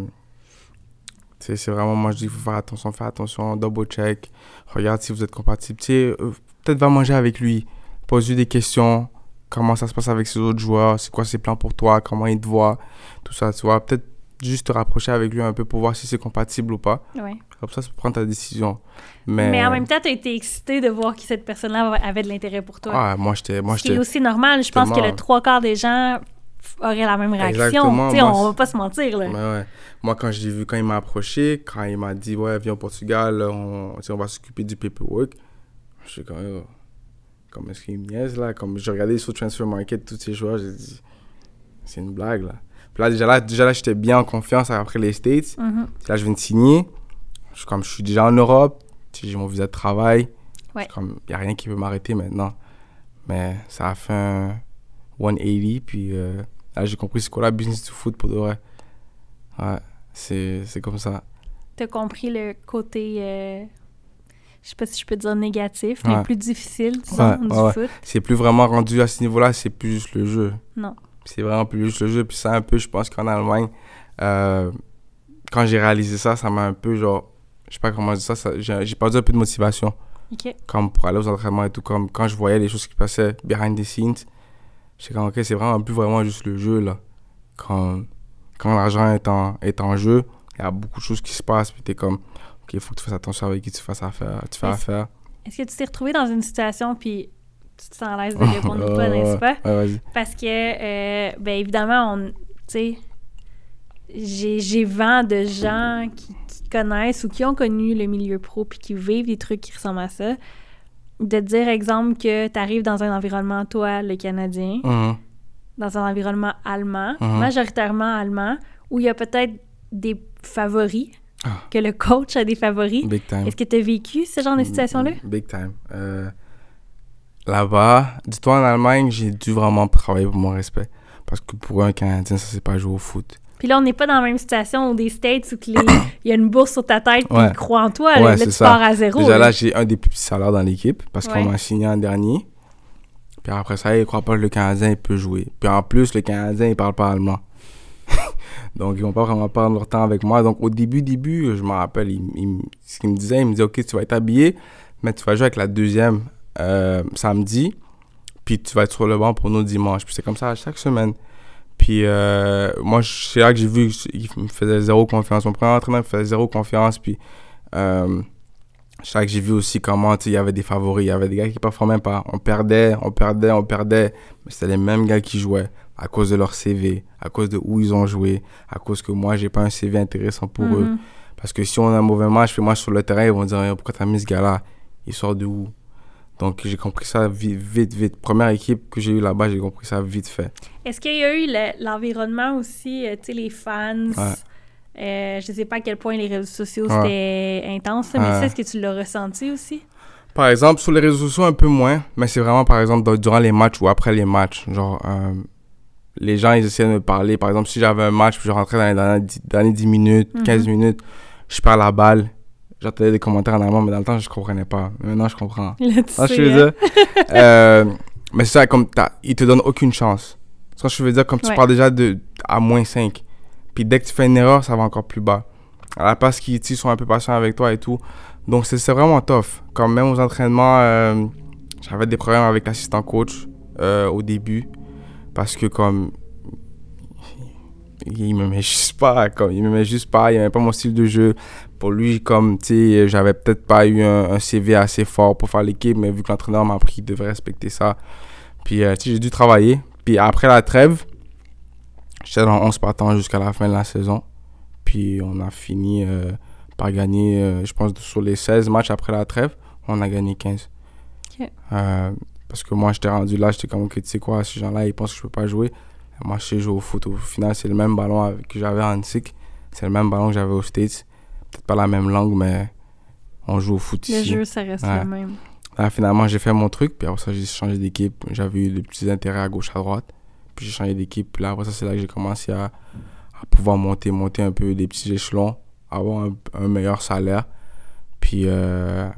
c'est vraiment, moi, je dis, il faut faire attention, faire attention, double check. Regarde si vous êtes compatible. Tu sais, euh, peut-être va manger avec lui. Pose-lui des questions. Comment ça se passe avec ses autres joueurs? C'est quoi ses plans pour toi? Comment il te voit? Tout ça, tu vois. Peut-être juste te rapprocher avec lui un peu pour voir si c'est compatible ou pas. Ouais. Comme ça, tu prendre ta décision. Mais, Mais en même temps, tu as été excité de voir que cette personne-là avait de l'intérêt pour toi. Ah, moi, j'étais. Moi, Ce qui est j'étais. aussi normal. Je pense que le trois quarts des gens auraient la même réaction. Moi, on va pas se mentir, là. Ouais, ouais. Moi, quand j'ai vu, quand il m'a approché, quand il m'a dit, ouais, viens au Portugal, on, on va s'occuper du paperwork, je suis comme, Yo, comme est-ce qu'il me niaise, là? Comme j'ai regardé sur Transfer Market, tous ces joueurs, j'ai dit, c'est une blague, là. Puis là, déjà là, déjà là j'étais bien en confiance après les States. Mhm. Là, je viens de signer. Je suis comme, je suis déjà en Europe, j'ai mon visa de travail. Ouais. Il n'y a rien qui peut m'arrêter maintenant. Mais ça a fait un 180, puis euh, là, j'ai compris c'est quoi la business du foot pour de vrai? Ouais, c'est comme ça. T'as compris le côté... euh, je sais pas si je peux dire négatifs, mais Ouais. plus difficiles, disons, Ouais, du ouais, foot. C'est plus vraiment rendu à ce niveau-là, c'est plus juste le jeu. Non. C'est vraiment plus juste le jeu. Puis ça, un peu, je pense qu'en Allemagne, euh, quand j'ai réalisé ça, ça m'a un peu genre. Je sais pas comment dire ça, ça j'ai j'ai perdu un peu de motivation. OK. Comme pour aller aux entraînements et tout. Comme quand je voyais les choses qui passaient behind the scenes, j'étais comme, ok, c'est vraiment plus vraiment juste le jeu, là. Quand, quand l'argent est en, est en jeu, il y a beaucoup de choses qui se passent. Puis t'es comme, ok, il faut que tu fasses attention avec qui tu fasses affaire. Tu fais Mais affaire. Est-ce que tu t'es retrouvé dans une situation, puis tu te sens à l'aise de répondre ou pas, n'est-ce pas? Ouais. Parce que, euh, ben évidemment, on, tu sais, j'ai j'ai vent de gens qui, qui connaissent ou qui ont connu le milieu pro puis qui vivent des trucs qui ressemblent à ça. De dire, exemple, que tu arrives dans un environnement, toi, le Canadien, Mhm. dans un environnement allemand, Mhm. majoritairement allemand, où il y a peut-être des favoris, Ah. que le coach a des favoris. Big time. Est-ce que tu as vécu ce genre de situation-là? Big time. Euh, Là-bas, dis-toi en Allemagne, j'ai dû vraiment travailler pour mon respect. Parce que pour un Canadien, ça, c'est pas jouer au foot. Puis là, on n'est pas dans la même situation où des States où il y a une bourse sur ta tête puis Ouais. ils croient en toi. Ouais, là, tu ça. pars à zéro. Déjà là. là, j'ai un des plus petits salaires dans l'équipe parce qu'on m'a signé en dernier. Puis après ça, ils croient pas que le Canadien il peut jouer. Puis en plus, le Canadien, il parle pas allemand. Donc, ils vont pas vraiment prendre leur temps avec moi. Donc, au début, début, je me rappelle, il, il- ce qu'il me disait, il me disait, OK, tu vas être habillé, mais tu vas jouer avec la deuxième euh, samedi, puis tu vas être sur le banc pour nous dimanche. Puis c'est comme ça chaque semaine. Puis euh, moi, c'est là que j'ai vu qu'il me faisait zéro confiance. Mon premier entraîneur me faisait zéro confiance. Puis euh, c'est là que j'ai vu aussi comment il y avait des favoris. Il y avait des gars qui performaient pas. On perdait, on perdait, on perdait. Mais c'était les mêmes gars qui jouaient à cause de leur CV, à cause de où ils ont joué, à cause que moi, j'ai pas un CV intéressant pour eux. Mhm. Parce que si on a un mauvais match, puis moi sur le terrain, ils vont dire Eh, pourquoi t'as mis ce gars-là? Il sort de où? Donc j'ai compris ça vite, vite, vite. Première équipe que j'ai eue là-bas, j'ai compris ça vite fait. Est-ce qu'il y a eu le- l'environnement aussi, euh, tu sais, les fans? Ouais. Euh, je sais pas à quel point les réseaux sociaux Ouais. c'était intense, mais Ouais. est-ce que tu l'as ressenti aussi? Par exemple, sur les réseaux sociaux, un peu moins, mais c'est vraiment par exemple dans- durant les matchs ou après les matchs. Genre, euh, les gens ils essaient de me parler. Par exemple, si j'avais un match, puis je rentrais dans les dernières dix- dernières 10 minutes, Mhm. 15 minutes, je perds la balle. J'entendais des commentaires en allemand, mais dans le temps, je comprenais pas. Maintenant, je comprends. Là, tu Ah, je veux hein? dire. euh, mais c'est ça, comme ils te donnent aucune chance. Que je veux dire, comme tu Ouais. pars déjà de, à moins 5. Puis dès que tu fais une erreur, ça va encore plus bas. À la place qu'ils sont un peu patients avec toi et tout. Donc c'est vraiment tough. Comme même aux entraînements, euh, j'avais des problèmes avec l'assistant coach euh, au début. Parce que comme. Il me met juste pas, comme, il me met juste pas, il aimait pas mon style de jeu. Pour lui, comme, tu sais, j'avais peut-être pas eu un, un CV assez fort pour faire l'équipe, mais vu que l'entraîneur m'a appris, il devait respecter ça. Puis, euh, tu sais, j'ai dû travailler. Puis après la trêve, j'étais dans 11 partants jusqu'à la fin de la saison. Puis on a fini euh, par gagner, euh, je pense, sur les 16 matchs après la trêve, on a gagné 15. Ok. Euh, parce que moi, j'étais rendu là, j'étais comme, ok, tu sais quoi, ces gens-là, ils pensent que je peux pas jouer. Moi, je sais jouer au foot. Au final, c'est le même ballon que j'avais en SIC. C'est le même ballon que j'avais aux States. Peut-être pas la même langue, mais on joue au foot Le ici. jeu, ça reste Ouais. le même. Là, finalement, j'ai fait mon truc, puis après ça, j'ai changé d'équipe. J'avais eu des petits intérêts à gauche, à droite. Puis j'ai changé d'équipe. Puis là, après ça, c'est là que j'ai commencé à, à pouvoir monter, monter un peu des petits échelons, avoir un, un meilleur salaire. Puis, euh,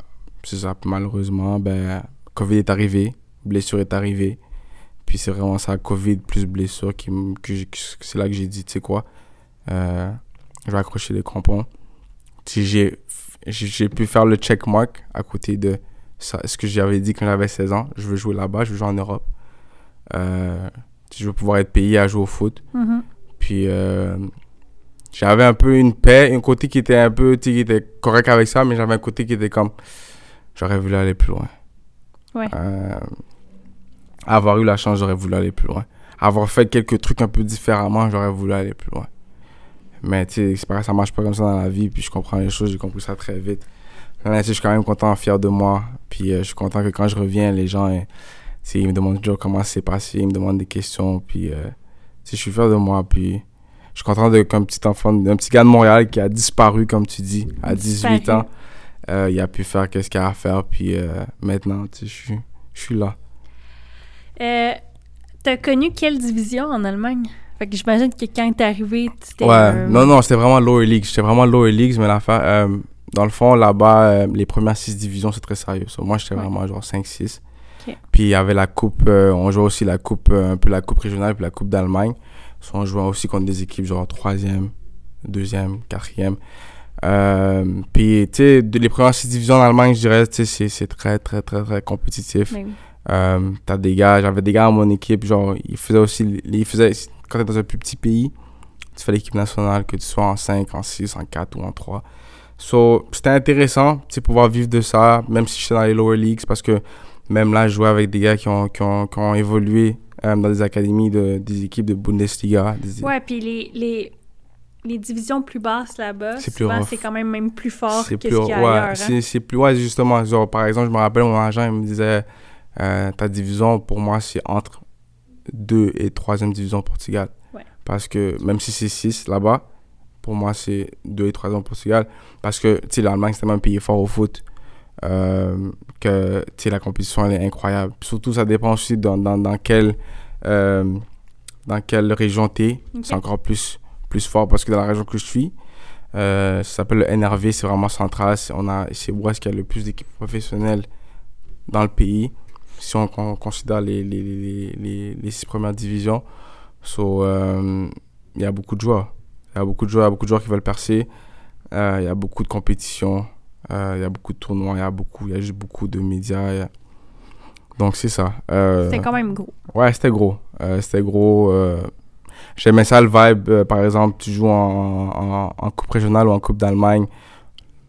c'est ça. Malheureusement, ben, Covid est arrivé, blessure est arrivée. Puis c'est vraiment ça, Covid plus blessure, qui, que c'est là que j'ai dit, tu sais quoi, euh, je vais accrocher les crampons. Si j'ai j'ai pu faire le check mark à côté de ça, ce que j'avais dit quand j'avais 16 ans. Je veux jouer là-bas, je veux jouer en Europe. Euh, je veux pouvoir être payé à jouer au foot. Mhm. Puis euh, j'avais un peu une paix, un côté qui était un peu, qui était correct avec ça, mais j'avais un côté qui était comme, j'aurais voulu aller plus loin. Ouais. Euh, avoir eu la chance, j'aurais voulu aller plus loin. Avoir fait quelques trucs un peu différemment, j'aurais voulu aller plus loin. Mais tu sais, ça marche pas comme ça dans la vie, puis je comprends les choses, j'ai compris ça très vite. Là, tu sais, je suis quand même content, fier de moi, puis euh, je suis content que quand je reviens, les gens, euh, sais, ils me demandent toujours comment c'est passé, ils me demandent des questions, puis euh, je suis fier de moi, puis je suis content de qu'un petit enfant, un petit gars de Montréal qui a disparu, comme tu dis, à 18 Disparu. ans, euh, il a pu faire qu'est-ce qu'il a à faire, puis euh, maintenant, tu sais, je suis, je suis là. T'as connu quelle division en Allemagne? Fait que j'imagine que quand t'es arrivé, c'était. Ouais, un- non, non, c'était vraiment lower league. J'étais vraiment lower league, mais l'affaire, euh, dans le fond, là-bas, euh, les premières six divisions, c'est très sérieux. So, moi, j'étais Ouais. vraiment genre 5-6. Ok. Puis il y avait la coupe, euh, on jouait aussi la coupe, euh, un peu la coupe régionale, puis la coupe d'Allemagne. So, on jouait aussi contre des équipes genre troisième, deuxième, quatrième. Euh, puis, tu sais, les premières six divisions en Allemagne, je dirais, tu sais, c'est- très, très, très, très compétitif. Oui. Euh, t'as des gars, j'avais des gars à mon équipe, genre, ils faisaient aussi, ils faisaient, quand t'es dans un plus petit pays, tu fais l'équipe nationale, que tu sois en 5, en 6, en 4 ou en 3. So, c'était intéressant, tu pouvoir vivre de ça, même si j'étais dans les lower leagues, parce que même là, je jouais avec des gars qui ont, qui ont, qui ont évolué euh, dans des académies, de, des équipes de Bundesliga. Des, Ouais, puis les, les, les divisions plus basses là-bas, C'est quand même même plus fort c'est que plus, ce qu'il y a ouais, ailleurs. hein. c'est, c'est plus, ouais, justement, genre, par exemple, je me rappelle, mon agent, il me disait, euh, ta division, pour moi, c'est entre 2 et 3e division au Portugal. Ouais. Parce que, même si c'est 6 là-bas, pour moi, c'est 2 et 3e au Portugal. Parce que, tu l'Allemagne, c'est tellement un pays fort au foot, euh, que, tu la compétition, elle est incroyable. Surtout, ça dépend aussi dans, dans, dans quelle, euh, dans quelle région t'es. Ok. C'est encore plus, plus fort parce que dans la région que je suis, euh, ça s'appelle le NRV, c'est vraiment central. C'est, on a, c'est où est-ce qu'il y a le plus d'équipes professionnelles dans le pays, si on, con- considère les, les, les, six premières divisions. So, euh, il y a beaucoup de joueurs. Il y a beaucoup de joueurs, il beaucoup de joueurs qui veulent percer. Euh, il y a beaucoup de compétitions. Euh, il y a beaucoup de tournois. Il y a beaucoup, il y a juste beaucoup de médias. il Donc, c'est ça. Euh, C'est quand même gros. Ouais, c'était gros. Euh, c'était gros. euh, J'aimais ça le vibe. euh, par exemple, tu joues en, en, en Coupe régionale ou en Coupe d'Allemagne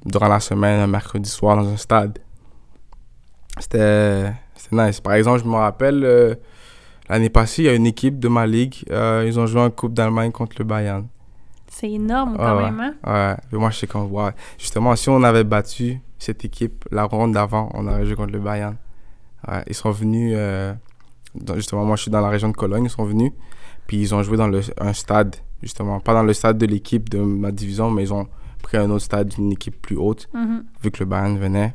durant la semaine, un mercredi soir dans un stade. C'était c'était nice. Par exemple, je me rappelle, euh, l'année passée, il y a une équipe de ma ligue. euh, ils ont joué en Coupe d'Allemagne contre le Bayern. C'est énorme Ah quand ouais. même, hein? Ouais. Et moi, je sais comme, ouais. Justement, si on avait battu cette équipe la ronde d'avant, on aurait joué contre le Bayern. Ouais. Ils sont venus, euh, dans- justement, moi, je suis dans la région de Cologne, ils sont venus. Puis ils ont joué dans le, un stade, justement. Pas dans le stade de l'équipe de ma division, mais ils ont pris un autre stade d'une équipe plus haute, Mhm. vu que le Bayern venait.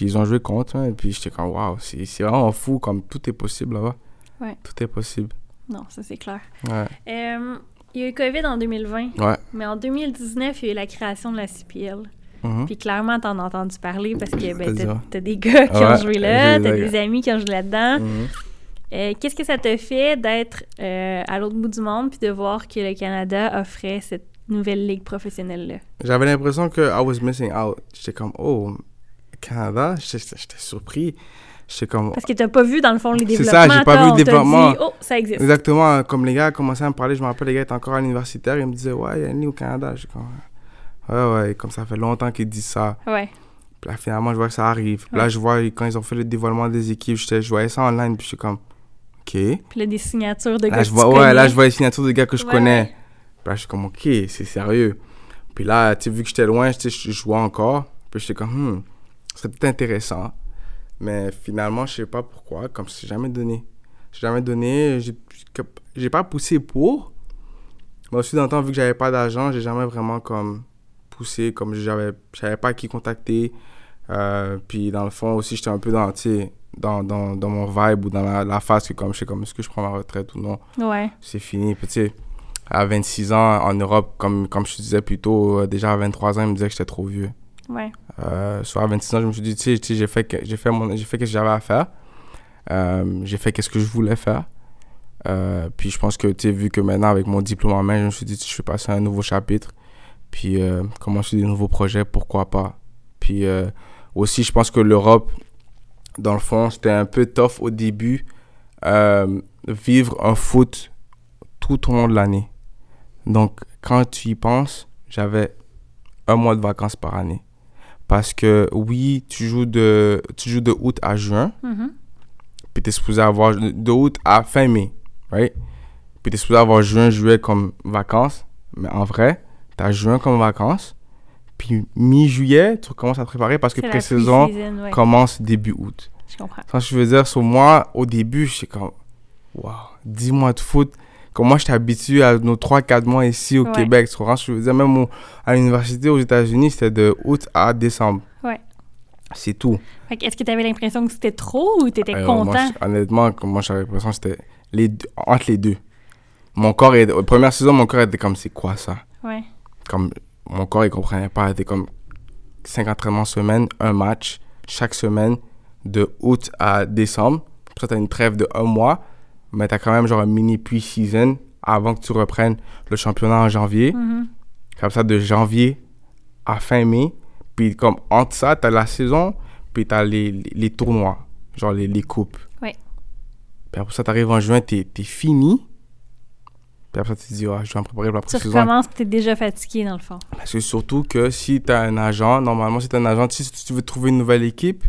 Puis ils ont joué contre, hein, et puis j'étais comme, waouh, c'est vraiment fou, comme tout est possible là-bas. Ouais. Tout est possible. Non, ça c'est clair. Ouais. Euh, il y a eu COVID en 2020, Ouais. mais en 2019, il y a eu la création de la CPL. Mhm. Puis clairement, t'en as entendu parler parce que ben, t'as, des gars qui ont joué là, t'as des amis qui ont joué là-dedans. Mhm. Euh, qu'est-ce que ça te fait d'être euh, à l'autre bout du monde puis de voir que le Canada offrait cette nouvelle ligue professionnelle-là? J'avais l'impression que I was missing out. J'étais comme, oh, Canada, j'étais surpris. Comme, Parce que t'as pas vu, dans le fond, les C'est développements. ça, j'ai pas vu le développement. dit, oh, ça existe. exactement comme les gars commençaient à me parler. Je me rappelle, les gars étaient encore à l'universitaire. Ils me disaient, ouais, il y a une au Canada. J'étais comme, ouais, ouais, comme ça fait longtemps qu'ils disent ça. Ouais. Puis là, finalement, je vois que ça arrive. Puis Là, Ouais. je vois quand ils ont fait le dévoilement des équipes, je voyais ça online. Puis je suis comme, ok. Puis là, des signatures de gars Là, que je tu vois, ouais, connais. là, je vois les signatures des gars que je Ouais, connais. ouais. Puis là, je suis comme, ok, c'est sérieux. Puis là, tu sais, vu que j'étais loin, tu je je jouais encore. Puis j'étais comme, hmm, c'est peut-être intéressant. Mais finalement, je sais pas pourquoi, comme c'est jamais donné. J'ai jamais donné, j'ai j'ai pas poussé pour. Mais aussi, dans le temps, vu que j'avais pas d'argent, j'ai jamais vraiment comme poussé, comme j'avais je savais pas qui contacter. Euh, puis dans le fond aussi, j'étais un peu dans, dans, dans, dans mon vibe ou dans la, la phase que comme je sais comme est-ce que je prends ma retraite ou non? Ouais. c'est fini. Puis, tu sais, à 26 ans, en Europe, comme, comme je te disais plus tôt, euh, déjà à 23 ans, ils me disaient que j'étais trop vieux. Ouais. Euh, soit à 26 ans, je me suis dit, tu sais, j'ai fait, j'ai fait, mon, j'ai fait ce que j'avais à faire. Euh, j'ai fait ce que je voulais faire. Euh, puis je pense que, tu vu que maintenant, avec mon diplôme en main, je me suis dit, je vais passer à un nouveau chapitre. Puis euh, commencer des nouveaux projets, pourquoi pas. Puis aussi, je pense que l'Europe, dans le fond, c'était un peu tough au début. vivre un foot tout au long de l'année. Donc, quand tu y penses, j'avais un mois de vacances par année. Parce que oui, tu joues de, tu joues de août à juin, Mhm. puis tu es supposé avoir de août à fin mai, right? Puis tu es supposé avoir juin, juillet comme vacances, mais en vrai, tu as juin comme vacances, puis mi-juillet, tu commences à te préparer parce que pré-saison ouais. commence début août. Je comprends. Je veux dire, sur moi, au début, je suis comme, waouh, 10 mois de foot. Comme moi, j'étais habitué à nos 3-4 mois ici au Ouais. Québec. Tu comprends? Je dire, même au- à l'université aux États-Unis, c'était de août à décembre. Ouais. C'est tout. Est-ce que tu avais l'impression que c'était trop ou tu étais Euh, moi, content? je- honnêtement, moi, j'avais l'impression que c'était les deux- entre les deux. Mon corps, est, première saison, mon corps était comme, c'est quoi ça? Ouais. Comme, mon corps, il comprenait pas. Il était comme, 5 entraînements semaine, un match chaque semaine de août à décembre. Après tu as une trêve de un mois, mais tu as quand même genre un mini pre-season avant que tu reprennes le championnat en janvier. Mhm. Comme ça, de janvier à fin mai. Puis comme entre ça, tu as la saison, puis tu as les, les, les tournois, genre les, les coupes. Ouais. Puis après ça, tu arrives en juin, tu es, fini. Puis après ça, tu te dis, ah, je vais me préparer pour la Tu pré-saison. recommences, tu es déjà fatigué dans le fond. Parce que surtout que si tu as un agent, normalement, si tu as un agent, si tu veux trouver une nouvelle équipe,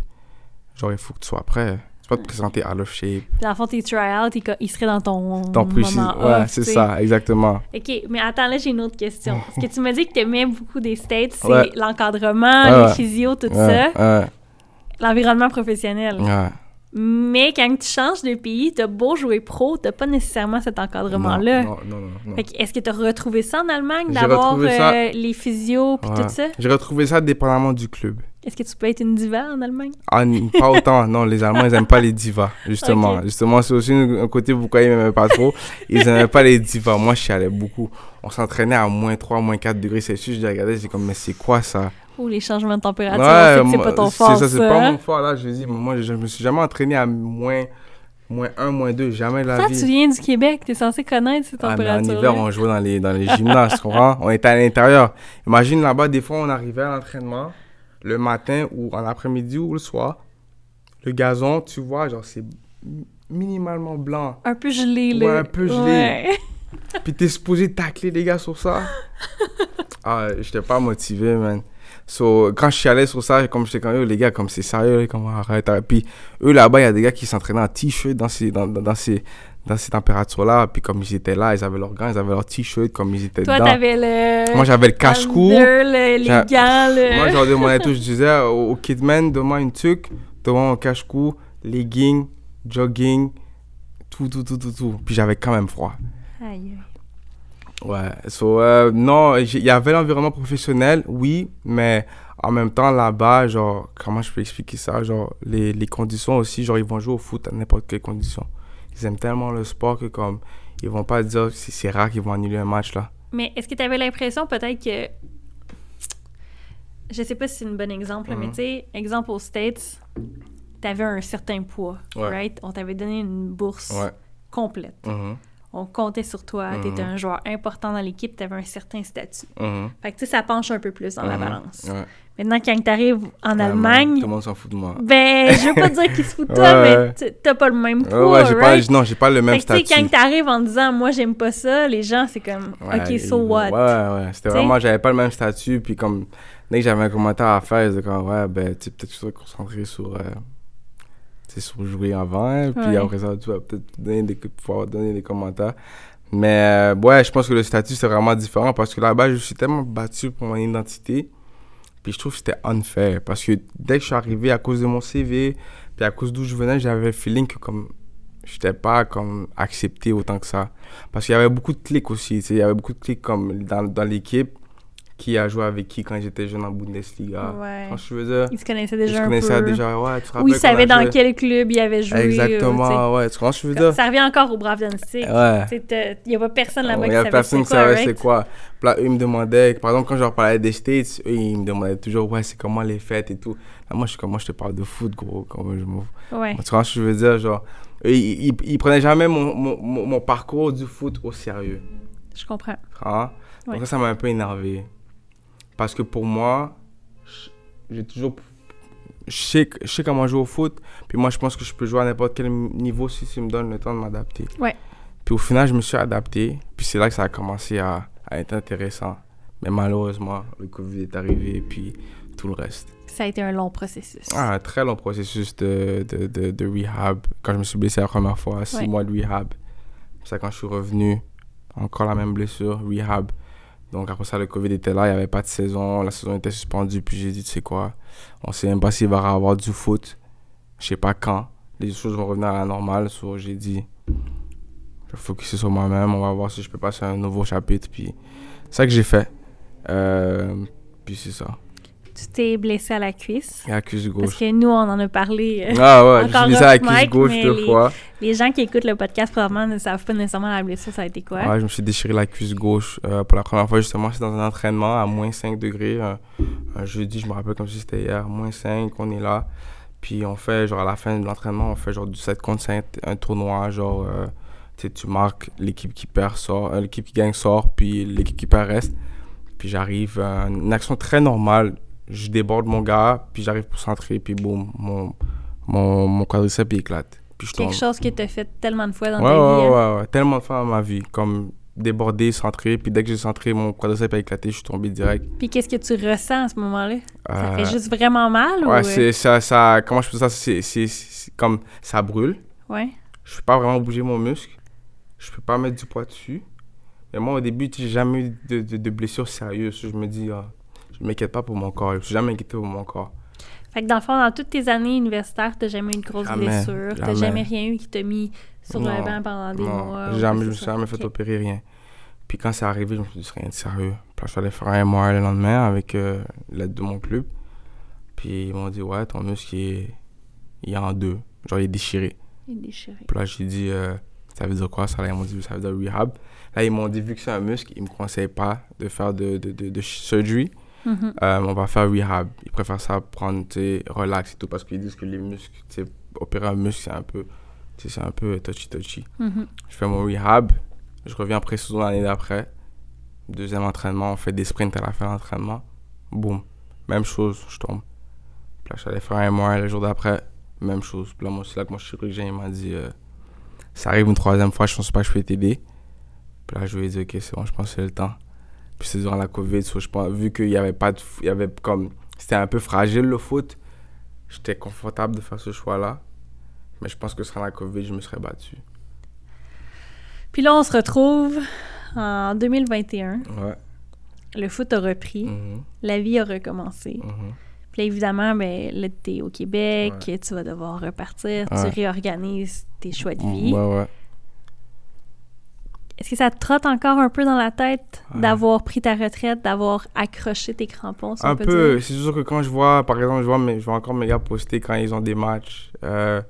genre, il faut que tu sois prêt. Pas te présenter à l'off shape. Puis dans le fond, tes try-out, il, co- il serait dans ton, Ton précis. moment Ouais, c'est ça, exactement. OK, mais attends, là, j'ai une autre question. Parce que tu m'as dit que tu aimais beaucoup des States, c'est Ouais. l'encadrement, Ouais, les physios, tout Ouais, ça, ouais, l'environnement professionnel. ouais. Mais quand tu changes de pays, t'as beau jouer pro, t'as pas nécessairement cet encadrement-là. Non, non, non. non. Fait que Est-ce que t'as retrouvé ça en Allemagne, d'avoir ça. euh, les physios puis tout ça? J'ai retrouvé ça dépendamment du club. Est-ce que tu peux être une diva en Allemagne? Ah, pas autant, non, les Allemands, ils aiment pas les divas, justement. Justement, c'est aussi un côté pourquoi ils m'aimaient pas trop. Ils aimaient pas les divas. Moi, je allais beaucoup. On s'entraînait à moins 3, moins 4 degrés Celsius. Je regardais, j'ai comme, mais c'est quoi ça? Ou les changements de température, que c'est pas ton fort, C'est ça, c'est ça, pas mon fort, là. Je dis, moi, je, je me suis jamais entraîné à moins, moins 1, moins 2, jamais la Ça, vie. tu viens du Québec, t'es censé connaître ces Ah, mais en températures hiver, on jouait dans les, dans les gymnases, tu comprends? On était à l'intérieur. Imagine là-bas, des fois, on arrivait à l'entraînement le matin ou en après-midi ou le soir. Le gazon, tu vois, genre, c'est mi- minimalement blanc. Un peu gelé, là. Ouais, un peu gelé. Ouais. Puis t'es supposé tacler les gars sur ça. ah, j'étais pas motivé, man. So, quand je suis allé sur ça, comme j'étais comme, Yo, les gars, comme c'est sérieux, comme arrête. Puis eux, là-bas, il y a des gars qui s'entraînaient en t-shirt dans ces, dans, dans ces, dans ces températures-là. Puis comme ils étaient là, ils avaient leurs gants, ils avaient leur t-shirt, comme ils étaient Toi, dedans. t'avais le... Moi, j'avais le cache-cou. le- les gants, le... Moi, je leur demandais tout. Je disais au, au Kidman, donne-moi une tuque, donne-moi mon cache-cou, legging, jogging, tout, tout, tout, tout, tout. Puis j'avais quand même froid. Aïe. Ouais, so, euh, non, il y avait l'environnement professionnel, oui, mais en même temps, là-bas, genre, comment je peux expliquer ça? Genre, les, les conditions aussi, genre, ils vont jouer au foot à n'importe quelle condition. Ils aiment tellement le sport que, comme, ils vont pas dire que c'est rare qu'ils vont annuler un match, là. Mais est-ce que tu avais l'impression peut-être que. Je sais pas si c'est un bon exemple, mais Mhm. tu sais, exemple aux States, tu avais un certain poids, Ouais. right? On t'avait donné une bourse Ouais. complète. Mhm, On comptait sur toi, tu étais un joueur important dans l'équipe, tu avais un certain statut. mhm, Fait que tu sais, ça penche un peu plus dans la balance. Ouais. Maintenant, quand tu arrives en Ouais, Allemagne, man, Tout le monde s'en fout de moi. ben, je veux pas dire qu'ils se foutent de toi, Ouais, mais ouais. tu- t'as pas le même Ouais, poids, ouais, j'ai right? pas, non, j'ai pas le même Fait que, tu sais, statut. quand t'arrives en disant moi j'aime pas ça, les gens c'est comme Ouais, ok so what. Ouais, ouais, ouais. C'était vraiment, j'avais pas le même statut. Puis comme, dès que j'avais un commentaire à faire, ils comme, ouais, ben, tu sais, peut-être que tu serais concentré sur, euh, tu sur jouer avant. hein, Puis Ouais. après ça, tu vas peut-être donner des, pouvoir donner des commentaires. Mais, euh, ouais, je pense que le statut, c'est vraiment différent parce que là-bas, je suis tellement battu pour mon identité. Puis je trouve que c'était unfair parce que dès que je suis arrivé à cause de mon CV, puis à cause d'où je venais, j'avais le feeling que comme j'étais pas comme accepté autant que ça. Parce qu'il y avait beaucoup de clics aussi, il y avait beaucoup de clics comme dans, dans l'équipe qui a joué avec qui quand j'étais jeune en Bundesliga. Ouais. Quand je faisais Ils se connaissaient je déjà un connaissais peu. déjà, ouais, tu Ou ils savaient dans quel club ils avaient joué. euh. Exactement, ouais, tu comprends je veux dire? Ça revient encore au Brav Danzig. Ouais. Il n'y a pas personne là-bas Il qui savait personne c'est qui quoi, savait right? c'est quoi. Puis là, eux, ils me demandaient, par exemple, quand je leur parlais des States, eux, ils me demandaient toujours, ouais, c'est comment les fêtes et tout. Là, moi, je suis comme, moi, je te parle de foot, gros. Comme je. Ouais. Tu que je veux dire? Genre, eux, ils, ils, ils prenaient jamais mon, mon, mon, mon parcours du foot au sérieux. Je comprends. Hein? Ouais. Donc ça, ça m'a un peu énervé. Parce que pour moi, j'ai toujours... Je sais, je sais comment jouer au foot. Puis moi, je pense que je peux jouer à n'importe quel niveau si tu me donnes le temps de m'adapter. Ouais. Puis au final, je me suis adapté. Puis c'est là que ça a commencé à, à être intéressant. Mais malheureusement, le Covid est arrivé. Puis tout le reste. Ça a été un long processus. Ah, un très long processus de, de, de, de rehab. Quand je me suis blessé la première fois, six Ouais. mois de rehab. Ça, quand je suis revenu, encore la même blessure, rehab. Donc après ça, le Covid était là, il n'y avait pas de saison, la saison était suspendue. Puis j'ai dit, tu sais quoi, on sait même pas s'il va avoir du foot. Je sais pas quand. Les choses vont revenir à la normale. So, j'ai dit, je vais focuser sur moi-même, on va voir si je peux passer un nouveau chapitre. Puis c'est ça que j'ai fait. Euh, puis c'est ça. Tu t'es blessé à la cuisse. À la cuisse Parce gauche. que nous, on en a parlé. euh, Ah ouais, j'ai blessé à la cuisse gauche deux les- fois. Les gens qui écoutent le podcast probablement ne savent pas nécessairement la blessure, ça a été quoi. Ouais, je me suis déchiré la cuisse gauche euh, pour la première fois. Justement, c'est dans un entraînement à moins 5 degrés. Un, un jeudi, je me rappelle comme si c'était hier, moins 5, on est là. Puis on fait, genre, à la fin de l'entraînement, on fait genre du 7 contre 5, un tournoi, genre, euh, tu sais, tu marques, l'équipe qui perd sort, euh, l'équipe qui gagne sort, puis l'équipe qui perd reste. Puis j'arrive, euh, une action très normale, je déborde mon gars, puis j'arrive pour centrer, puis boum, mon, mon, mon quadriceps il éclate. Puis je tombe. Quelque chose que tu as fait tellement de fois dans Ouais, ta ouais, vie. hein. ouais, ouais. Tellement de fois dans ma vie. Comme déborder, centrer. Puis dès que j'ai centré, mon quadriceps a éclaté, je suis tombé direct. Puis qu'est-ce que tu ressens à ce moment-là? Ça Euh, fait juste vraiment mal ou... Ouais, euh, c'est ça, ça. Comment je peux ça? C'est, comme ça brûle. Ouais. Je peux pas vraiment bouger mon muscle. Je peux pas mettre du poids dessus. Mais moi, au début, j'ai jamais eu de, de, de blessure sérieuse. Je me dis, ah, je m'inquiète pas pour mon corps. Je suis jamais inquiété pour mon corps. Fait que dans le fond, dans toutes tes années universitaires, t'as jamais eu une grosse Jamais, blessure. T'as jamais. jamais rien eu qui t'a mis sur le banc pendant des non, mois. jamais, je me suis jamais fait opérer, rien. Puis quand c'est arrivé, je me suis dit, c'est rien de sérieux. Puis là, je suis allé faire un MRI le lendemain avec euh, l'aide de mon club. Puis ils m'ont dit, ouais, ton muscle, il est, il est en deux. Genre, il est déchiré. Il est déchiré. Puis là, j'ai dit, euh, ça veut dire quoi ça? Là, ils m'ont dit, ça veut dire rehab. Là, ils m'ont dit, vu que c'est un muscle, ils me conseillent pas de faire de, de, de, de surgery. Mhm. Euh, on va faire rehab. Ils préfèrent ça prendre, relax et tout, parce qu'ils disent que les muscles, tu sais, opérer un muscle, c'est un peu, c'est un peu touchy-touchy. Mhm. Je fais mon rehab. Je reviens après saison l'année d'après. Deuxième entraînement, on fait des sprints à la fin de l'entraînement. Boum. Même chose, je tombe. Puis là, allé faire un mois le jour d'après. Même chose. Puis là, moi, c'est là que mon chirurgien il m'a dit euh, Ça arrive une troisième fois, je pense pas que je peux t'aider. Puis là, je lui ai dit Ok, c'est bon, je pense que c'est le temps. Puis c'est durant la COVID, so, je pense, vu qu'il y avait pas de. Il y avait comme. C'était un peu fragile le foot. J'étais confortable de faire ce choix-là. Mais je pense que sans la COVID, je me serais battu. Puis là, on se retrouve en 2021. Ouais. Le foot a repris. Mhm. La vie a recommencé. Mhm. Puis là, évidemment, ben, là, t'es au Québec, Ouais. tu vas devoir repartir, Ouais. tu réorganises tes choix de vie. Ouais, ouais. Est-ce que ça te trotte encore un peu dans la tête Ouais. d'avoir pris ta retraite, d'avoir accroché tes crampons, si Un peu. C'est sûr que quand je vois, par exemple, je vois, mes, je vois encore mes gars poster quand ils ont des matchs. Euh,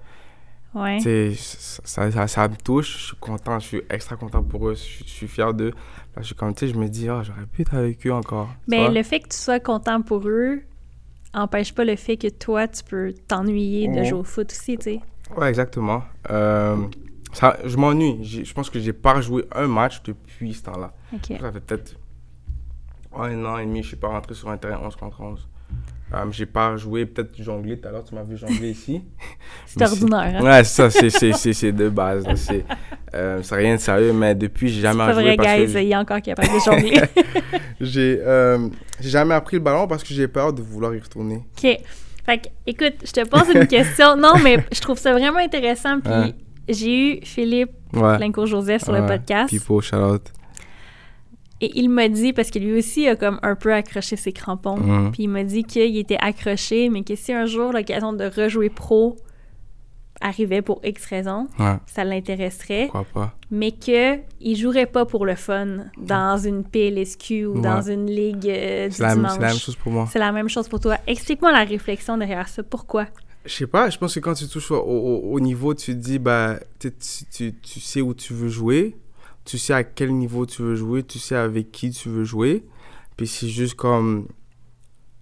Ouais. ça, ça, ça me touche. Je suis content. Je suis extra content pour eux. Je, suis- je suis fier d'eux. Là, je suis comme, tu sais, je me dis, ah, j'aurais pu être avec eux encore. Mais vois? le fait que tu sois content pour eux empêche pas le fait que toi, tu peux t'ennuyer de Mhm. jouer au foot aussi, tu sais. Ouais, exactement. Euh, ça, je m'ennuie. Je pense que j'ai pas joué un match depuis ce temps-là. Ça fait peut-être un an et demi, je suis pas rentré sur un terrain 11 contre 11. Euh, j'ai pas joué, peut-être jongler tout à l'heure, tu m'as vu jongler ici. C'est c'est- ordinaire, hein? Ouais, ça, c'est- c'est c'est- c'est de base. C'est euh, c'est rien de sérieux, mais depuis, j'ai C'est jamais joué vrai, parce que guys, il est encore capable de jongler. j'ai euh, jamais appris le ballon parce que j'ai peur de vouloir y retourner. OK. Fait que, écoute, je te pose une question. Non, mais je trouve ça vraiment intéressant. Puis. J'ai eu Philippe Ouais. Lincourt-Joseph sur le podcast. Pipo, shout out. Et il m'a dit, parce que lui aussi a comme un peu accroché ses crampons, Mhm. puis il m'a dit qu'il était accroché, mais que si un jour l'occasion de rejouer pro arrivait pour X raison, Ouais, ça l'intéresserait, mais que il jouerait pas pour le fun dans une PLSQ ou Ouais. dans une ligue euh, du C'est la même chose pour moi. C'est la même chose pour toi. Explique-moi la réflexion derrière ça. Pourquoi? Je sais pas, je pense que quand tu touches au, au- au niveau, tu te dis, bah, tu, tu, tu- sais où tu veux jouer, tu sais à quel niveau tu veux jouer, tu sais avec qui tu veux jouer. Puis c'est juste comme,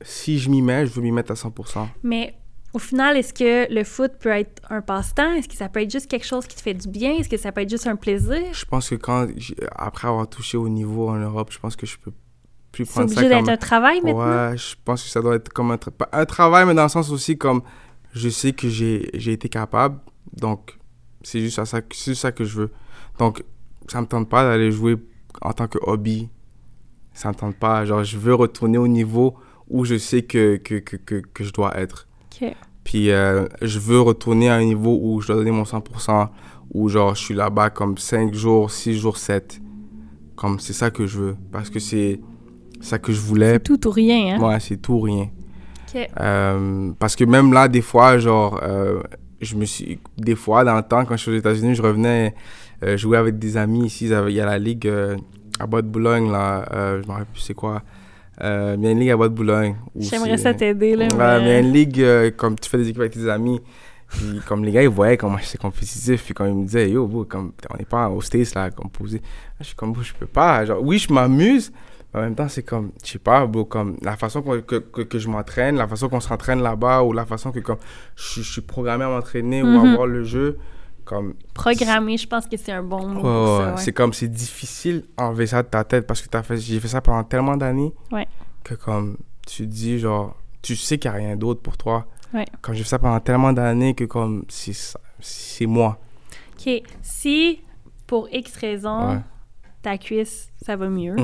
si je m'y mets, je veux m'y mettre à 100%. Mais au final, est-ce que le foot peut être un passe-temps? Est-ce que ça peut être juste quelque chose qui te fait du bien? Est-ce que ça peut être juste un plaisir? Je pense que quand, après avoir touché au niveau en Europe, je pense que je peux plus C'est prendre ça obligé comme... d'être un travail maintenant? Ouais, je pense que ça doit être comme un, tra- pas un travail, mais dans le sens aussi comme je sais que j'ai été capable, donc c'est juste à ça, ça que je veux. Donc ça me tente pas d'aller jouer en tant que hobby. Ça me tente pas. Genre, je veux retourner au niveau où je sais que, que, que, que, que je dois être. OK. Puis euh, je veux retourner à un niveau où je dois donner mon 100%, où genre je suis là-bas comme 5 jours, 6 jours, 7. Comme c'est ça que je veux. Parce que c'est ça que je voulais. C'est tout ou rien, hein? Ouais, c'est tout ou rien. Euh, parce que même là, des fois, genre, euh, je me suis. Des fois, dans le temps, quand je suis aux États-Unis, je revenais euh, jouer avec des amis ici. Il y a la ligue à Bas de Boulogne, là. je me rappelle plus c'est quoi. Il y a une ligue à Bois-de-Boulogne. J'aimerais ça t'aider, là. Ouais, mais il y a une ligue, comme tu fais des équipes avec tes amis. Puis comme les gars, ils voyaient comment j'étais compétitif. Puis quand ils me disaient, yo, bro, comme, on n'est pas au States, là, comme posé. Je suis comme, je peux pas. Genre, oui, je m'amuse. Mais en même temps, c'est comme, je sais pas, bro, comme la façon que, que, que je m'entraîne, la façon qu'on s'entraîne là-bas, ou la façon que comme je, je suis programmé à m'entraîner ou Mhm. à voir le jeu, comme Programmer, je pense que c'est un bon mot ouais. C'est comme, c'est difficile enlever ça de ta tête parce que j'ai fait ça pendant tellement d'années Ouais. que comme, tu dis, genre, tu sais qu'il n'y a rien d'autre pour toi. Ouais. Comme j'ai fait ça pendant tellement d'années que comme, c'est moi. OK. Si, pour X raison, ta cuisse, ça va mieux,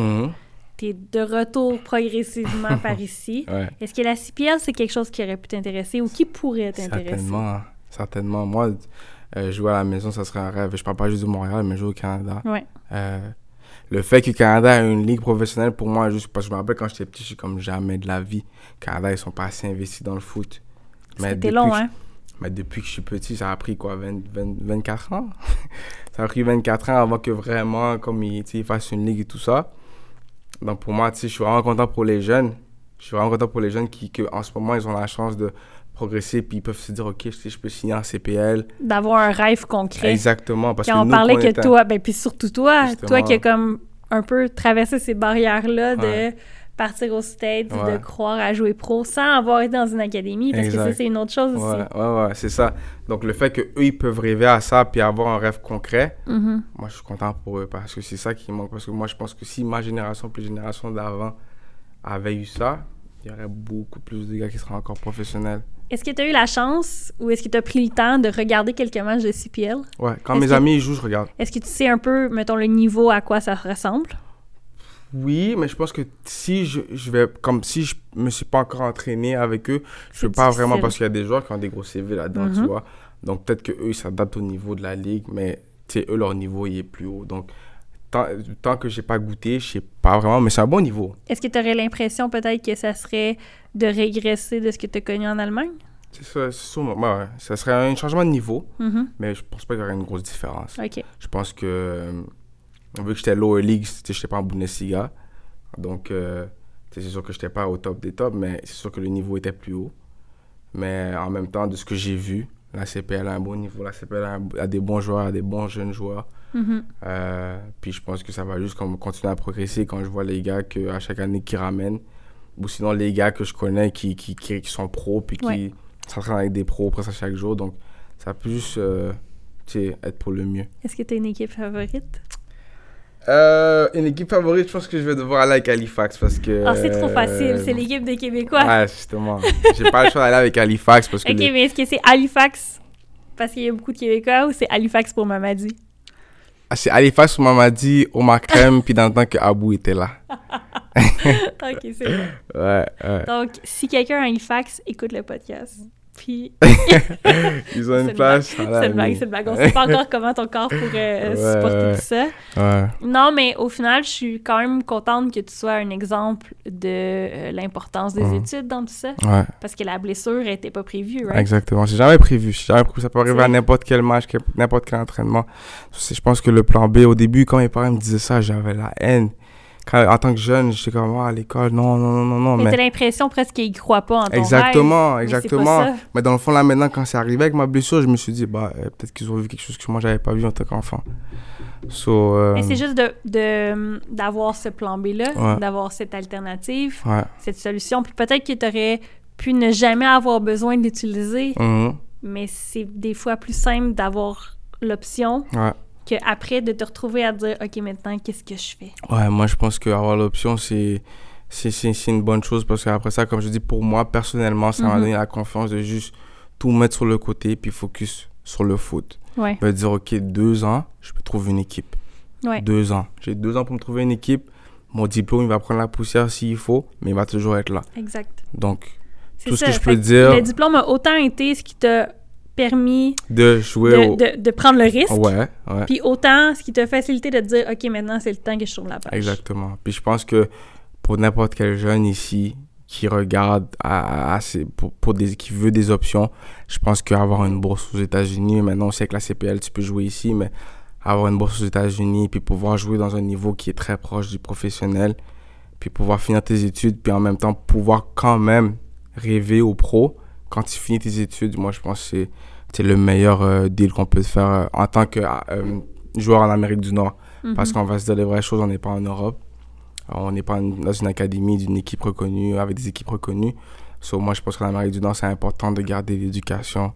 Mhm. t'es de retour progressivement par ici, Ouais. est-ce que la CPL, c'est quelque chose qui aurait pu t'intéresser ou qui pourrait t'intéresser? Certainement. Certainement. Moi, euh, jouer à la maison, ça serait un rêve. Je parle pas juste du Montréal, mais jouer au Canada. Ouais. Euh, le fait que le Canada ait une ligue professionnelle, pour moi, juste parce que je me rappelle quand j'étais petit, je suis comme jamais de la vie. Canada, ils sont pas assez investis dans le foot. C'était long, hein? Mais depuis que je suis petit, ça a pris quoi, 20, 20 24 ans? Ça a pris 24 ans avant que vraiment, comme ils, tu ils fassent une ligue et tout ça. Donc pour moi, tu sais, je suis vraiment content pour les jeunes. Je suis vraiment content pour les jeunes qui, en ce moment, ils ont la chance de progresser puis ils peuvent se dire, OK, je peux signer en CPL. D'avoir un rêve concret. Exactement. Parce Quand que on nous, parlait que était- toi, ben puis surtout toi, Justement. toi qui as comme un peu traversé ces barrières-là de Ouais. Partir aux States, de croire à jouer pro sans avoir été dans une académie, parce que ça, c'est une autre chose aussi. Ouais, ouais, ouais, c'est ça. Donc le fait qu'eux, ils peuvent rêver à ça puis avoir un rêve concret, Mhm. moi, je suis content pour eux parce que c'est ça qui manque. Parce que moi, je pense que si ma génération puis les générations d'avant avaient eu ça, il y aurait beaucoup plus de gars qui seraient encore professionnels. Est-ce que tu as eu la chance ou est-ce que tu as pris le temps de regarder quelques matchs de CPL? Ouais, quand mes que- amis jouent, je regarde. Est-ce que tu sais un peu, mettons, le niveau à quoi ça ressemble? Oui, mais je pense que si je, je vais, comme si je me suis pas encore entraîné avec eux, je peux pas vraiment parce qu'il y a des joueurs qui ont des gros CV là-dedans, tu Mhm. vois. Donc peut-être que eux ils s'adaptent au niveau de la ligue, mais tu sais, eux leur niveau il est plus haut. Donc tant, tant que j'ai pas goûté, je sais pas vraiment, mais c'est un bon niveau. Est-ce que tu aurais l'impression peut-être que ça serait de régresser de ce que tu as connu en Allemagne? C'est ça, ouais, ouais. ça serait un changement de niveau, Mhm. mais je pense pas qu'il y aurait une grosse différence. OK. Je pense que, euh, vu que j'étais lower league, sais, j'étais pas en Bundesliga. Donc, euh, c'est sûr que j'étais pas au top des tops, mais c'est sûr que le niveau était plus haut. Mais en même temps, de ce que j'ai vu, la CPL a un bon niveau. La CPL a, un- a des bons joueurs, a des bons jeunes joueurs. Mhm. Euh, puis je pense que ça va juste comme continuer à progresser quand je vois les gars que, à chaque année qui ramènent. Ou sinon, les gars que je connais qui, qui, qui, qui sont pros puis qui Ouais. s'entraînent avec des pros presque à chaque jour. Donc, ça peut juste euh, être pour le mieux. Est-ce que tu as une équipe favorite? Euh, une équipe favorite, je pense que je vais devoir aller avec Halifax parce que. Ah, c'est trop facile, euh, c'est l'équipe des Québécois. Ouais, justement. J'ai pas le choix d'aller avec Halifax parce que. OK, les- mais est-ce que c'est Halifax parce qu'il y a beaucoup de Québécois ou c'est Halifax pour Mamadi? Ah, C'est Halifax, on m'a dit Omar Crème, puis dans le temps que Abou était là. OK, c'est bon. Ouais, ouais. Donc, si quelqu'un à Halifax écoute le podcast, puis... Ils ont une place. C'est une blague, c'est une blague. On sait pas encore comment ton corps pourrait euh, Ouais, supporter tout ça. Ouais. Non, mais au final, je suis quand même contente que tu sois un exemple de euh, l'importance des Mhm. études dans tout ça. Ouais, Parce que la blessure n'était pas prévue, right? exactement. J'ai jamais prévu. Jamais prévu. Ça peut arriver à n'importe quel match, n'importe quel entraînement. Je pense que le plan B, au début, quand mes parents me disaient ça, j'avais la haine. Quand, en tant que jeune, j'étais comme, ah, à l'école, non, non, non, non, non. Mais, Mais t'as l'impression presque qu'ils croient pas en ton Exactement, rêve, exactement. Mais dans le fond, là, maintenant, quand c'est arrivé avec ma blessure, je me suis dit, bah, euh, peut-être qu'ils ont vu quelque chose que moi, j'avais pas vu en tant qu'enfant. So, euh, Mais c'est juste de- de- d'avoir ce plan B-là, Ouais. d'avoir cette alternative, Ouais. cette solution. Puis peut-être que tu aurais pu ne jamais avoir besoin de l'utiliser, Mhm. mais c'est des fois plus simple d'avoir l'option Ouais. Qu'après de te retrouver à dire OK, maintenant, qu'est-ce que je fais? Ouais, moi, je pense qu'avoir l'option, c'est. C'est une bonne chose parce qu'après ça, comme je dis, pour moi, personnellement, ça m'a Mhm. donné la confiance de juste tout mettre sur le côté puis focus sur le foot. Ouais. Je vais dire, OK, deux ans, je peux trouver une équipe. Ouais. Deux ans. J'ai deux ans pour me trouver une équipe. Mon diplôme, il va prendre la poussière s'il faut, mais il va toujours être là. Exact. Donc, Tout ce que je Fait peux dire- Le diplôme a autant été ce qui t'a permis de jouer de, au. de- de prendre le risque, Ouais, ouais. puis autant ce qui t'a facilité de te dire OK, maintenant, c'est le temps que je tourne la page. Exactement. Puis je pense que pour n'importe quel jeune ici qui regarde, à, à ces- pour, pour des, qui veut des options, je pense qu'avoir une bourse aux États-Unis, maintenant aussi avec la CPL, tu peux jouer ici, mais avoir une bourse aux États-Unis, puis pouvoir jouer dans un niveau qui est très proche du professionnel, puis pouvoir finir tes études, puis en même temps pouvoir quand même rêver au pro quand tu finis tes études. Moi, je pense que c'est- le meilleur euh, deal qu'on peut faire euh, en tant que euh, joueur en Amérique du Nord. Parce Mhm. qu'on va se dire les vraies choses, on n'est pas en Europe. On n'est pas dans une académie d'une équipe reconnue, avec des équipes reconnues. So, moi, je pense qu'en Amérique du Nord, c'est important de garder l'éducation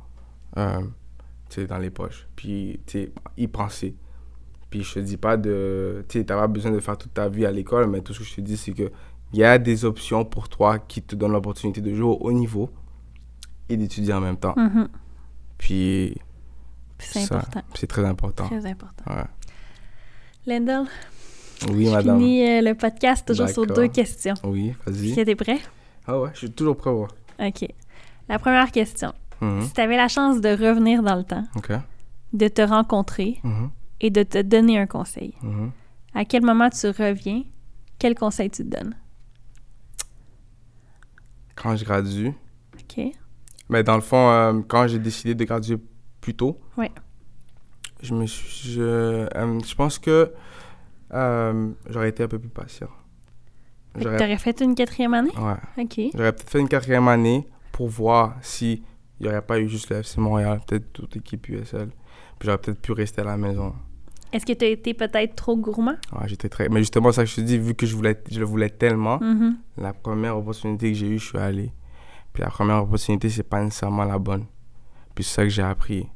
dans les poches. Puis, y penser. Puis, je te dis pas de. Tu t'as pas besoin de faire toute ta vie à l'école, mais tout ce que je te dis, c'est que il y a des options pour toi qui te donnent l'opportunité de jouer au haut niveau et d'étudier en même temps. Mhm. Puis, Puis C'est important. c'est très important. Très important. Ouais. Lendl, Oui, je madame. finis euh, le podcast toujours sur deux questions. Oui, vas-y. Que t'es prêt? Ah ouais, je suis toujours prêt à voir. OK. La première question. Mhm. Si tu avais la chance de revenir dans le temps, de te rencontrer Mhm. et de te donner un conseil, à quel moment tu reviens? Quel conseil tu te donnes? Quand je gradue, OK. Mais dans le fond, euh, quand j'ai décidé de graduer plus tôt, Ouais. je me suis, je, euh, je pense que euh, j'aurais été un peu plus patient. J'aurais, fait une quatrième année? ouais, OK. j'aurais peut-être fait une quatrième année pour voir si il n'y aurait pas eu juste le FC Montréal, peut-être toute l'équipe USL. Puis j'aurais peut-être pu rester à la maison. Est-ce que tu as été peut-être trop gourmand? Ouais, j'étais très... Mais justement, ça que je te dis, vu que je, voulais, je le voulais tellement, Mhm. La première opportunité que j'ai eue, je suis allé. Puis la première opportunité, c'est pas nécessairement la bonne. Puis c'est ça que j'ai appris.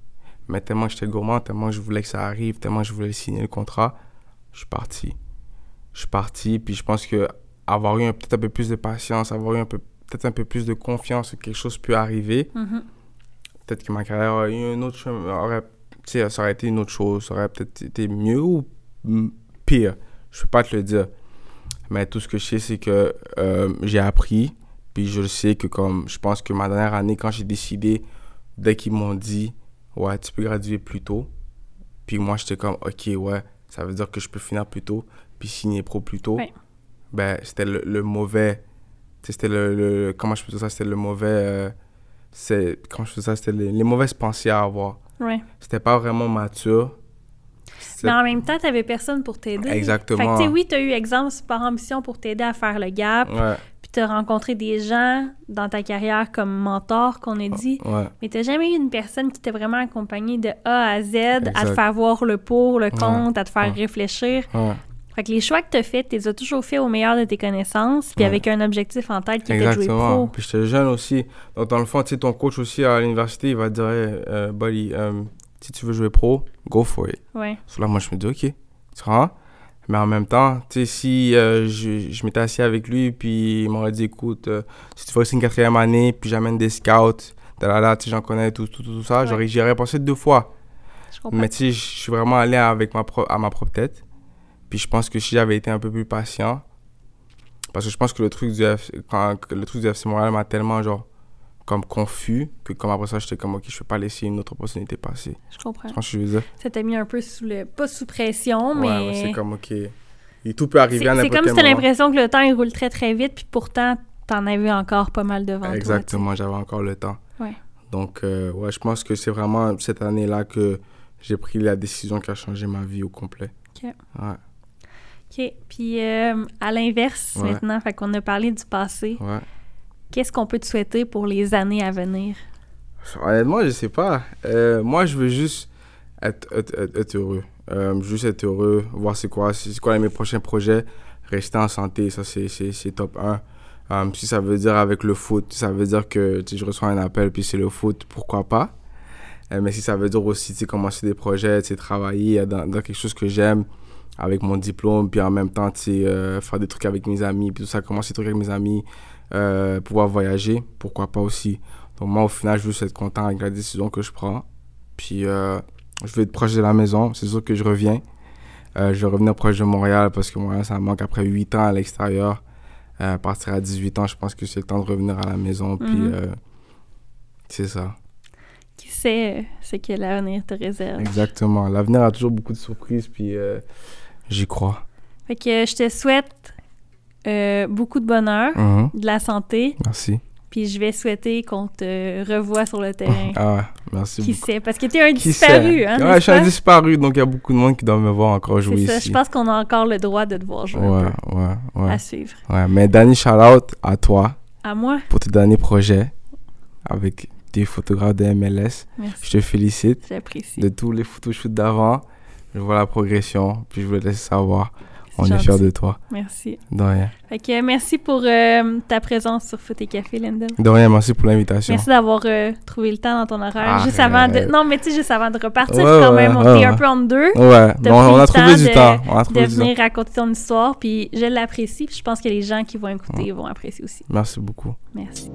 Mais tellement j'étais gourmand, tellement je voulais que ça arrive, tellement je voulais signer le contrat, je suis parti. Je suis parti, puis je pense que avoir eu peut-être un peu plus de patience, avoir eu un peu, peut-être un peu plus de confiance que quelque chose peut arriver, Mhm. peut-être que ma carrière aurait eu un autre aurait, ça aurait été une autre chose, ça aurait peut-être été mieux ou pire. Je peux pas te le dire. Mais tout ce que je sais, c'est que euh, j'ai appris, puis je sais que comme, je pense que ma dernière année, quand j'ai décidé, dès qu'ils m'ont dit, ouais, tu peux graduer plus tôt, puis moi, j'étais comme, ok, ouais, ça veut dire que je peux finir plus tôt, puis signer pro plus tôt. Ouais. Ben, c'était le, le mauvais, tu c'était le, le- comment je peux dire ça, c'était le mauvais, euh, c'est, comment je peux dire ça, c'était les, les mauvaises pensées à avoir. Ouais. C'était pas vraiment mature. Mais en même temps, t'avais personne pour t'aider. Exactement. Fait que, tu sais, oui, t'as eu exemple par ambition pour t'aider à faire le gap, Ouais, puis t'as rencontré des gens dans ta carrière comme mentor, qu'on a dit. ouais. Mais t'as jamais eu une personne qui t'a vraiment accompagné de A à Z, à te faire voir le pour, le contre, à te faire Ouais. réfléchir? Fait que les choix que t'as faits, t'es as toujours fait au meilleur de tes connaissances, puis avec un objectif en tête qui était de jouer Exactement. pro. Puis j'étais jeune aussi. Donc, dans le fond, tu sais, ton coach aussi à l'université, il va te dire, euh, buddy, euh, si tu veux jouer pro, go for it. Ouais. So là, moi, je me dis, OK, tu vois. Mais en même temps, tu sais, si euh, je, je m'étais assis avec lui, puis il m'aurait dit, écoute, euh, si tu veux rester une quatrième année, puis j'amène des scouts, sais, j'en connais, tout, tout, tout, tout ça, Ouais. j'aurais, j'y aurais pensé deux fois. Mais tu sais, je suis vraiment allé avec ma pro- à ma propre tête. Puis je pense que si j'avais été un peu plus patient, parce que je pense que le truc du, F- quand, que le truc du FC Montréal m'a tellement genre comme confus que comme après ça j'étais comme ok je peux pas laisser une autre opportunité passer. Je comprends. Vois ce que je veux dire? Ça t'a mis un peu sous le... Pas sous pression, Ouais, mais... ouais, c'est comme ok. Et tout peut arriver C'est à c'est comme si t'as l'impression que le temps, il roule très, très vite, puis pourtant, t'en avais encore pas mal devant toi. Exactement, j'avais encore le temps. Ouais. Donc euh, ouais, je pense que c'est vraiment cette année-là que j'ai pris la décision qui a changé ma vie au complet. Ok. Ouais, OK. Puis, euh, à l'inverse, Ouais. maintenant, fait qu'on a parlé du passé. ouais. Qu'est-ce qu'on peut te souhaiter pour les années à venir? Honnêtement, je sais pas. Euh, moi, je veux juste être, être, être- être heureux. Euh, juste être heureux, voir c'est quoi, c'est quoi mes prochains projets. Rester en santé, ça c'est, top 1. Euh, si ça veut dire avec le foot, ça veut dire que je reçois un appel puis c'est le foot, pourquoi pas? Mais si ça veut dire aussi commencer des projets, travailler dans, quelque chose que j'aime avec mon diplôme, puis en même temps faire des trucs avec mes amis, puis tout ça, commencer des trucs avec mes amis, euh, pouvoir voyager, pourquoi pas aussi. Donc moi, au final, je veux juste être content avec la décision que je prends. Puis euh, je veux être proche de la maison. C'est sûr que je reviens. Euh, je vais revenir proche de Montréal parce que Montréal, ça me manque après 8 ans à l'extérieur. À partir à 18 ans, je pense que c'est le temps de revenir à la maison. Puis Mhm. c'est ça. Qui sait ce que l'avenir te réserve? Exactement. L'avenir a toujours beaucoup de surprises. Puis j'y crois. Fait que je te souhaite euh, beaucoup de bonheur, Mhm. de la santé, Merci. Puis je vais souhaiter qu'on te revoie sur le terrain. Ah, merci Qui beaucoup. sait? Parce que t'es un Qui disparu, sait? hein? Ouais, je suis un disparu, donc il y a beaucoup de monde qui doit me voir encore jouer C'est ça. ici. Je pense qu'on a encore le droit de te voir jouer Ouais, un ouais, ouais. À suivre. Ouais, mais Danny, shout out à toi À moi? pour tes derniers projets avec tes photographes de MLS. Merci. Je te félicite J'apprécie. de tous les photoshoots d'avant. Je vois la progression, puis je veux te laisser savoir. On est fiers de toi. Merci. De rien. Fait que euh, merci pour euh, ta présence sur Foot et Café, Linda. De rien, merci pour l'invitation. Merci d'avoir euh, trouvé le temps dans ton horaire. juste avant de. Non, mais tu sais, juste avant de repartir, Ouais, quand même, on était un peu en deux. Ouais, bon, on a trouvé du de- temps. On a De trouvé temps. venir raconter ton histoire, puis je l'apprécie. puis Je pense que les gens qui vont écouter vont apprécier aussi. Merci beaucoup. Merci.